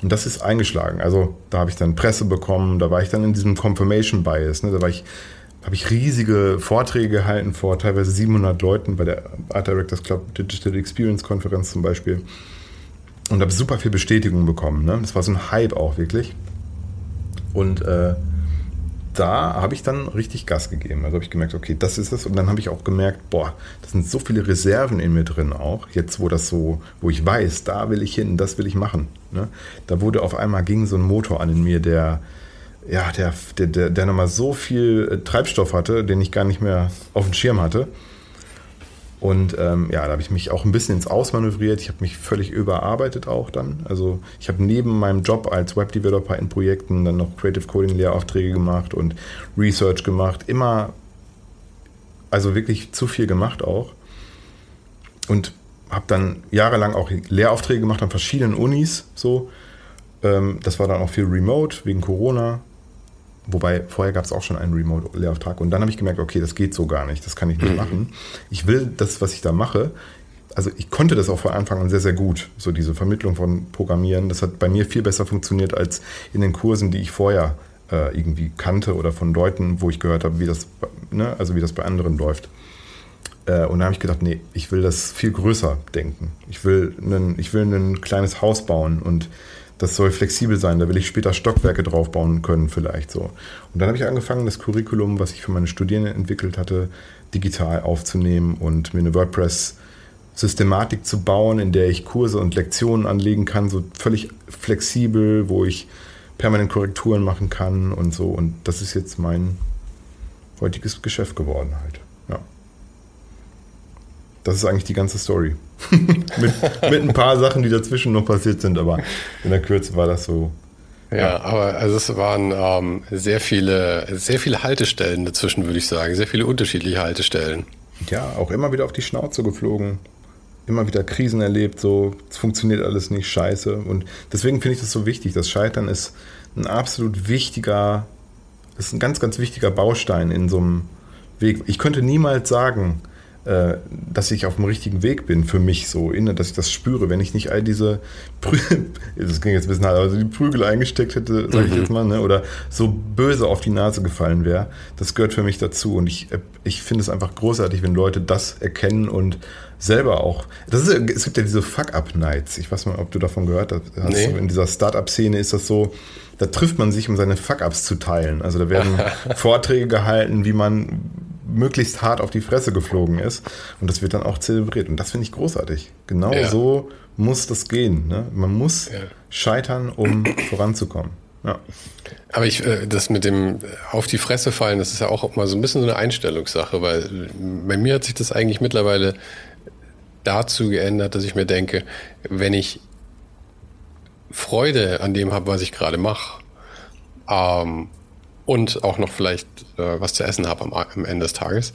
[SPEAKER 1] Und das ist eingeschlagen. Also da habe ich dann Presse bekommen, da war ich dann in diesem Confirmation Bias. Ne? Da war ich habe ich riesige Vorträge gehalten vor teilweise 700 Leuten bei der Art Directors Club Digital Experience Konferenz zum Beispiel und habe super viel Bestätigung bekommen. Ne? Das war so ein Hype auch wirklich. Und äh, da habe ich dann richtig Gas gegeben. Also habe ich gemerkt, okay, das ist es. Und dann habe ich auch gemerkt, boah, das sind so viele Reserven in mir drin auch. Jetzt, wo das so, wo ich weiß, da will ich hin, das will ich machen. Ne? Da wurde auf einmal ging so ein Motor an in mir, der, ja, der, der, der, nochmal so viel äh, Treibstoff hatte, den ich gar nicht mehr auf dem Schirm hatte. Und ähm, ja, da habe ich mich auch ein bisschen ins Ausmanövriert. Ich habe mich völlig überarbeitet auch dann. Also ich habe neben meinem Job als Webdeveloper in Projekten dann noch Creative Coding Lehraufträge gemacht und Research gemacht. Immer, also wirklich zu viel gemacht auch. Und habe dann jahrelang auch Lehraufträge gemacht an verschiedenen Unis. So, ähm, das war dann auch viel Remote wegen Corona. Wobei vorher gab es auch schon einen Remote-Lehrauftrag. Und dann habe ich gemerkt, okay, das geht so gar nicht, das kann ich nicht mhm. machen. Ich will das, was ich da mache, also ich konnte das auch von Anfang an sehr, sehr gut. So diese Vermittlung von Programmieren, das hat bei mir viel besser funktioniert als in den Kursen, die ich vorher äh, irgendwie kannte oder von Leuten, wo ich gehört habe, wie das, ne, also wie das bei anderen läuft. Äh, und da habe ich gedacht, nee, ich will das viel größer denken. Ich will, einen, ich will ein kleines Haus bauen und das soll flexibel sein, da will ich später Stockwerke draufbauen können vielleicht so. Und dann habe ich angefangen, das Curriculum, was ich für meine Studierenden entwickelt hatte, digital aufzunehmen und mir eine WordPress Systematik zu bauen, in der ich Kurse und Lektionen anlegen kann, so völlig flexibel, wo ich permanent Korrekturen machen kann und so. Und das ist jetzt mein heutiges Geschäft geworden halt. Das ist eigentlich die ganze Story. [LAUGHS] mit, mit ein paar Sachen, die dazwischen noch passiert sind, aber in der Kürze war das so.
[SPEAKER 2] Ja, aber also es waren ähm, sehr viele, sehr viele Haltestellen dazwischen, würde ich sagen. Sehr viele unterschiedliche Haltestellen.
[SPEAKER 1] Ja, auch immer wieder auf die Schnauze geflogen. Immer wieder Krisen erlebt, so, es funktioniert alles nicht, scheiße. Und deswegen finde ich das so wichtig. Das Scheitern ist ein absolut wichtiger, ist ein ganz, ganz wichtiger Baustein in so einem Weg. Ich könnte niemals sagen, dass ich auf dem richtigen Weg bin für mich so, dass ich das spüre, wenn ich nicht all diese Prügel, [LAUGHS] das ging jetzt ein bisschen hart, also die Prügel eingesteckt hätte, sag ich mhm. jetzt mal, ne, oder so böse auf die Nase gefallen wäre, das gehört für mich dazu und ich, äh, ich finde es einfach großartig, wenn Leute das erkennen und selber auch. Das ist, es gibt ja diese Fuck-Up-Nights. Ich weiß mal, ob du davon gehört hast. Nee. In dieser Start-up-Szene ist das so, da trifft man sich, um seine Fuck-Ups zu teilen. Also da werden [LAUGHS] Vorträge gehalten, wie man möglichst hart auf die Fresse geflogen ist. Und das wird dann auch zelebriert. Und das finde ich großartig. Genau ja. so muss das gehen. Ne? Man muss ja. scheitern, um [CLEARS THROAT] voranzukommen. Ja.
[SPEAKER 2] Aber ich, äh, das mit dem auf die Fresse fallen, das ist ja auch mal so ein bisschen so eine Einstellungssache, weil bei mir hat sich das eigentlich mittlerweile dazu geändert, dass ich mir denke, wenn ich Freude an dem habe, was ich gerade mache, ähm, und auch noch vielleicht äh, was zu essen habe am, am, Ende des Tages,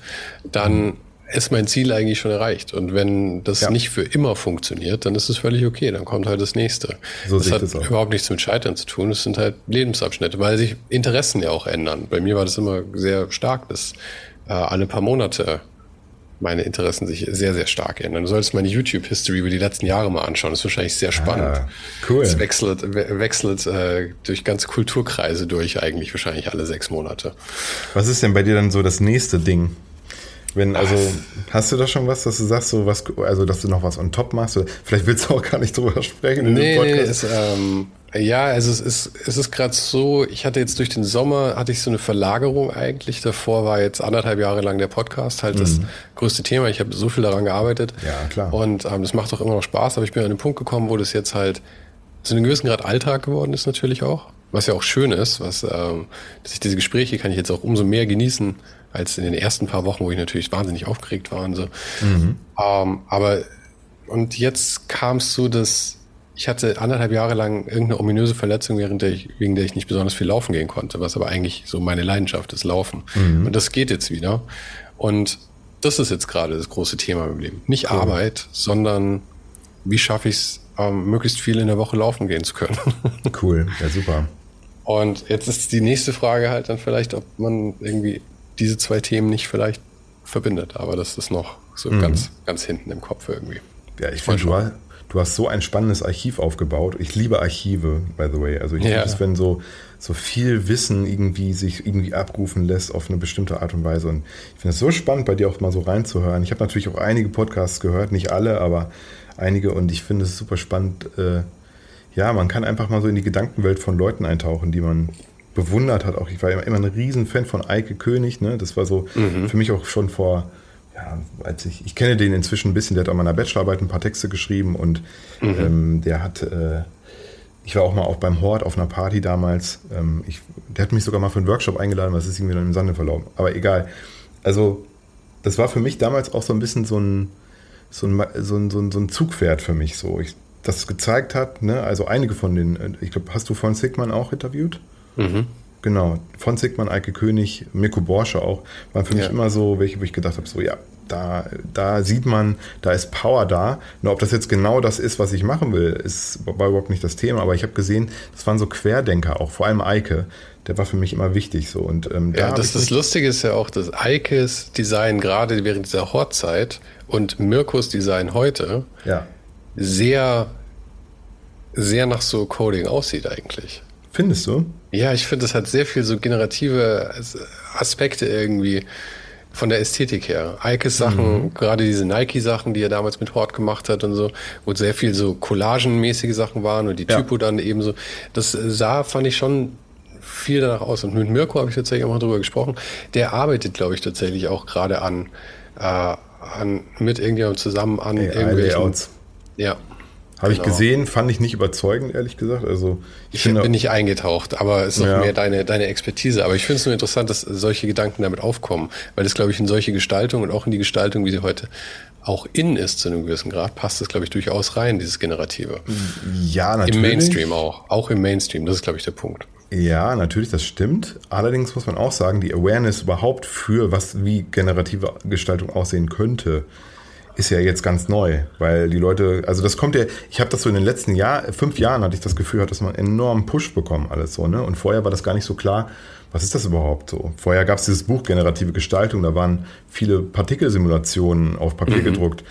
[SPEAKER 2] dann ist mein Ziel eigentlich schon erreicht. Und wenn das ja. nicht für immer funktioniert, dann ist es völlig okay. Dann kommt halt das nächste. So das hat das überhaupt nichts mit Scheitern zu tun. Es sind halt Lebensabschnitte, weil sich Interessen ja auch ändern. Bei mir war das immer sehr stark, dass äh, alle paar Monate meine Interessen sich sehr, sehr stark ändern. Du solltest meine YouTube-History über die letzten Jahre mal anschauen. Das ist wahrscheinlich sehr spannend. Ah, cool. Es wechselt, wechselt äh, durch ganze Kulturkreise durch, eigentlich wahrscheinlich alle sechs Monate.
[SPEAKER 1] Was ist denn bei dir dann so das nächste Ding? Wenn, also, Ach. hast du da schon was, dass du sagst, so was, also dass du noch was on top machst? Oder vielleicht willst du auch gar nicht drüber sprechen
[SPEAKER 2] in nee, dem Podcast. Nee, ist, ähm, ja, also es ist, es ist gerade so, ich hatte jetzt durch den Sommer, hatte ich so eine Verlagerung eigentlich. Davor war jetzt anderthalb Jahre lang der Podcast halt mhm. das größte Thema. Ich habe so viel daran gearbeitet.
[SPEAKER 1] Ja, klar.
[SPEAKER 2] Und ähm, das macht auch immer noch Spaß, aber ich bin an den Punkt gekommen, wo das jetzt halt zu einem gewissen Grad Alltag geworden ist natürlich auch. Was ja auch schön ist, was, ähm, dass ich diese Gespräche kann ich jetzt auch umso mehr genießen als in den ersten paar Wochen, wo ich natürlich wahnsinnig aufgeregt war und so. Mhm. Ähm, aber und jetzt kam es so, dass ich hatte anderthalb Jahre lang irgendeine ominöse Verletzung, während der ich, wegen der ich nicht besonders viel laufen gehen konnte, was aber eigentlich so meine Leidenschaft ist, Laufen. Mhm. Und das geht jetzt wieder. Und das ist jetzt gerade das große Thema im Leben. Nicht cool. Arbeit, sondern wie schaffe ich es, ähm, möglichst viel in der Woche laufen gehen zu können. [LAUGHS]
[SPEAKER 1] cool, ja super.
[SPEAKER 2] Und jetzt ist die nächste Frage halt dann vielleicht, ob man irgendwie diese zwei Themen nicht vielleicht verbindet. Aber das ist noch so mhm. ganz, ganz hinten im Kopf irgendwie.
[SPEAKER 1] Ja, ich finde, du, du hast so ein spannendes Archiv aufgebaut. Ich liebe Archive, by the way. Also ich ja. liebe es, wenn so, so viel Wissen irgendwie sich irgendwie abrufen lässt auf eine bestimmte Art und Weise. Und ich finde es so spannend, bei dir auch mal so reinzuhören. Ich habe natürlich auch einige Podcasts gehört, nicht alle, aber einige. Und ich finde es super spannend. Äh, ja, man kann einfach mal so in die Gedankenwelt von Leuten eintauchen, die man bewundert hat. Auch ich war immer ein Riesenfan von Eike König. Ne? Das war so mhm. für mich auch schon vor ja, als ich, ich kenne den inzwischen ein bisschen, der hat an meiner Bachelorarbeit ein paar Texte geschrieben und mhm. ähm, der hat, äh, ich war auch mal auch beim Hort auf einer Party damals, ähm, ich, der hat mich sogar mal für einen Workshop eingeladen, was ist irgendwie dann im Sande verlaufen, aber egal. Also, das war für mich damals auch so ein bisschen so ein, so ein, so ein, so ein, so ein Zugpferd für mich, so. Ich, das gezeigt hat, ne, also einige von den, äh, ich glaube, hast du von Sigman auch interviewt? Mhm. Genau, von Sigmund, Eike König, Mirko Borsche auch, waren für mich ja. immer so, welche, wo ich gedacht habe, so ja, da, da sieht man, da ist Power da. Nur ob das jetzt genau das ist, was ich machen will, ist war überhaupt nicht das Thema. Aber ich habe gesehen, das waren so Querdenker, auch vor allem Eike. Der war für mich immer wichtig so. Und,
[SPEAKER 2] ähm, ja, da das, das Lustige ist ja auch, dass Eikes Design gerade während dieser Hortzeit und Mirkos Design heute
[SPEAKER 1] ja.
[SPEAKER 2] sehr, sehr nach so Coding aussieht eigentlich.
[SPEAKER 1] Findest du?
[SPEAKER 2] Ja, ich finde, das hat sehr viel so generative Aspekte irgendwie von der Ästhetik her. Eikes Sachen, mhm. gerade diese Nike-Sachen, die er damals mit Hort gemacht hat und so, wo sehr viel so collagenmäßige Sachen waren und die Typo ja. dann eben so. Das sah, fand ich schon viel danach aus. Und mit Mirko habe ich tatsächlich auch mal drüber gesprochen. Der arbeitet, glaube ich, tatsächlich auch gerade an, äh, an, mit irgendjemandem zusammen an
[SPEAKER 1] AI
[SPEAKER 2] irgendwelchen.
[SPEAKER 1] Layouts.
[SPEAKER 2] Ja.
[SPEAKER 1] Habe ich
[SPEAKER 2] Genau.
[SPEAKER 1] gesehen, fand ich nicht überzeugend, ehrlich gesagt. Also ich,
[SPEAKER 2] Ich bin nicht eingetaucht, aber es ist noch
[SPEAKER 1] Ja.
[SPEAKER 2] mehr deine, deine Expertise. Aber ich finde es nur interessant, dass solche Gedanken damit aufkommen, weil es, glaube ich, in solche Gestaltung und auch in die Gestaltung, wie sie heute auch in ist zu einem gewissen Grad, passt es, glaube ich, durchaus rein, dieses Generative.
[SPEAKER 1] ja, natürlich.
[SPEAKER 2] Im Mainstream auch. Auch im Mainstream, das ist, glaube ich, der Punkt.
[SPEAKER 1] Ja, natürlich, das stimmt. Allerdings muss man auch sagen, die Awareness überhaupt für was wie generative Gestaltung aussehen könnte, ist ja jetzt ganz neu, weil die Leute, also das kommt ja, ich habe das so in den letzten Jahr, fünf Jahren hatte ich das Gefühl, hat das mal einen enormen Push bekommen alles so, ne? Und vorher war das gar nicht so klar, was ist das überhaupt so? Vorher gab es dieses Buch Generative Gestaltung, da waren viele Partikelsimulationen auf Papier gedruckt.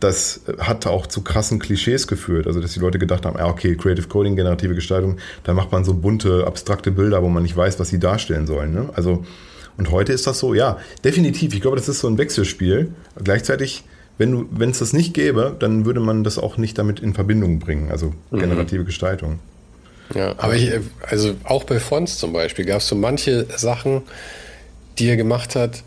[SPEAKER 1] Das hat auch zu krassen Klischees geführt, also dass die Leute gedacht haben, ja okay, Creative Coding, generative Gestaltung, da macht man so bunte, abstrakte Bilder, wo man nicht weiß, was sie darstellen sollen. Ne? Also und heute ist das so, ja, definitiv. Ich glaube, das ist so ein Wechselspiel. Gleichzeitig, wenn du, wenn es das nicht gäbe, dann würde man das auch nicht damit in Verbindung bringen. Also generative Gestaltung.
[SPEAKER 2] Ja, aber ich, also auch bei Fonts zum Beispiel gab es so manche Sachen, die er gemacht hat,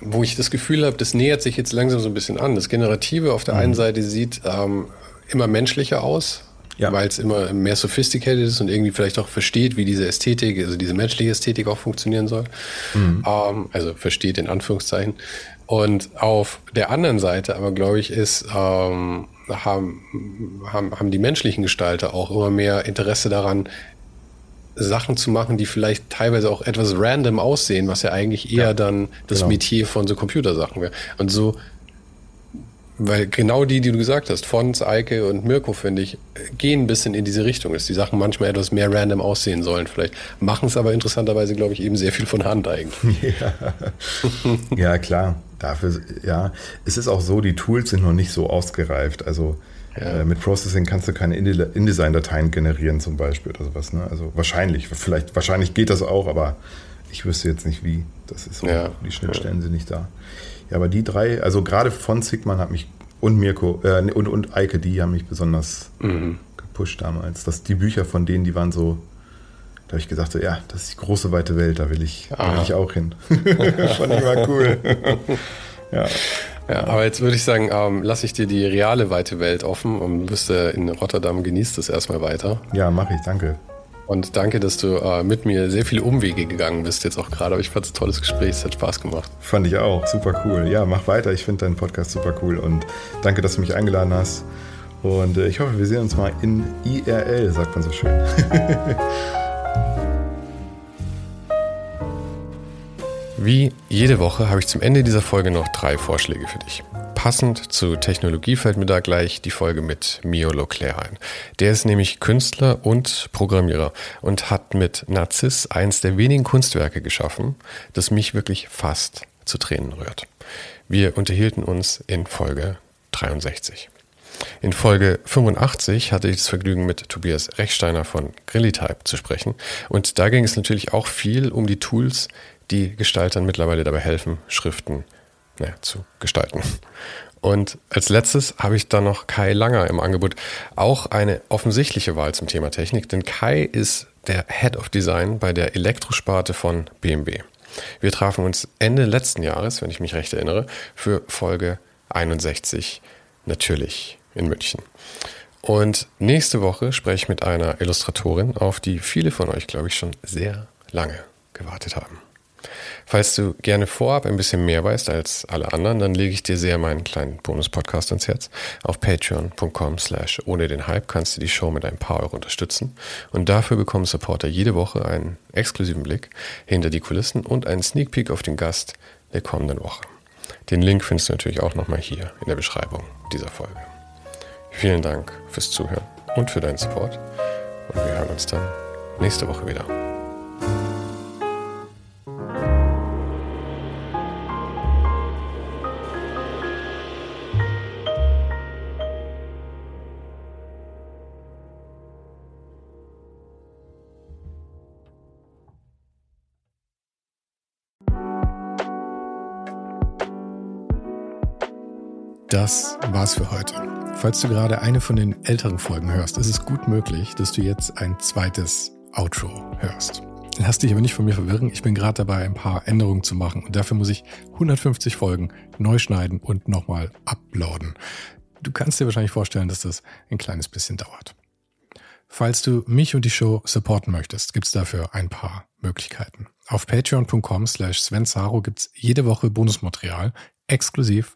[SPEAKER 2] wo ich das Gefühl habe, das nähert sich jetzt langsam so ein bisschen an. Das Generative auf der einen Seite sieht ähm, immer menschlicher aus,
[SPEAKER 1] Ja.
[SPEAKER 2] weil es immer mehr sophisticated ist und irgendwie vielleicht auch versteht, wie diese Ästhetik, also diese menschliche Ästhetik auch funktionieren soll. Ähm, also versteht in Anführungszeichen. Und auf der anderen Seite aber, glaube ich, ist, ähm, haben, haben, haben die menschlichen Gestalter auch immer mehr Interesse daran, Sachen zu machen, die vielleicht teilweise auch etwas random aussehen, was ja eigentlich eher dann das
[SPEAKER 1] genau.
[SPEAKER 2] Metier von so Computersachen wäre. Und so, weil genau die, die du gesagt hast, Fonts, Eike und Mirko, finde ich, gehen ein bisschen in diese Richtung, dass die Sachen manchmal etwas mehr random aussehen sollen. Vielleicht machen es aber interessanterweise, glaube ich, eben sehr viel von Hand eigentlich. [LAUGHS]
[SPEAKER 1] Ja, klar. Dafür, ja. Es ist auch so, die Tools sind noch nicht so ausgereift. Also
[SPEAKER 2] Ja.
[SPEAKER 1] äh, mit Processing kannst du keine Inde- InDesign-Dateien generieren zum Beispiel oder sowas. Ne? Also wahrscheinlich, vielleicht, wahrscheinlich geht das auch, aber ich wüsste jetzt nicht wie. Das ist so,
[SPEAKER 2] Ja.
[SPEAKER 1] die Schnittstellen sind nicht da. Ja, aber die drei, also gerade von Sigman hat mich und Mirko äh, und, und Eike, die haben mich besonders
[SPEAKER 2] Mhm.
[SPEAKER 1] gepusht damals. Das, die Bücher von denen, die waren so, da habe ich gesagt, so, ja, das ist die große weite Welt, da will ich, da will
[SPEAKER 2] Ah.
[SPEAKER 1] ich auch hin. [LAUGHS] Fand ich mal cool. ja.
[SPEAKER 2] Ja, aber jetzt würde ich sagen, ähm, lasse ich dir die reale weite Welt offen und du bist äh, in Rotterdam, genießt es erstmal weiter.
[SPEAKER 1] ja, mache ich, danke.
[SPEAKER 2] Und danke, dass du äh, mit mir sehr viele Umwege gegangen bist jetzt auch gerade. Aber ich fand es ein tolles Gespräch, es hat Spaß gemacht.
[SPEAKER 1] Fand ich auch, super cool. Ja, mach weiter, ich finde deinen Podcast super cool und danke, dass du mich eingeladen hast. Und äh, ich hoffe, wir sehen uns mal in IRL, sagt man so schön. [LAUGHS]
[SPEAKER 2] Wie jede Woche habe ich zum Ende dieser Folge noch drei Vorschläge für dich. Passend zu Technologie fällt mir da gleich die Folge mit Mio Leclerc ein. Der ist nämlich Künstler und Programmierer und hat mit Narziss eins der wenigen Kunstwerke geschaffen, das mich wirklich fast zu Tränen rührt. Wir unterhielten uns in Folge 63. In Folge 85 hatte ich das Vergnügen, mit Tobias Rechsteiner von Grillitype zu sprechen. Und da ging es natürlich auch viel um die Tools, die Gestaltern mittlerweile dabei helfen, Schriften naja, zu gestalten. Und als letztes habe ich dann noch Kai Langer im Angebot. Auch eine offensichtliche Wahl zum Thema Technik, denn Kai ist der Head of Design bei der Elektrosparte von BMW. Wir trafen uns Ende letzten Jahres, wenn ich mich recht erinnere, für Folge 61 natürlich in München. Und nächste Woche spreche ich mit einer Illustratorin, auf die viele von euch, glaube ich, schon sehr lange gewartet haben. Falls du gerne vorab ein bisschen mehr weißt als alle anderen, dann lege ich dir sehr meinen kleinen Bonus-Podcast ans Herz. Auf patreon.com slash ohne den Hype kannst du die Show mit ein paar Euro unterstützen. Und dafür bekommen Supporter jede Woche einen exklusiven Blick hinter die Kulissen und einen Sneak Peek auf den Gast der kommenden Woche. Den Link findest du natürlich auch nochmal hier in der Beschreibung dieser Folge. Vielen Dank fürs Zuhören und für deinen Support. Und wir hören uns dann nächste Woche wieder.
[SPEAKER 3] Das war's für heute. Falls du gerade eine von den älteren Folgen hörst, ist es gut möglich, dass du jetzt ein zweites Outro hörst.
[SPEAKER 2] Lass dich aber nicht von mir verwirren. Ich bin gerade dabei, ein paar Änderungen zu machen und dafür muss ich 150 Folgen neu schneiden und nochmal uploaden. Du kannst dir wahrscheinlich vorstellen, dass das ein kleines bisschen dauert. Falls du mich und die Show supporten möchtest, gibt's dafür ein paar Möglichkeiten. Auf patreon.com slash svensaro gibt's jede Woche Bonusmaterial, exklusiv